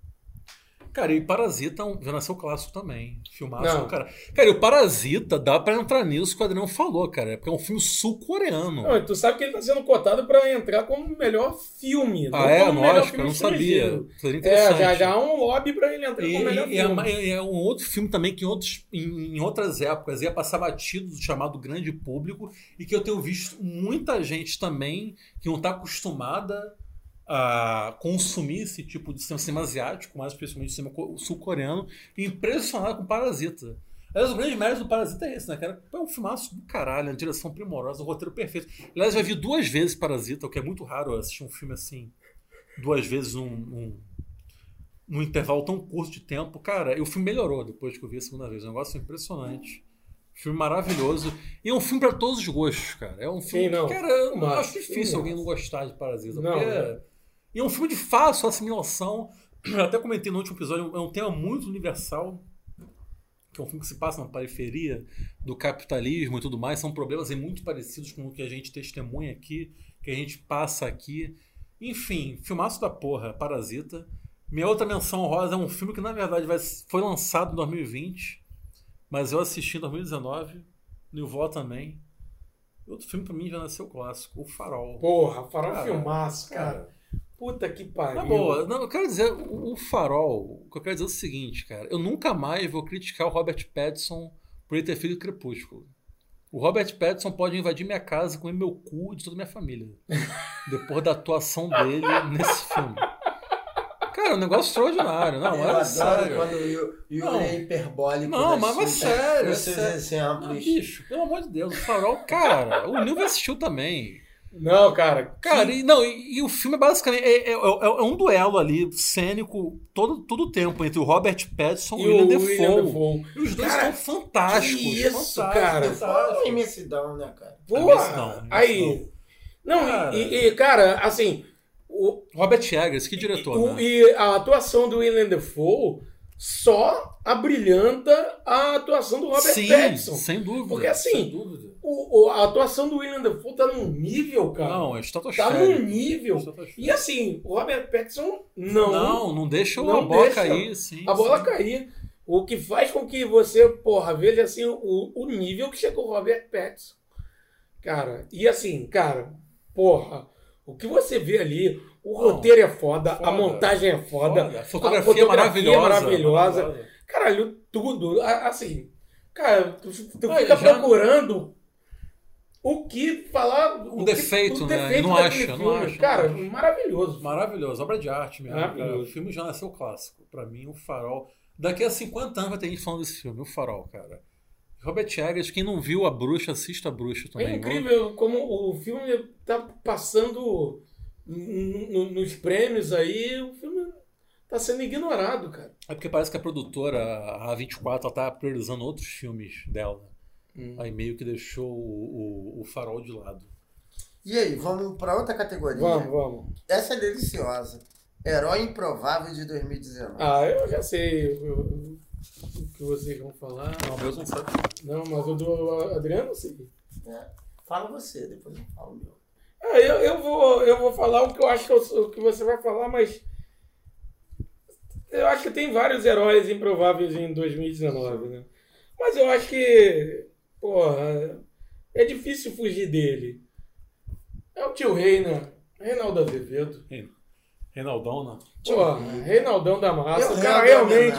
Cara, e Parasita é já nasceu clássico também. Filmaço Não. cara. Cara, e o Parasita dá pra entrar nisso que o Adriano falou, cara. Porque é um filme sul-coreano. Não, e tu sabe que ele tá sendo cotado pra entrar como melhor filme. Ah, é? Lógico, eu não sabia. É, já, já há um lobby pra ele entrar E, como melhor e é, filme. uma- é um outro filme também que em, outros, em, em outras épocas ia passar batido do chamado grande público e que eu tenho visto muita gente também que não está acostumada a consumir esse tipo de cinema, cinema asiático, mais especialmente cinema co- sul-coreano, impressionado com Parasita. Aliás, o grande mérito do Parasita é esse, né, cara? É um filmaço do caralho, a direção primorosa, o roteiro perfeito. Aliás, já vi duas vezes Parasita, o que é muito raro assistir um filme assim, duas vezes num, num, num intervalo tão curto de tempo. Cara, e o filme melhorou depois que eu vi a segunda vez. É um negócio impressionante. Filme maravilhoso. E é um filme para todos os gostos, cara. É um filme Sim, não. que, cara, eu Mas, acho difícil alguém não gostar de Parasita. Não, porque né? E é um filme de fácil assimilação. Eu até comentei no último episódio, é um tema muito universal. Que é um filme que se passa na periferia do capitalismo e tudo mais. São problemas aí muito parecidos com o que a gente testemunha aqui, que a gente passa aqui. Enfim, filmaço da porra, Parasita. Minha outra menção rosa é um filme que, na verdade, vai, foi lançado em 2020, mas eu assisti em 2019, no Vó também. Outro filme pra mim já nasceu clássico, O Farol. Porra, farol Cara, filmaço, cara. Cara, Puta que pariu. na boa, não, eu quero dizer, o, o Farol, o que eu quero dizer é o seguinte, cara, eu nunca mais vou criticar o Robert Pattinson por ele ter feito Crepúsculo. O Robert Pattinson pode invadir minha casa e comer meu cu de toda a minha família. depois da atuação dele nesse filme. Cara, é um negócio extraordinário. Não, eu é adoro sério. quando o Yuri Não. é hiperbólico. Não, mas- mas suas- sério, nos é seus sério. Exemplos. bicho, pelo amor de Deus, o Farol, cara, o Nil assistiu também. Não, cara. Cara, e, não, e, e o filme é basicamente é, é- é- é um duelo ali, cênico, todo, todo o tempo, entre o Robert Pattinson e, o William Defoe. William Defoe. E os dois Cara, estão fantásticos. que isso, fantásticos, cara. A fantásticos. imensidão, né, cara? Não, esse aí. Não, Cara. e, e, cara, assim, o, Robert Eggers, que diretor, o- né? e a atuação do William Defoe só abrilhanta a atuação do Robert Sim, Pattinson. sem dúvida. Porque, assim, dúvida. O, o- a atuação do William Defoe tá num nível, cara. Não, é tá estratosférico. num nível. Estratosférico. E assim, o Robert Pattinson não, Não, não deixa Não a bola deixa cair, sim. a bola sim. cair. O que faz com que você, porra, veja assim o, o nível que chegou o Robert Pattinson. Cara, e assim, cara, porra, o que você vê ali, o Não, roteiro é foda, foda, a montagem é foda, Foda. A fotografia, fotografia é maravilhosa. maravilhosa. maravilhosa. caralho, tudo. A- Assim, Cara, tu, tu Ah, fica já- procurando o que falar. o Um que- defeito, o né? defeito não acha, não acha, Cara, não acha. maravilhoso. Maravilhoso, obra de arte mesmo. cara. O filme já nasceu clássico. Pra mim, o Farol. Daqui a 50 anos vai ter gente falando desse filme, o Farol, cara. Robert Eggers, quem não viu A Bruxa, assista A Bruxa também. É incrível como o filme tá passando nos prêmios aí, o filme tá sendo ignorado, cara. É porque parece que a produtora, a A24, ela tá priorizando outros filmes dela. Hum. Aí meio que deixou o, o, o Farol de lado. E aí, vamos pra outra categoria. Vamos, vamos. Essa é deliciosa. Herói Improvável de 2019. Ah, eu já sei o, que vocês vão falar. Não, Deus não sabe. Não, mas o do Adriano eu sei. É. Fala você, depois eu falo meu. Ah, eu, eu, vou, eu vou falar o que eu acho que, eu- o que você vai falar, mas. Eu acho que tem vários heróis improváveis em 2019, né? Mas eu acho que. Porra. É difícil fugir dele. É o tio Rei, né? Reinaldo Azevedo. Reinaldão, né? Porra, Reinaldão da Massa. Eu o cara a realmente.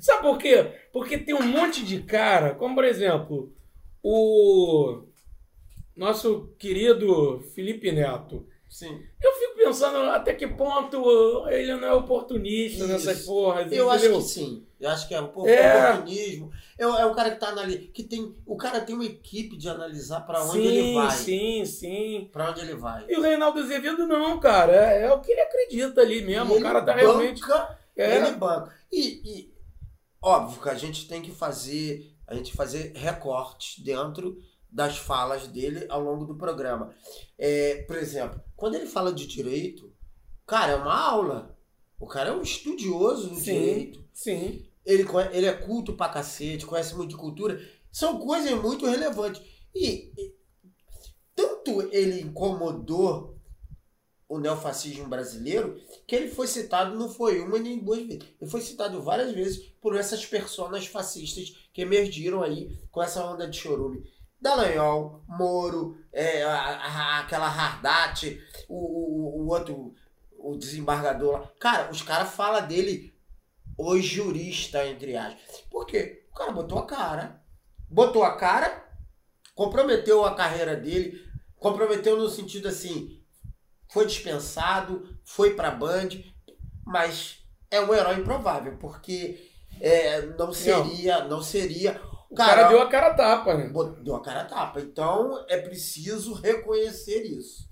Sabe por quê? Porque tem um monte de cara, como por exemplo, o nosso querido Felipe Neto. Sim. Eu fico pensando até que ponto ele não é oportunista Isso. nessas porras. Eu acho entendeu? que sim. Eu acho que é um pouco É. oportunismo. É, é o cara que tá analisando. Que tem, o cara tem uma equipe de analisar pra onde sim, ele vai. Sim, sim. Pra onde ele vai. E o Reinaldo Azevedo não, cara. É, é o que ele acredita ali mesmo. E o cara tá ele realmente. banca, É. Ele banca. E, e, óbvio que a gente tem que fazer. A gente fazer recortes dentro das falas dele ao longo do programa. É, por exemplo, quando ele fala de direito, cara, é uma aula. O cara é um estudioso do Sim. direito. Sim. Ele, ele é culto pra cacete, conhece muito de cultura. São coisas muito relevantes. E, e tanto ele incomodou o neofascismo brasileiro que ele foi citado, não foi uma nem duas vezes. Ele foi citado várias vezes por essas personas fascistas que emergiram aí com essa onda de chorume. Dallagnol, Moro, é, a- a- aquela Hardat, o, o, o outro, o desembargador lá. Cara, os caras falam dele o jurista, entre aspas. Por quê? O cara botou a cara. Botou a cara, comprometeu a carreira dele, comprometeu no sentido assim, foi dispensado, foi pra Band, mas é um herói improvável, porque é, não seria, não seria. O cara, deu a cara a tapa, né? Deu a cara a tapa. Então é preciso reconhecer isso.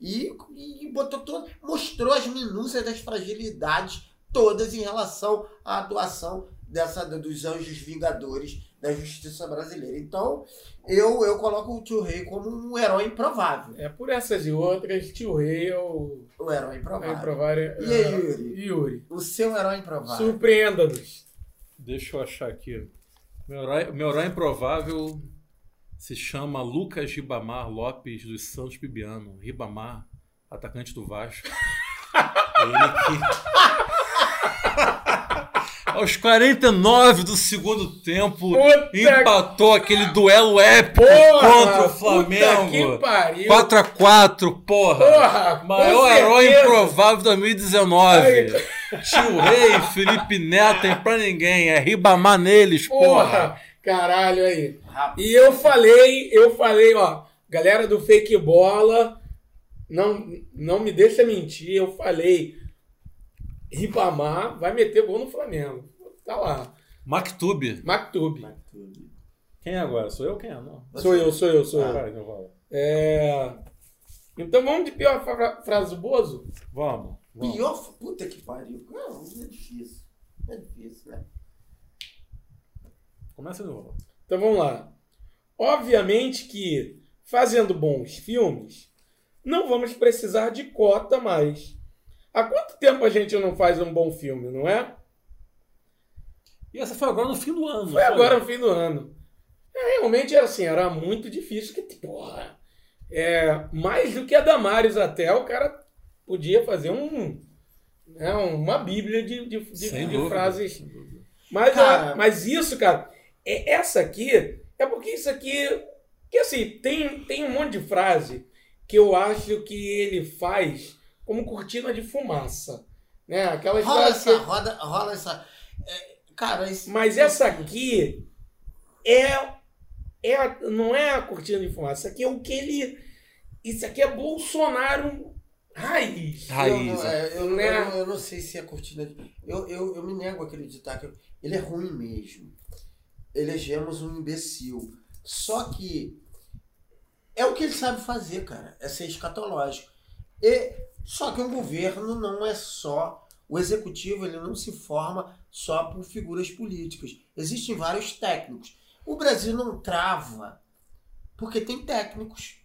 E, e botou todo, mostrou as minúcias das fragilidades todas em relação à atuação dessa, dos anjos vingadores da justiça brasileira. Então, eu, eu coloco o tio Rei como um herói improvável. É por essas e outras, tio Rei é o. O herói É improvável. improvável. E aí, Yuri? Yuri. O seu herói improvável. Surpreenda-nos. Deixa eu achar aqui. Meu herói, meu herói improvável se chama Lucas Ribamar Lopes dos Santos Bibiano. Ribamar, atacante do Vasco. Ele que. Aos 49 do segundo tempo, Puta empatou aquele duelo épico Porra, contra o Flamengo. que pariu. 4x4, porra. Porra, Maior herói improvável 2019. Tio Rei, Felipe Neto, tem pra ninguém. É Ribamar neles, porra. Porra, caralho aí. E eu falei, eu falei, ó, galera do fake bola, não, não me deixa mentir, eu falei, Ribamar vai meter gol no Flamengo. Tá lá. Mactube. Mactube. Quem é agora? Sou eu? Quem é? Não. Sou eu, sou eu, sou eu. Vai, então vamos. É... Então vamos de pior fra- frase do Bozo? Vamos. Vamos. pior. Puta que pariu. Não, é difícil. É difícil, né? Começa de novo. Então vamos lá. Obviamente que fazendo bons filmes, não vamos precisar de cota mais. Há quanto tempo a gente não faz um bom filme, não é? E essa foi agora no fim do ano. Foi agora no fim do ano. É, realmente era assim, era muito difícil. Que, porra, é, mais do que a Damares até, o cara podia fazer um, né, uma bíblia de, de, de- de dúvida, frases. Mas, Cara- a- mas isso, cara, é, essa aqui é porque isso aqui. Que assim, tem, tem um monte de frase que eu acho que ele faz como cortina de fumaça. Né? Aquelas Rola frases que- essa, roda, rola essa. é, cara, esse, Mas essa aqui, é, é. Não é a cortina de fumaça. Isso aqui é o que ele. Isso aqui é Bolsonaro raiz. Raiz. Eu, não- é, eu, Né? eu, eu não sei se é cortina. Eu, eu, eu me nego a acreditar que ele é ruim mesmo. Elegemos um imbecil. Só que é o que ele sabe fazer, cara. É ser escatológico. E, só que um governo não é só. O executivo ele não se forma só por figuras políticas. Existem vários técnicos. O Brasil não trava porque tem técnicos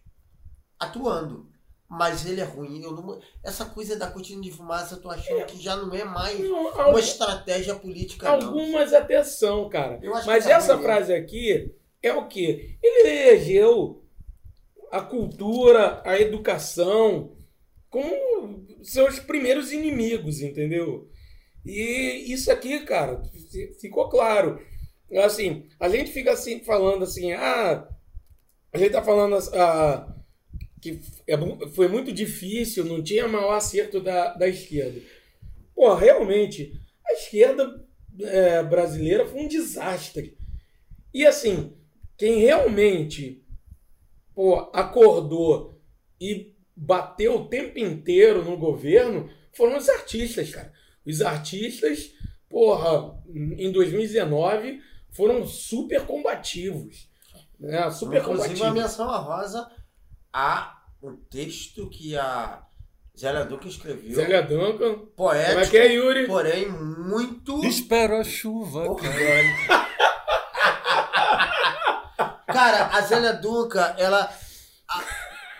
atuando. Mas ele é ruim. Eu não- essa coisa da cortina de fumaça, eu tô achando que já não é mais Não, uma estratégia política, não. algumas até são, cara. Mas tá essa frase aqui é o quê? Ele elegeu a cultura, a educação como seus primeiros inimigos, entendeu? E isso aqui, cara, fi- ficou claro. Assim, a gente fica assim falando assim, ah, a gente tá falando ah, que é foi muito difícil, não tinha maior acerto da, da esquerda. Pô, realmente, a esquerda é, brasileira foi um desastre. E assim, quem realmente pô, acordou e bateu o tempo inteiro no governo foram os artistas, cara. Os artistas, porra, em 2019 foram super combativos. Né? Super Inclusive, uma combativos. menção a Rosa a um texto que a Zélia Duca escreveu. Zélia Duncan. Como é Poético, que é, Yuri? porém muito Espero a chuva. cara. a Zélia Duca, ela. a-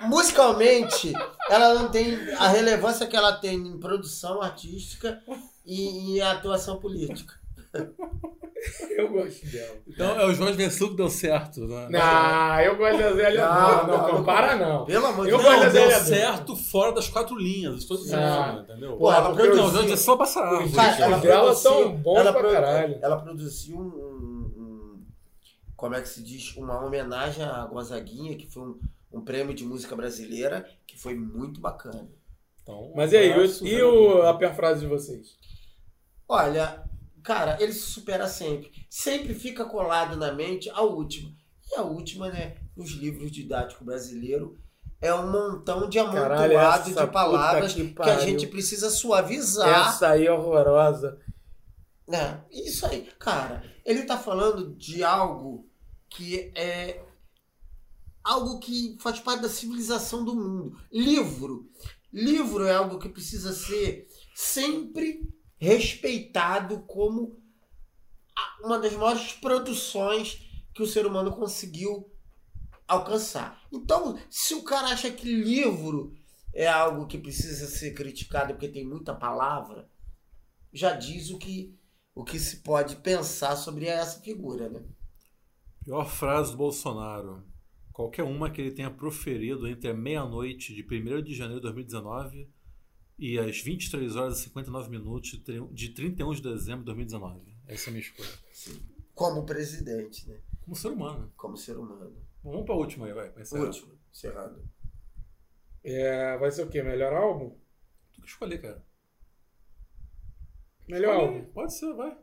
musicalmente, ela não tem a relevância que ela tem em produção artística e em atuação política. Eu gosto dela. Então é o Jorge Versuco que deu certo, né? Não, eu gosto da Zélia Não, não, compara não. Pelo amor de Eu Deus. gosto da Não, deu Zélia certo fora das quatro linhas. Estou dizendo, Ah. entendeu? Pô, ela Não, o produziu- Jorge é só passar árvore. Os dela produziu- são bons ela pra produ- caralho. Ela produziu um, um- um- Como é que se diz? Uma homenagem a Gonzaguinha, que foi um, um prêmio de música brasileira, que foi muito bacana. Então, Mas e aí, e o, a perfrase de vocês? Olha, cara, ele se supera sempre. Sempre fica colado na mente a última. E a última, né? Nos livros didáticos brasileiros, é um montão de Caralho, amontoado essa de palavras que que, a gente precisa suavizar. Essa aí é horrorosa. É, isso aí, cara, ele tá falando de algo que é algo que faz parte da civilização do mundo. Livro. Livro é algo que precisa ser sempre respeitado como uma das maiores produções que o ser humano conseguiu alcançar. Então, se o cara acha que livro é algo que precisa ser criticado porque tem muita palavra, já diz o que o que se pode pensar sobre essa figura, né? Pior frase do Bolsonaro. Qualquer uma que ele tenha proferido entre a meia-noite de 1 de janeiro de 2019 e as 23 horas e 59 minutos de tri- de 31 de dezembro de 2019. Essa é a minha escolha. Como presidente, né? Como ser humano. Como ser humano. Vamos pra última aí, vai. Último, encerrado. É, vai ser o quê? Melhor álbum? Tu que escolher, cara. Melhor Escolhe álbum. Pode ser, vai.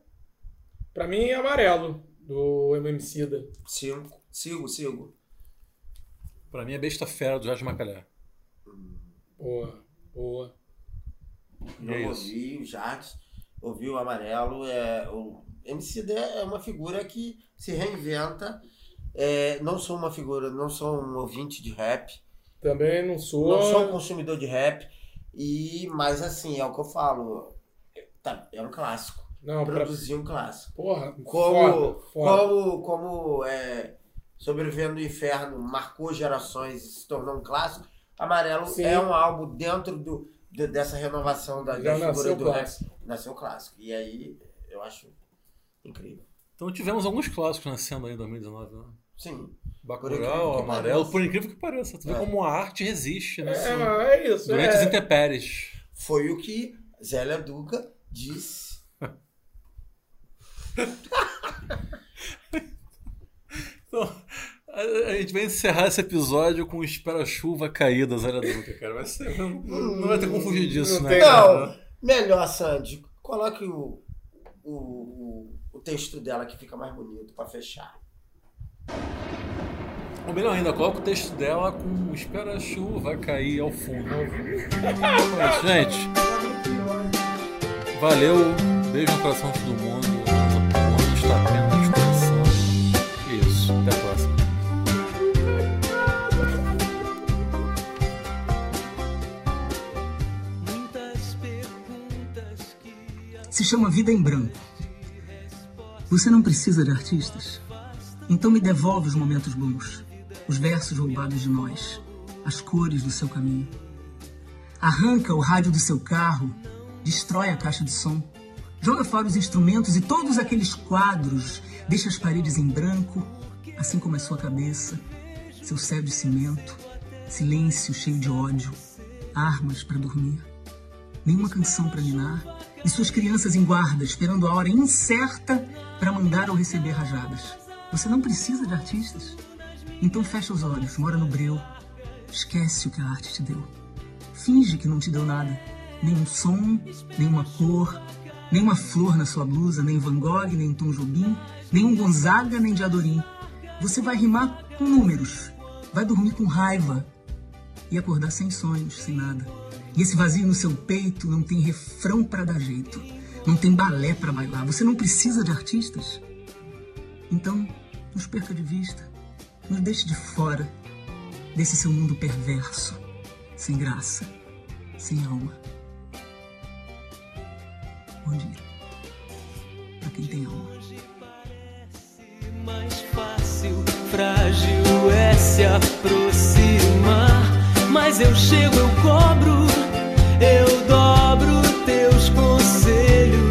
Pra mim é amarelo, do MMCida. Cinco. Sigo, sigo. Pra mim é Besta Fera do Jorge Macalé. Boa, boa. Não é isso. ouvi o Jacques, ouvi o Amarelo. É, o MC é uma figura que se reinventa. É, não sou uma figura, não sou um ouvinte de rap. Também não sou. Não sou um consumidor de rap. E, mas assim, é o que eu falo. Tá, é um clássico. Não, pra... Produzir um clássico. Porra, Como, foda, foda. como, como é, Sobrevivendo no Inferno marcou gerações e se tornou um clássico, Amarelo Sim. é um álbum dentro do, de- dessa renovação da, Já da figura do clássico. Nasceu clássico. E aí eu acho incrível. Então tivemos alguns clássicos nascendo aí em 2019, né? Sim. Por Bacurau, que Amarelo, por incrível que pareça. Tu vê É. como a arte resiste, né? É, é isso. Durante as É, intempéries. Foi o que Zélia Duca disse. Então, a, gente vai encerrar esse episódio com Espera-Chuva Caída, Zélia Duca, cara. Vai ser, não, não vai ter como fugir disso, Não né? Não, melhor, Sandy, coloque o, o, o, texto dela que fica mais bonito pra fechar. Ou melhor ainda, coloca o texto dela com espera a chuva cair ao fundo. Mas, gente, valeu. Beijo no coração de todo mundo. O ano está apenas Se chama Vida em Branco. Você não precisa de artistas? Então me devolve os momentos bons, os versos roubados de nós, as cores do seu caminho. Arranca o rádio do seu carro, destrói a caixa de som, joga fora os instrumentos e todos aqueles quadros, deixa as paredes em branco, assim como a sua cabeça, seu céu de cimento, silêncio cheio de ódio, armas para dormir, nenhuma canção para minar e suas crianças em guarda, esperando a hora incerta para mandar ou receber rajadas. Você não precisa de artistas. Então fecha os olhos, mora no breu, esquece o que a arte te deu. Finge que não te deu nada. Nenhum som, nenhuma cor, nenhuma flor na sua blusa, nem Van Gogh, nem Tom Jobim, nenhum Gonzaga, nem Diadorim. Você vai rimar com números, vai dormir com raiva e acordar sem sonhos, sem nada. E esse vazio no seu peito não tem refrão para dar jeito, não tem balé para bailar. Você não precisa de artistas. Então, nos perca de vista, nos deixe de fora desse seu mundo perverso, sem graça, sem alma. Bom dia. Para quem tem alma. mais fácil, frágil é se aproximar. Mas eu chego, eu cobro, eu dobro teus conselhos.